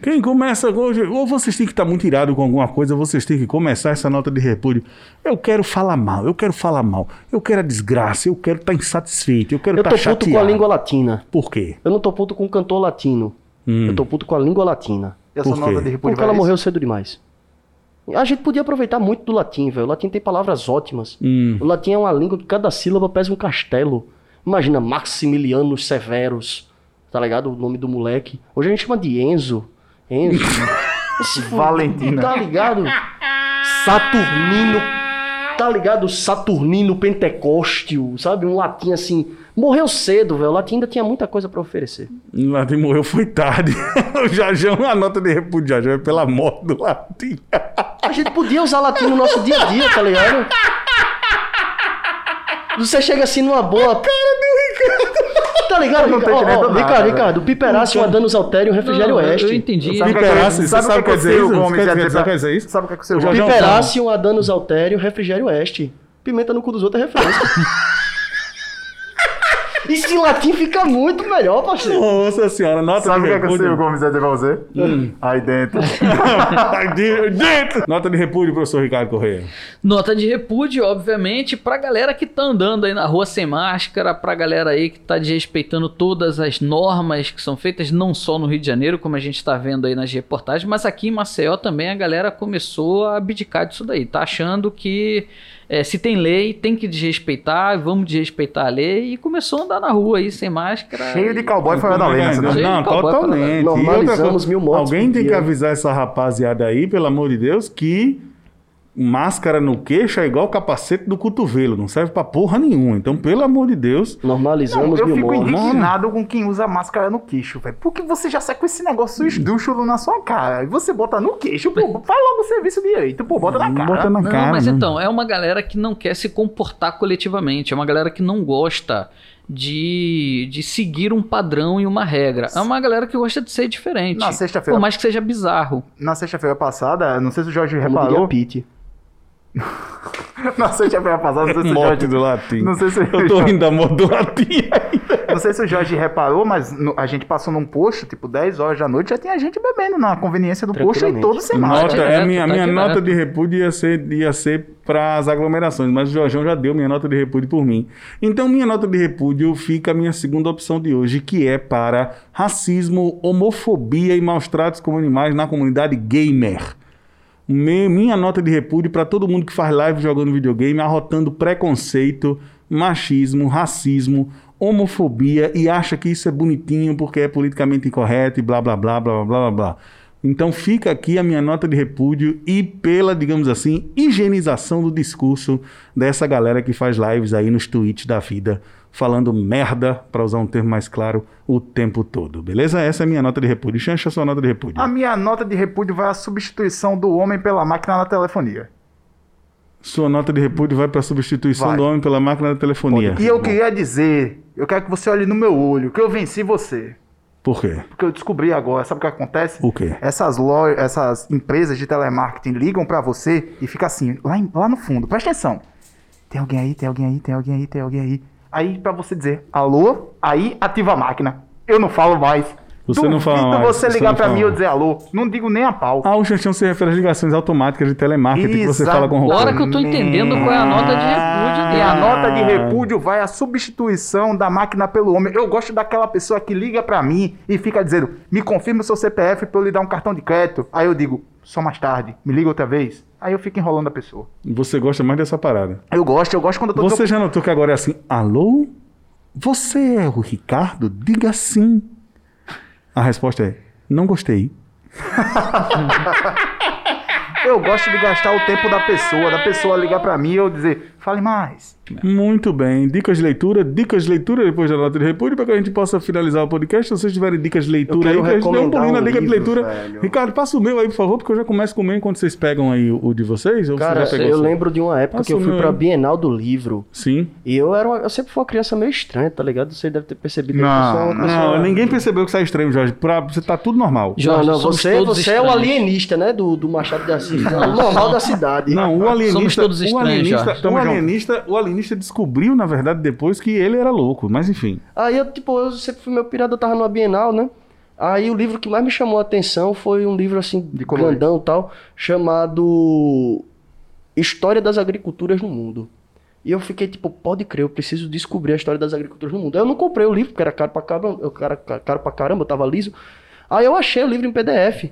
Quem começa hoje, ou vocês têm que estar muito irado com alguma coisa, ou vocês têm que começar essa nota de repúdio. Eu quero falar mal, eu quero falar mal, eu quero a desgraça, eu quero estar insatisfeito, eu quero Eu estar tô chateado. puto com a língua latina. Por quê? Eu não tô puto com o cantor latino. Hum. Eu tô puto com a língua latina. E essa Por quê? nota de repúdio Porque ela vai morreu cedo demais. A gente podia aproveitar muito do latim, velho. O latim tem palavras ótimas. Hum. O latim é uma língua que cada sílaba pesa um castelo. Imagina Maximiliano Severus, tá ligado? O nome do moleque. Hoje a gente chama de Enzo. Enzo. Valentina. Tá ligado? Saturnino. Tá ligado? Saturnino Pentecostil, sabe? Um latim assim. Morreu cedo, velho. O latim ainda tinha muita coisa pra oferecer. O Latim morreu foi tarde. o Jajão, a nota de repúdio Jajão é pela morte do Latim. A gente podia usar latim no nosso dia a dia, tá ligado? Você chega assim numa boa. Cara do Ricardo. Tá ligado? não Ó, ó, entendendo nada, Ricardo. Ricardo, Piperácio, um Danos Altério, Refrigério Não, Oeste. Eu entendi. Sabe o que é Piperácio, você sabe o que quer dizer o isso? Gomes Quer dizer- sabe quer isso? Sabe o que é que. Jajão- Piperácio, Adanos Altério, Refrigério Oeste. Pimenta no cu dos outros é refresco. Isso em latim fica muito melhor, parceiro. Nossa senhora, nota Sabe o de que é que o repúdio. Gomes ia dizer pra você? Aí dentro. De- dentro. Nota de repúdio, professor Ricardo Correia. Nota de repúdio, obviamente, pra galera que tá andando aí na rua sem máscara, pra galera aí que tá desrespeitando todas as normas que são feitas, não só no Rio de Janeiro, como a gente tá vendo aí nas reportagens, mas aqui em Maceió também a galera começou a abdicar disso daí. Tá achando que é, se tem lei, tem que desrespeitar, vamos desrespeitar a lei, e começou a andar na rua aí sem máscara. Cheio de cowboy fora da lei, que é? de Não, totalmente. E Normalizamos mil mortes Alguém tem que dia. avisar essa rapaziada aí, pelo amor de Deus, que máscara no queixo é igual capacete do cotovelo. Não serve pra porra nenhuma. Então, pelo amor de Deus. Normalizamos eu mil fico mortes. indignado com quem usa máscara no queixo, velho. Porque você já sai com esse negócio esdrúxulo na sua cara. E você bota no queixo, pô, faz logo o serviço direito, pô, bota na cara. Bota na Não, cara. mas né? então, é uma galera que não quer se comportar coletivamente, é uma galera que não gosta de, de seguir um padrão e uma regra. É uma galera que gosta de ser diferente. Na sexta-feira- Por mais que seja bizarro. Na sexta-feira passada, não sei se o Jorge Como diria reparou. Pete. Na sexta-feira passada, não sei se o Jorge. do latim. Não sei se Eu tô rindo da morte do latim ainda. Não sei se o Jorge reparou, mas no- a gente passou num posto, tipo, 10 horas da noite, já tinha gente bebendo na conveniência do posto e todos sem Nota, máscara. é minha, tá minha nota de repúdio ia ser, ia ser para as aglomerações, mas o Jorjão já deu minha nota de repúdio por mim. Então, minha nota de repúdio fica a minha segunda opção de hoje, que é para racismo, homofobia e maus tratos com animais na comunidade gamer. Minha nota de repúdio para todo mundo que faz live jogando videogame, arrotando preconceito, machismo, racismo, homofobia e acha que isso é bonitinho porque é politicamente incorreto e blá blá blá blá blá blá blá. Então fica aqui a minha nota de repúdio e pela, digamos assim, higienização do discurso dessa galera que faz lives aí nos tweets da vida, falando merda, para usar um termo mais claro, o tempo todo. Beleza? Essa é a minha nota de repúdio. Chancha sua nota de repúdio. A minha nota de repúdio vai à substituição do homem pela máquina na telefonia. Sua nota de repúdio vai para a substituição Vai. do homem pela máquina da telefonia. E eu queria dizer, eu quero que você olhe no meu olho, que eu venci você. Por quê? Porque eu descobri agora, sabe o que acontece? O quê? Essas lojas, essas empresas de telemarketing ligam pra você e fica assim, lá, em- lá no fundo, presta atenção. Tem alguém aí, tem alguém aí, tem alguém aí, tem alguém aí. Aí pra você dizer, alô, aí ativa a máquina. Eu não falo mais. Você não fala mais, você você ligar fala mim e eu dizer alô. Não digo nem a pau. Ah, o Chanchão se refere às ligações automáticas de telemarketing que você fala com o robô. Agora que eu tô entendendo qual é a nota de repúdio E dele. a nota de repúdio vai à substituição da máquina pelo homem. Eu gosto daquela pessoa que liga pra mim e fica dizendo: me confirma o seu CPF pra eu lhe dar um cartão de crédito. Aí eu digo: só mais tarde, me liga outra vez. Aí eu fico enrolando a pessoa. Você gosta mais dessa parada. Eu gosto, eu gosto quando eu tô. Você já notou que agora é assim, alô? Você é o Ricardo? Diga sim. A resposta é, não gostei. Eu gosto de gastar o tempo da pessoa, da pessoa ligar pra mim e eu dizer: fale mais. Muito bem. Dicas de leitura, dicas de leitura depois da nota de repúdio, para que a gente possa finalizar o podcast. Se vocês tiverem dicas de leitura aí, quero que a gente dê um pulinho na dica de leitura. velho. Ricardo, passa o meu aí, por favor, porque eu já começo com o meu enquanto vocês pegam aí o, de vocês. Ou Cara, você já pegou eu lembro de uma época Passa que eu fui pra aí. Bienal do Livro. Sim. E eu era uma- eu sempre fui uma criança meio estranha, tá ligado? Você deve ter percebido aí que eu sou uma Não, pessoa- Não, ninguém percebeu que sai estranho, Jorge. Pra, você tá tudo normal. Jorge, não, não, somos você, todos você é o alienista, né? Do, do Machado de Assis. o normal da cidade. Não, o Somos alienista, todos o estranhos, alienista, Jorge. o junto. Alienista, o alienista descobriu, na verdade, depois que ele era louco, mas enfim. Aí eu, tipo, eu sempre fui meu pirata, eu tava numa Bienal, né? Aí o livro que mais me chamou a atenção foi um livro assim, de grandão e tal, chamado História das Agriculturas no Mundo. E eu fiquei tipo, pode crer, eu preciso descobrir a história das agriculturas no mundo. Aí eu não comprei o livro, porque era caro pra caramba, eu, cara, caro pra caramba, eu tava liso. Aí eu achei o livro em PDF.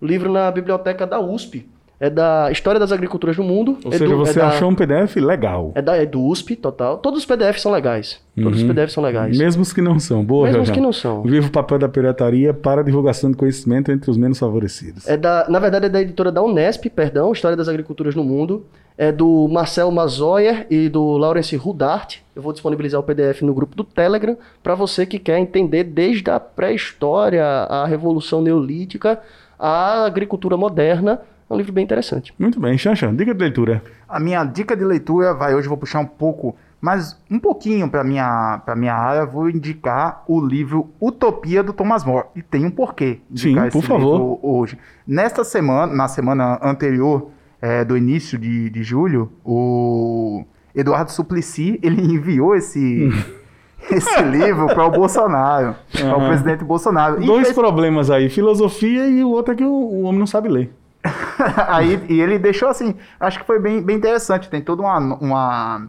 O livro na biblioteca da USP. É da História das Agriculturas no Mundo. Ou é seja, do- é você da- achou um PDF legal. É, da, é do USP, total. Todos os PDFs são legais. Todos os PDFs são legais. Mesmo os que não são. Boa, Mesmo os que não são. Viva o papel da pirataria para divulgação do conhecimento entre os menos favorecidos. É da, na verdade, é da editora da Unesp, perdão, História das Agriculturas no Mundo. é do Marcel Mazoyer e do Lawrence Rudart. Eu vou disponibilizar o PDF no grupo do Telegram para você que quer entender desde a pré-história, a Revolução Neolítica, a agricultura moderna. É um livro bem interessante. Muito bem, Xanxa, dica de leitura. A minha dica de leitura vai hoje, vou puxar um pouco, mas um pouquinho para minha para minha área, vou indicar o livro Utopia do Thomas More. E tem um porquê. Sim, indicar por esse favor. livro Hoje. Nesta semana, na semana anterior é, do início de, de julho, o Eduardo Suplicy, ele enviou esse esse livro para o Bolsonaro, para o presidente Bolsonaro. E Dois fez- problemas aí, filosofia e o outro é que o, o homem não sabe ler. Aí, e ele deixou assim, acho que foi bem, bem interessante. Tem toda uma, uma,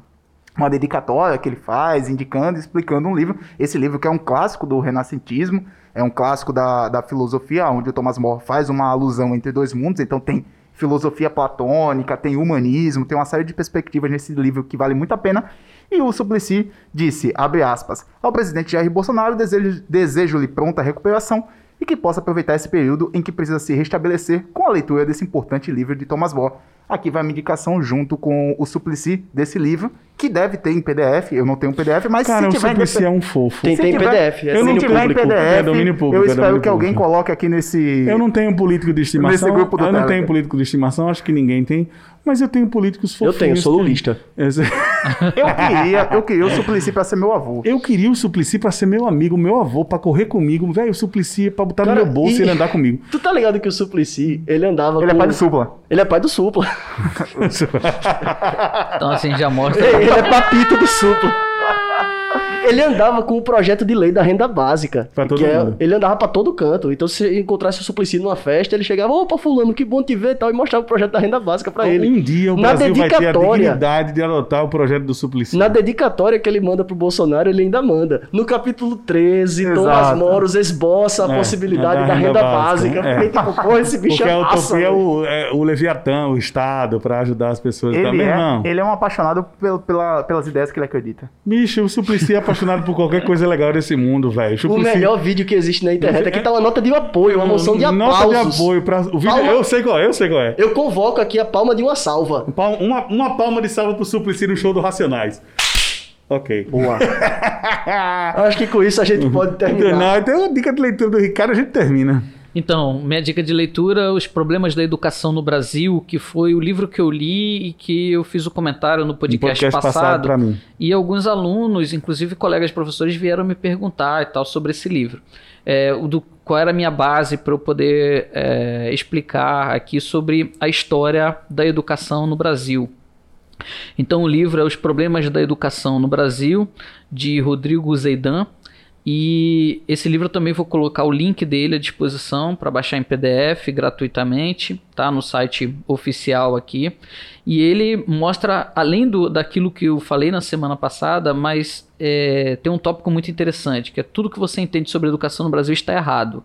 uma dedicatória que ele faz, indicando, explicando um livro. Esse livro que é um clássico do renascentismo, é um clássico da, da filosofia, onde o Thomas More faz uma alusão entre dois mundos. Então tem filosofia platônica, tem humanismo, tem uma série de perspectivas nesse livro que vale muito a pena. E o Suplicy disse, abre aspas, ao presidente Jair Bolsonaro desejo- desejo-lhe pronta recuperação e que possa aproveitar esse período em que precisa se restabelecer com a leitura desse importante livro de Thomas More. Aqui vai a minha indicação junto com o Suplicy desse livro, que deve ter em PDF, eu não tenho um PDF, mas Cara, o se tiver em Suplicy é um fofo. Tem, tem tiver- PDF, é eu não tiver em público. PDF, É domínio público, eu é espero domínio que alguém público. coloque aqui nesse... Eu não tenho político de estimação. Nesse grupo do eu não Telegram. tenho político de estimação, acho que ninguém tem. Mas eu tenho políticos Eu fofinhos. tenho, sou que- lulista. Esse- Eu queria, eu queria o Suplicy para ser meu avô. Eu queria o Suplicy pra ser meu amigo, meu avô, pra correr comigo. Velho, o Suplicy é pra botar Cara, no meu bolso e ele andar comigo. Tu tá ligado que o Suplicy, ele andava Ele é com... pai do Supla. Ele é pai do Supla. Então, assim, já mostra. ele é papito do Supla. Ele andava com o projeto de lei da renda básica. Pra todo que é- mundo. ele andava pra todo canto. Então, se você encontrasse o Suplicy numa festa, ele chegava, opa, fulano, que bom te ver e tal, e mostrava o projeto da renda básica pra ele. Um dia o Na Brasil vai ter a dedicatória- dignidade de adotar o projeto do Suplicy. Na dedicatória que ele manda pro Bolsonaro, ele ainda manda. No capítulo 13, Thomas Exato. Moros esboça a É, possibilidade da da, renda renda básica, básica. é. Porque, tipo, pô, esse bicho Porque é massa, utopia é o, é o Leviatã, o Estado, pra ajudar as pessoas. Ele também é, não. ele é um apaixonado pelo- pela- pelas ideias que ele acredita. Bicho, o Suplicy é apaixonado por qualquer coisa legal desse mundo, velho. O melhor vídeo que existe na internet. Aqui tá uma nota de apoio, uma moção de Nota aplausos. de apoio pra. O vídeo, Palma- eu sei qual é, eu sei qual é. Eu convoco aqui a palma de uma salva. Uma, uma palma de salva pro Suplicy no show do Racionais. Ok. Boa. Acho que com isso a gente pode terminar. Não, então a dica de leitura do Ricardo a gente termina. Então, minha dica de leitura, Os Problemas da Educação no Brasil, que foi o livro que eu li e que eu fiz o comentário no Um podcast, passado. passado. E alguns alunos, inclusive colegas professores, vieram me perguntar e tal sobre esse livro. É, o do, qual era a minha base para eu poder é, explicar aqui sobre a história da educação no Brasil. Então o livro é Os Problemas da Educação no Brasil, de Rodrigo Zeidan. E esse livro eu também vou colocar o link dele à disposição para baixar em PDF gratuitamente, tá? No site oficial aqui. E ele mostra, além do, daquilo que eu falei na semana passada, mas é, tem um tópico muito interessante, que é tudo que você entende sobre educação no Brasil está errado.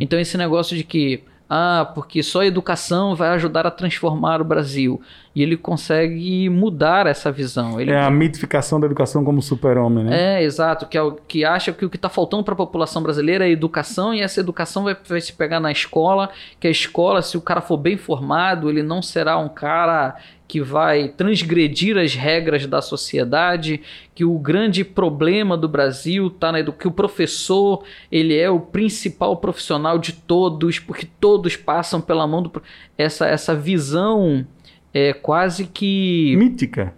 Então esse negócio de que ah, porque só a educação vai ajudar a transformar o Brasil. E ele consegue mudar essa visão. Ele É a mitificação da educação como super-homem, né? é, exato, que, é o, que acha que o que está faltando para a população brasileira é educação, e essa educação vai, vai se pegar na escola, que a escola, se o cara for bem formado, ele não será um cara que vai transgredir as regras da sociedade, que o grande problema do Brasil está na edu- que o professor, ele é o principal profissional de todos, porque todos passam pela mão do essa essa visão é quase que Mítica.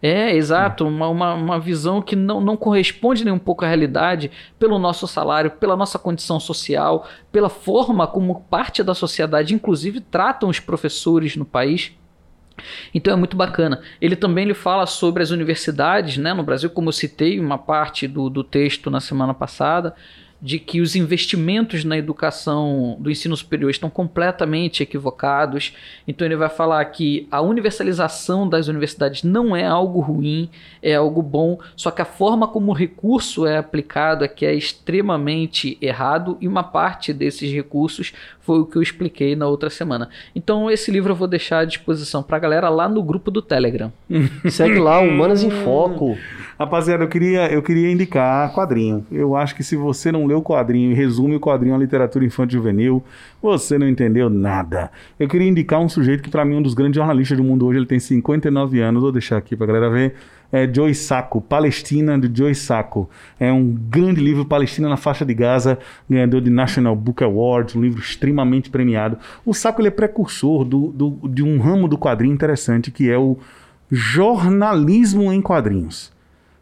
é, exato, uma, uma, uma visão que não, não corresponde nem um pouco à realidade pelo nosso salário, pela nossa condição social, pela forma como parte da sociedade, inclusive, tratam os professores no país. Então é muito bacana. Ele também ele fala sobre as universidades né, no Brasil, como eu citei uma parte do, do texto na semana passada, de que os investimentos na educação do ensino superior estão completamente equivocados. Então ele vai falar que a universalização das universidades não é algo ruim, é algo bom, só que a forma como o recurso é aplicado é que é extremamente errado e uma parte desses recursos foi o que eu expliquei na outra semana. Então esse livro eu vou deixar à disposição para a galera lá no grupo do Telegram. Segue lá, Humanas em Foco. Rapaziada, eu queria, eu queria indicar quadrinho. Eu acho que se você não leu lê o quadrinho e resume o quadrinho à literatura infantil juvenil, você não entendeu nada. Eu queria indicar um sujeito que para mim é um dos grandes jornalistas do mundo hoje, ele tem 59 anos, vou deixar aqui pra galera ver. É Joy Sacco, Palestina de Joy Sacco. É um grande livro, Palestina na faixa de Gaza, ganhador de National Book Award, um livro extremamente premiado. O Sacco ele é precursor do, do, de um ramo do quadrinho interessante que é o jornalismo em quadrinhos.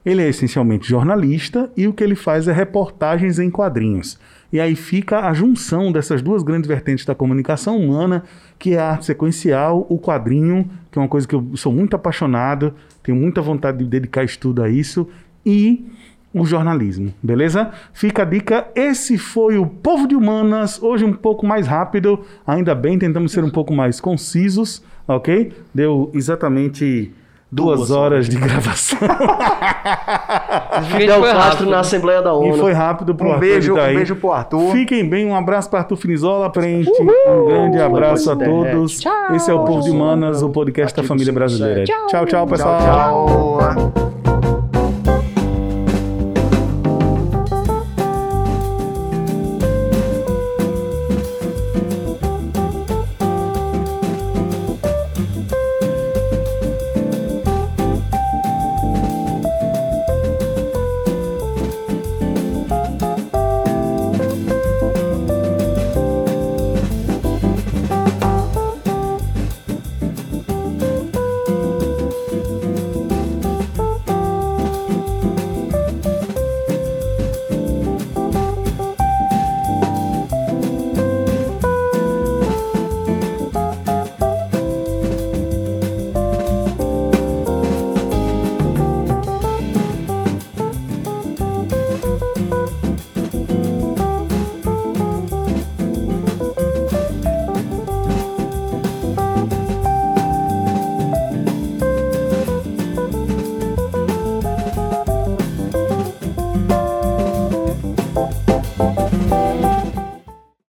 Ele é essencialmente jornalista e o que ele faz é reportagens em quadrinhos. E aí fica a junção dessas duas grandes vertentes da comunicação humana, que é a arte sequencial, o quadrinho, que é uma coisa que eu sou muito apaixonado, tenho muita vontade de dedicar estudo a isso, e o jornalismo, beleza? Fica a dica. Esse foi o Povo de Humanas, hoje um pouco mais rápido, ainda bem, tentamos ser um pouco mais concisos, ok? Deu exatamente duas, Duas horas de gravação. Fidel Castro rápido. na Assembleia da e ONU. foi rápido pro Um Arthur beijo, editar um aí. beijo pro Arthur. Fiquem bem, um abraço para Arthur Finizola, frente. Um grande abraço a todos. Esse é o Povo de Humanas, o podcast da família brasileira. 57. Tchau, tchau, pessoal. Tchau, tchau.